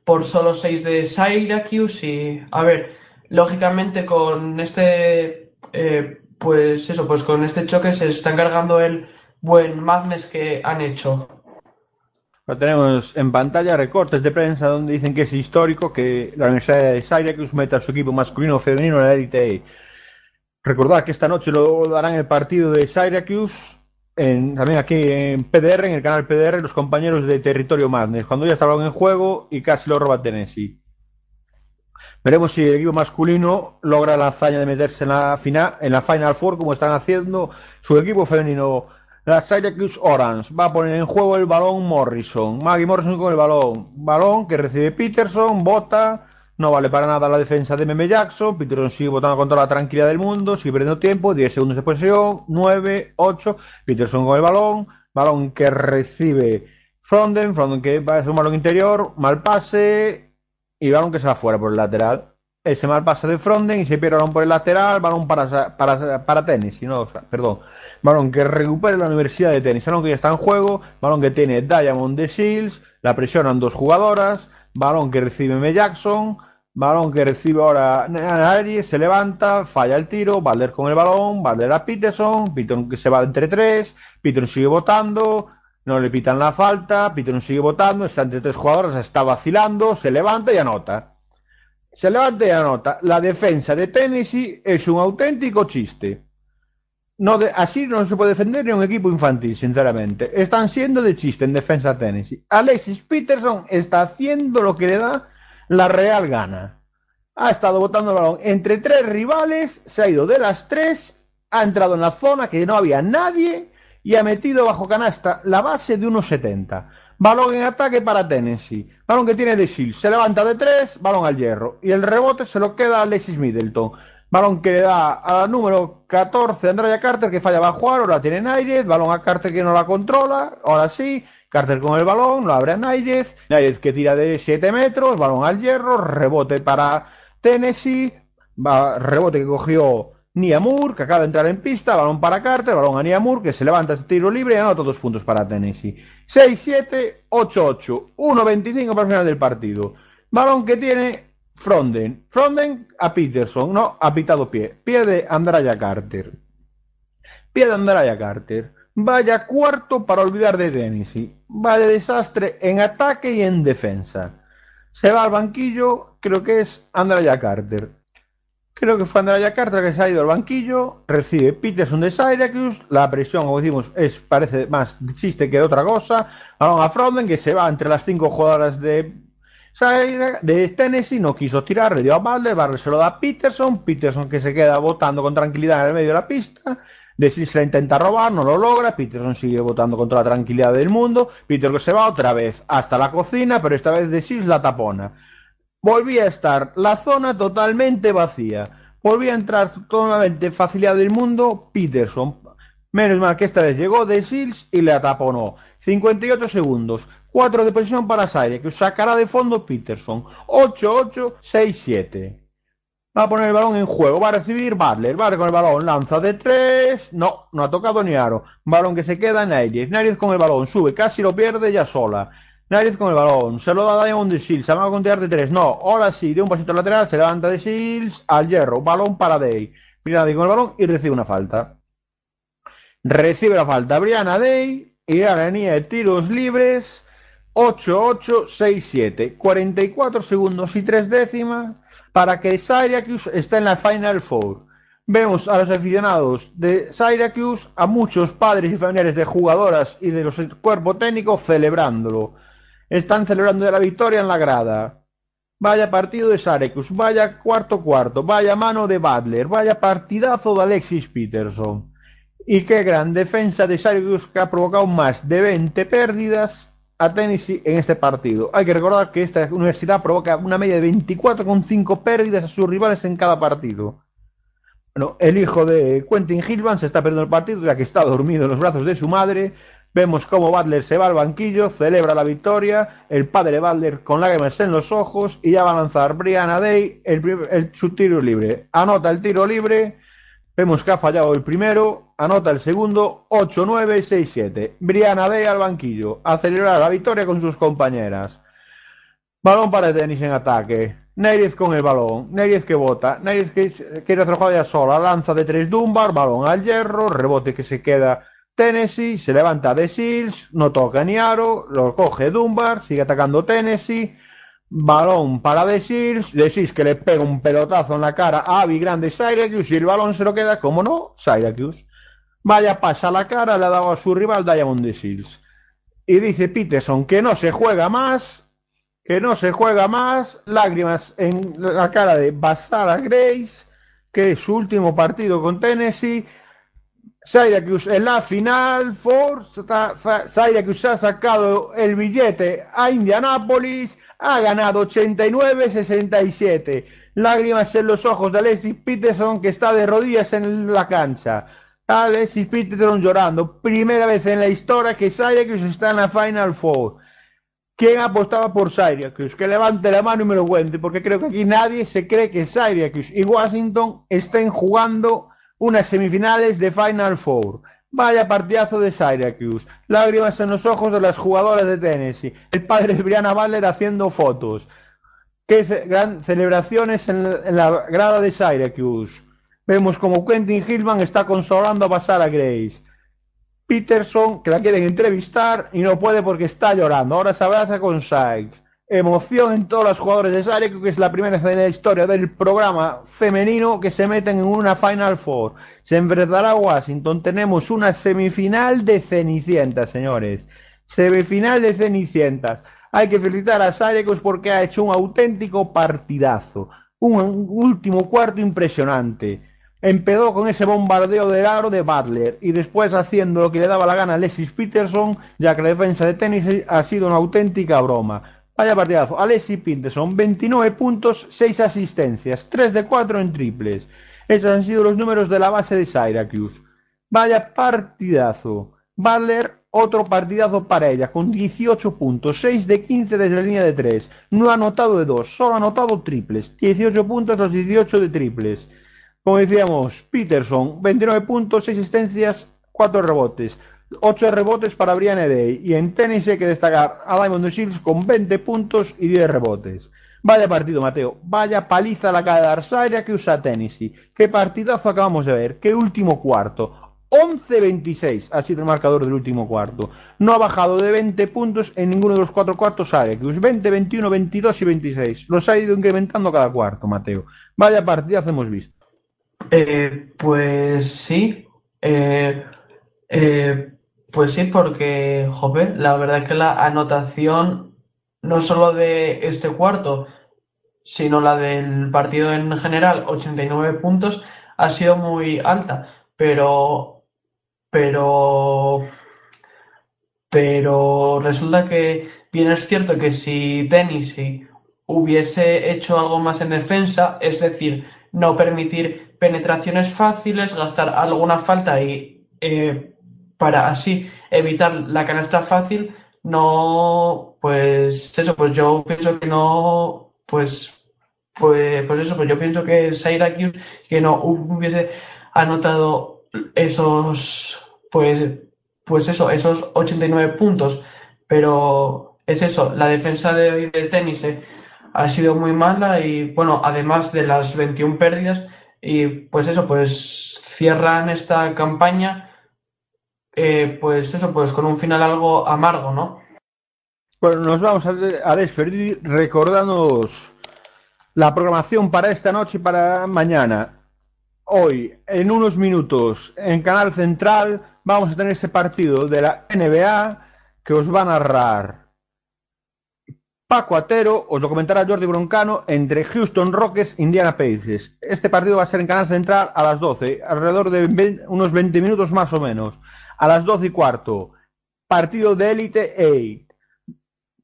por solo 6 de Syracuse y, a ver, lógicamente con este, eh, pues eso, pues con este choque se está encargando el buen Madness que han hecho. Lo tenemos en pantalla recortes de prensa donde dicen que es histórico que la Universidad de Syracuse meta a su equipo masculino o femenino en la Elite. Recordad que esta noche lo darán el partido de Syracuse, en- también aquí en PDR, en el canal PDR, los compañeros de Territorio Madness, cuando ya balón en juego y casi lo roba Tennessee. Veremos si el equipo masculino logra la hazaña de meterse en la final, en la Final Four, como están haciendo su equipo femenino. La Syracuse Orange va a poner en juego el balón Morrison. Maggie Morrison con el balón. Balón que recibe Peterson, bota. No vale para nada la defensa de Meme Jackson. Peterson sigue votando con toda la tranquilidad del mundo. Sigue perdiendo tiempo. 10 segundos de posesión. 9, 8. Peterson con el balón. Balón que recibe Fronden. Fronden que va a ser un balón interior. Mal pase. Y balón que se va fuera por el lateral. Ese mal pase de Fronden y se pierde balón por el lateral. Balón para, para, para tenis. No, o sea, perdón. Balón que recupere la Universidad de Tenis. Balón que ya está en juego. Balón que tiene Diamond de Shields. La presionan dos jugadoras. Balón que recibe M. Jackson. Balón que recibe ahora Aries. Se levanta. Falla el tiro. Valder con el balón. Valder a Peterson. Peterson que se va entre tres. Peterson sigue votando. No le pitan la falta. Peterson sigue votando. Está entre tres jugadoras. Está vacilando. Se levanta y anota. Se levanta y anota. La defensa de Tennessee es un auténtico chiste. No de- así no se puede defender ni un equipo infantil, sinceramente. Están siendo de chiste en defensa Tennessee. Alexis Peterson está haciendo lo que le da la real gana. Ha estado botando el balón entre tres rivales, se ha ido de las tres, ha entrado en la zona que no había nadie y ha metido bajo canasta la base de unos 70. Balón en ataque para Tennessee. Balón que tiene de Shields. Se levanta de tres, balón al hierro. Y el rebote se lo queda a Alexis Middleton. Balón que le da a la número 14 Andrea Carter que falla va a jugar, ahora tiene Nairez, balón a Carter que no la controla, ahora sí, Carter con el balón, lo abre a Nairez, Nairez que tira de 7 metros, balón al hierro, rebote para Tennessee, rebote que cogió Nia Moore, que acaba de entrar en pista, balón para Carter, balón a Nia Moore, que se levanta ese tiro libre y anota dos puntos para Tennessee. 6-7, 8-8, 1-25 para el final del partido. Balón que tiene Fronden. Fronden a Peterson, no, ha pitado pie. Pie de Andraya Carter. Pie de Andraya Carter. Vaya cuarto para olvidar de Tennessee. Vaya desastre en ataque y en defensa. Se va al banquillo, creo que es Andrea Carter. Creo que fue Andrea Carter que se ha ido al banquillo. Recibe Peterson de Syracuse. La presión, como decimos, es, parece más chiste que otra cosa. Balón a Froden que se va entre las cinco jugadoras de de Tennessee no quiso tirar, le dio a Butler, Butler se lo da a Peterson, Peterson que se queda votando con tranquilidad en el medio de la pista, de se la intenta robar, no lo logra, Peterson sigue votando con toda la tranquilidad del mundo, Peter que se va otra vez hasta la cocina, pero esta vez de Sis la tapona. Volvía a estar la zona totalmente vacía, volvía a entrar totalmente facilidad del mundo, Peterson, menos mal que esta vez llegó de Sils y le ataponó. 58 segundos. 4 de posición para Saire, que sacará de fondo Peterson. 8-8-6-7. Va a poner el balón en juego. Va a recibir Butler. Butler con el balón. Lanza de 3. No, no ha tocado ni aro. Balón que se queda en Nairiz. Nairiz con el balón. Sube. Casi lo pierde ya sola. Nairiz con el balón. Se lo da a Diamond de Shields. Se va a contear de 3. No. Ahora sí. De un pasito lateral. Se levanta de Shields. Al hierro. Balón para Day. Mira con el balón y recibe una falta. Recibe la falta Brianna Day y venía de tiros libres 8-8-6-7 44 segundos y 3 décimas para que Syracuse esté en la Final Four. Vemos a los aficionados de Syracuse, a muchos padres y familiares de jugadoras y de los cuerpo técnico celebrándolo. Están celebrando la victoria en la grada. Vaya partido de Syracuse, vaya cuarto cuarto, vaya mano de Butler, vaya partidazo de Alexis Peterson. Y qué gran defensa de Syracuse que ha provocado más de 20 pérdidas a Tennessee en este partido. Hay que recordar que esta universidad provoca una media de 24,5 pérdidas a sus rivales en cada partido. Bueno, el hijo de Quentin Hillman se está perdiendo el partido ya que está dormido en los brazos de su madre. Vemos cómo Butler se va al banquillo, celebra la victoria, el padre Butler con lágrimas en los ojos y ya va a lanzar Brianna Day el, el- su tiro libre. Anota el tiro libre, vemos que ha fallado el primero, anota el segundo, 8-9-6-7. Brianna Day al banquillo, a celebrar la victoria con sus compañeras. Balón para tenis en ataque. Neiriz con el balón. Neiriz que bota. Neiriz que quiere hacer jugada sola. Lanza de tres Dunbar. Balón al hierro. Rebote que se queda Tennessee. Se levanta de Seals. No toca ni aro. Lo coge Dunbar. Sigue atacando Tennessee. Balón para De Seals. De Seals que le pega un pelotazo en la cara a Avi Grande Syracuse. Y el balón se lo queda, como no, Syracuse. Vaya pasa la cara. Le ha dado a su rival Diamond de Seals. Y dice Peterson que no se juega más que no se juega más, lágrimas en la cara de Basara Grace, que es su último partido con Tennessee. Syracuse en la final, Ford, Syracuse ha sacado el billete a Indianapolis, ha ganado 89-67. Lágrimas en los ojos de Alexis Peterson, que está de rodillas en la cancha. Alexis Peterson llorando. Primera vez en la historia que Syracuse está en la Final Four. ¿Quién apostaba por Syracuse? Que levante la mano y me lo cuente, porque creo que aquí nadie se cree que Syracuse y Washington estén jugando unas semifinales de Final Four. Vaya partidazo de Syracuse. Lágrimas en los ojos de las jugadoras de Tennessee. El padre de Brianna Butler haciendo fotos. Qué gran celebraciones en la, en grada de Syracuse. Vemos como Quentin Hillman está consolando a pasar a Grace. Peterson, que la quieren entrevistar y no puede porque está llorando. Ahora se abraza con Sykes. Emoción en todos los jugadores de Syracuse, que es la primera vez en la historia del programa femenino que se meten en una Final Four. Se enfrentará Washington. Tenemos una semifinal de Cenicientas, señores. Semifinal de Cenicientas. Hay que felicitar a Syracuse porque ha hecho un auténtico partidazo. Un, un último cuarto impresionante. Empezó con ese bombardeo del aro de Butler y después haciendo lo que le daba la gana a Alexis Peterson, ya que la defensa de tenis ha sido una auténtica broma. Vaya partidazo. Alexis Peterson, 29 puntos, 6 asistencias, 3 de 4 en triples. Esos han sido los números de la base de Syracuse. Vaya partidazo. Butler, otro partidazo para ella, con 18 puntos, 6 de 15 desde la línea de 3. No ha anotado de 2, solo ha anotado triples. 18 puntos, los 18 de triples. Como decíamos, Peterson, 29 puntos, 6 asistencias, 4 rebotes. 8 rebotes para Brian Day. Y en tenis hay que destacar a Diamond Shields con 20 puntos y 10 rebotes. Vaya partido, Mateo. Vaya paliza la cara de Arsaria que usa Tennessee. Qué partidazo acabamos de ver. Qué último cuarto. 11-26 ha sido el marcador del último cuarto. No ha bajado de 20 puntos en ninguno de los cuatro cuartos Syracuse. 20, 21, 22 y 26. Los ha ido incrementando cada cuarto, Mateo. Vaya partidazo hemos visto. Eh, pues sí. Eh, eh, pues sí, porque, jope, la verdad es que la anotación, no solo de este cuarto, sino la del partido en general, 89 puntos, ha sido muy alta. Pero, pero, pero resulta que bien es cierto que si Tennessee hubiese hecho algo más en defensa, es decir, no permitir penetraciones fáciles, gastar alguna falta y eh, para así evitar la canasta fácil, no, pues eso, pues yo pienso que no, pues, pues, pues eso, pues yo pienso que Syracuse que no hubiese anotado esos, pues, pues eso, esos 89 puntos, pero es eso, la defensa de hoy de tenis eh, ha sido muy mala y bueno, además de las 21 pérdidas y pues eso, pues cierran esta campaña, eh, pues eso, pues con un final algo amargo, ¿no? Bueno, nos vamos a, de- a despedir recordándonos la programación para esta noche y para mañana. Hoy, en unos minutos, en Canal Central, vamos a tener ese partido de la NBA que os va a narrar Paco Atero, os lo comentará Jordi Broncano, entre Houston Rockets e Indiana Pacers. Este partido va a ser en Canal Central a las 12, alrededor de 20 unos 20 minutos más o menos. A las 12 y cuarto, partido de élite 8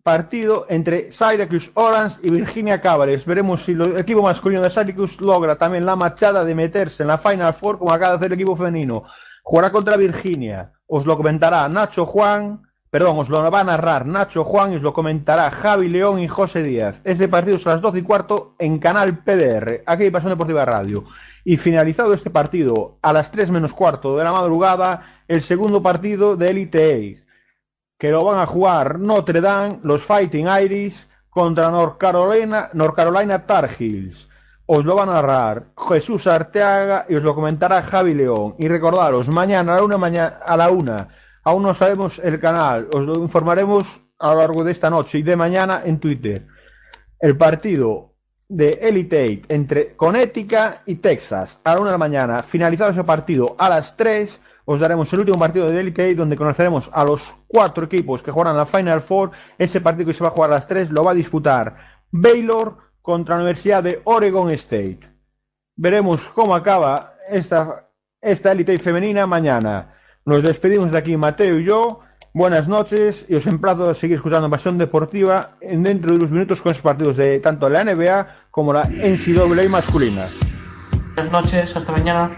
partido entre Syracuse Orange y Virginia Cavaliers. Veremos si el equipo masculino de Syracuse logra también la machada de meterse en la Final Four como acaba de hacer el equipo femenino. Jugará contra Virginia. Os lo comentará Nacho Juan, perdón, os lo va a narrar Nacho Juan y os lo comentará Javi León y José Díaz. Este partido es a las 12 y cuarto en Canal PDR, aquí en Pasión Deportiva Radio. Y finalizado este partido, a las 3 menos cuarto de la madrugada, el segundo partido de Elite 8 que lo van a jugar Notre Dame, los Fighting Irish, contra North Carolina, North Carolina Tar Heels. Os lo va a narrar Jesús Arteaga y os lo comentará Javi León. Y recordaros, mañana, a la una, aún no sabemos el canal, os lo informaremos a lo largo de esta noche y de mañana en Twitter. El partido de Elite entre Connecticut y Texas a la una de la mañana. Finalizado ese partido a las 3, os daremos el último partido de Elite donde conoceremos a los cuatro equipos que jugarán la Final Four. Ese partido que se va a jugar a las 3 lo va a disputar Baylor contra la Universidad de Oregon State. Veremos cómo acaba esta, esta Elite femenina mañana. Nos despedimos de aquí Mateo y yo. Buenas noches y os emplazo a seguir escuchando Pasión Deportiva en dentro de unos minutos con esos partidos de tanto la NBA como la NCAA masculina. Buenas noches, hasta mañana.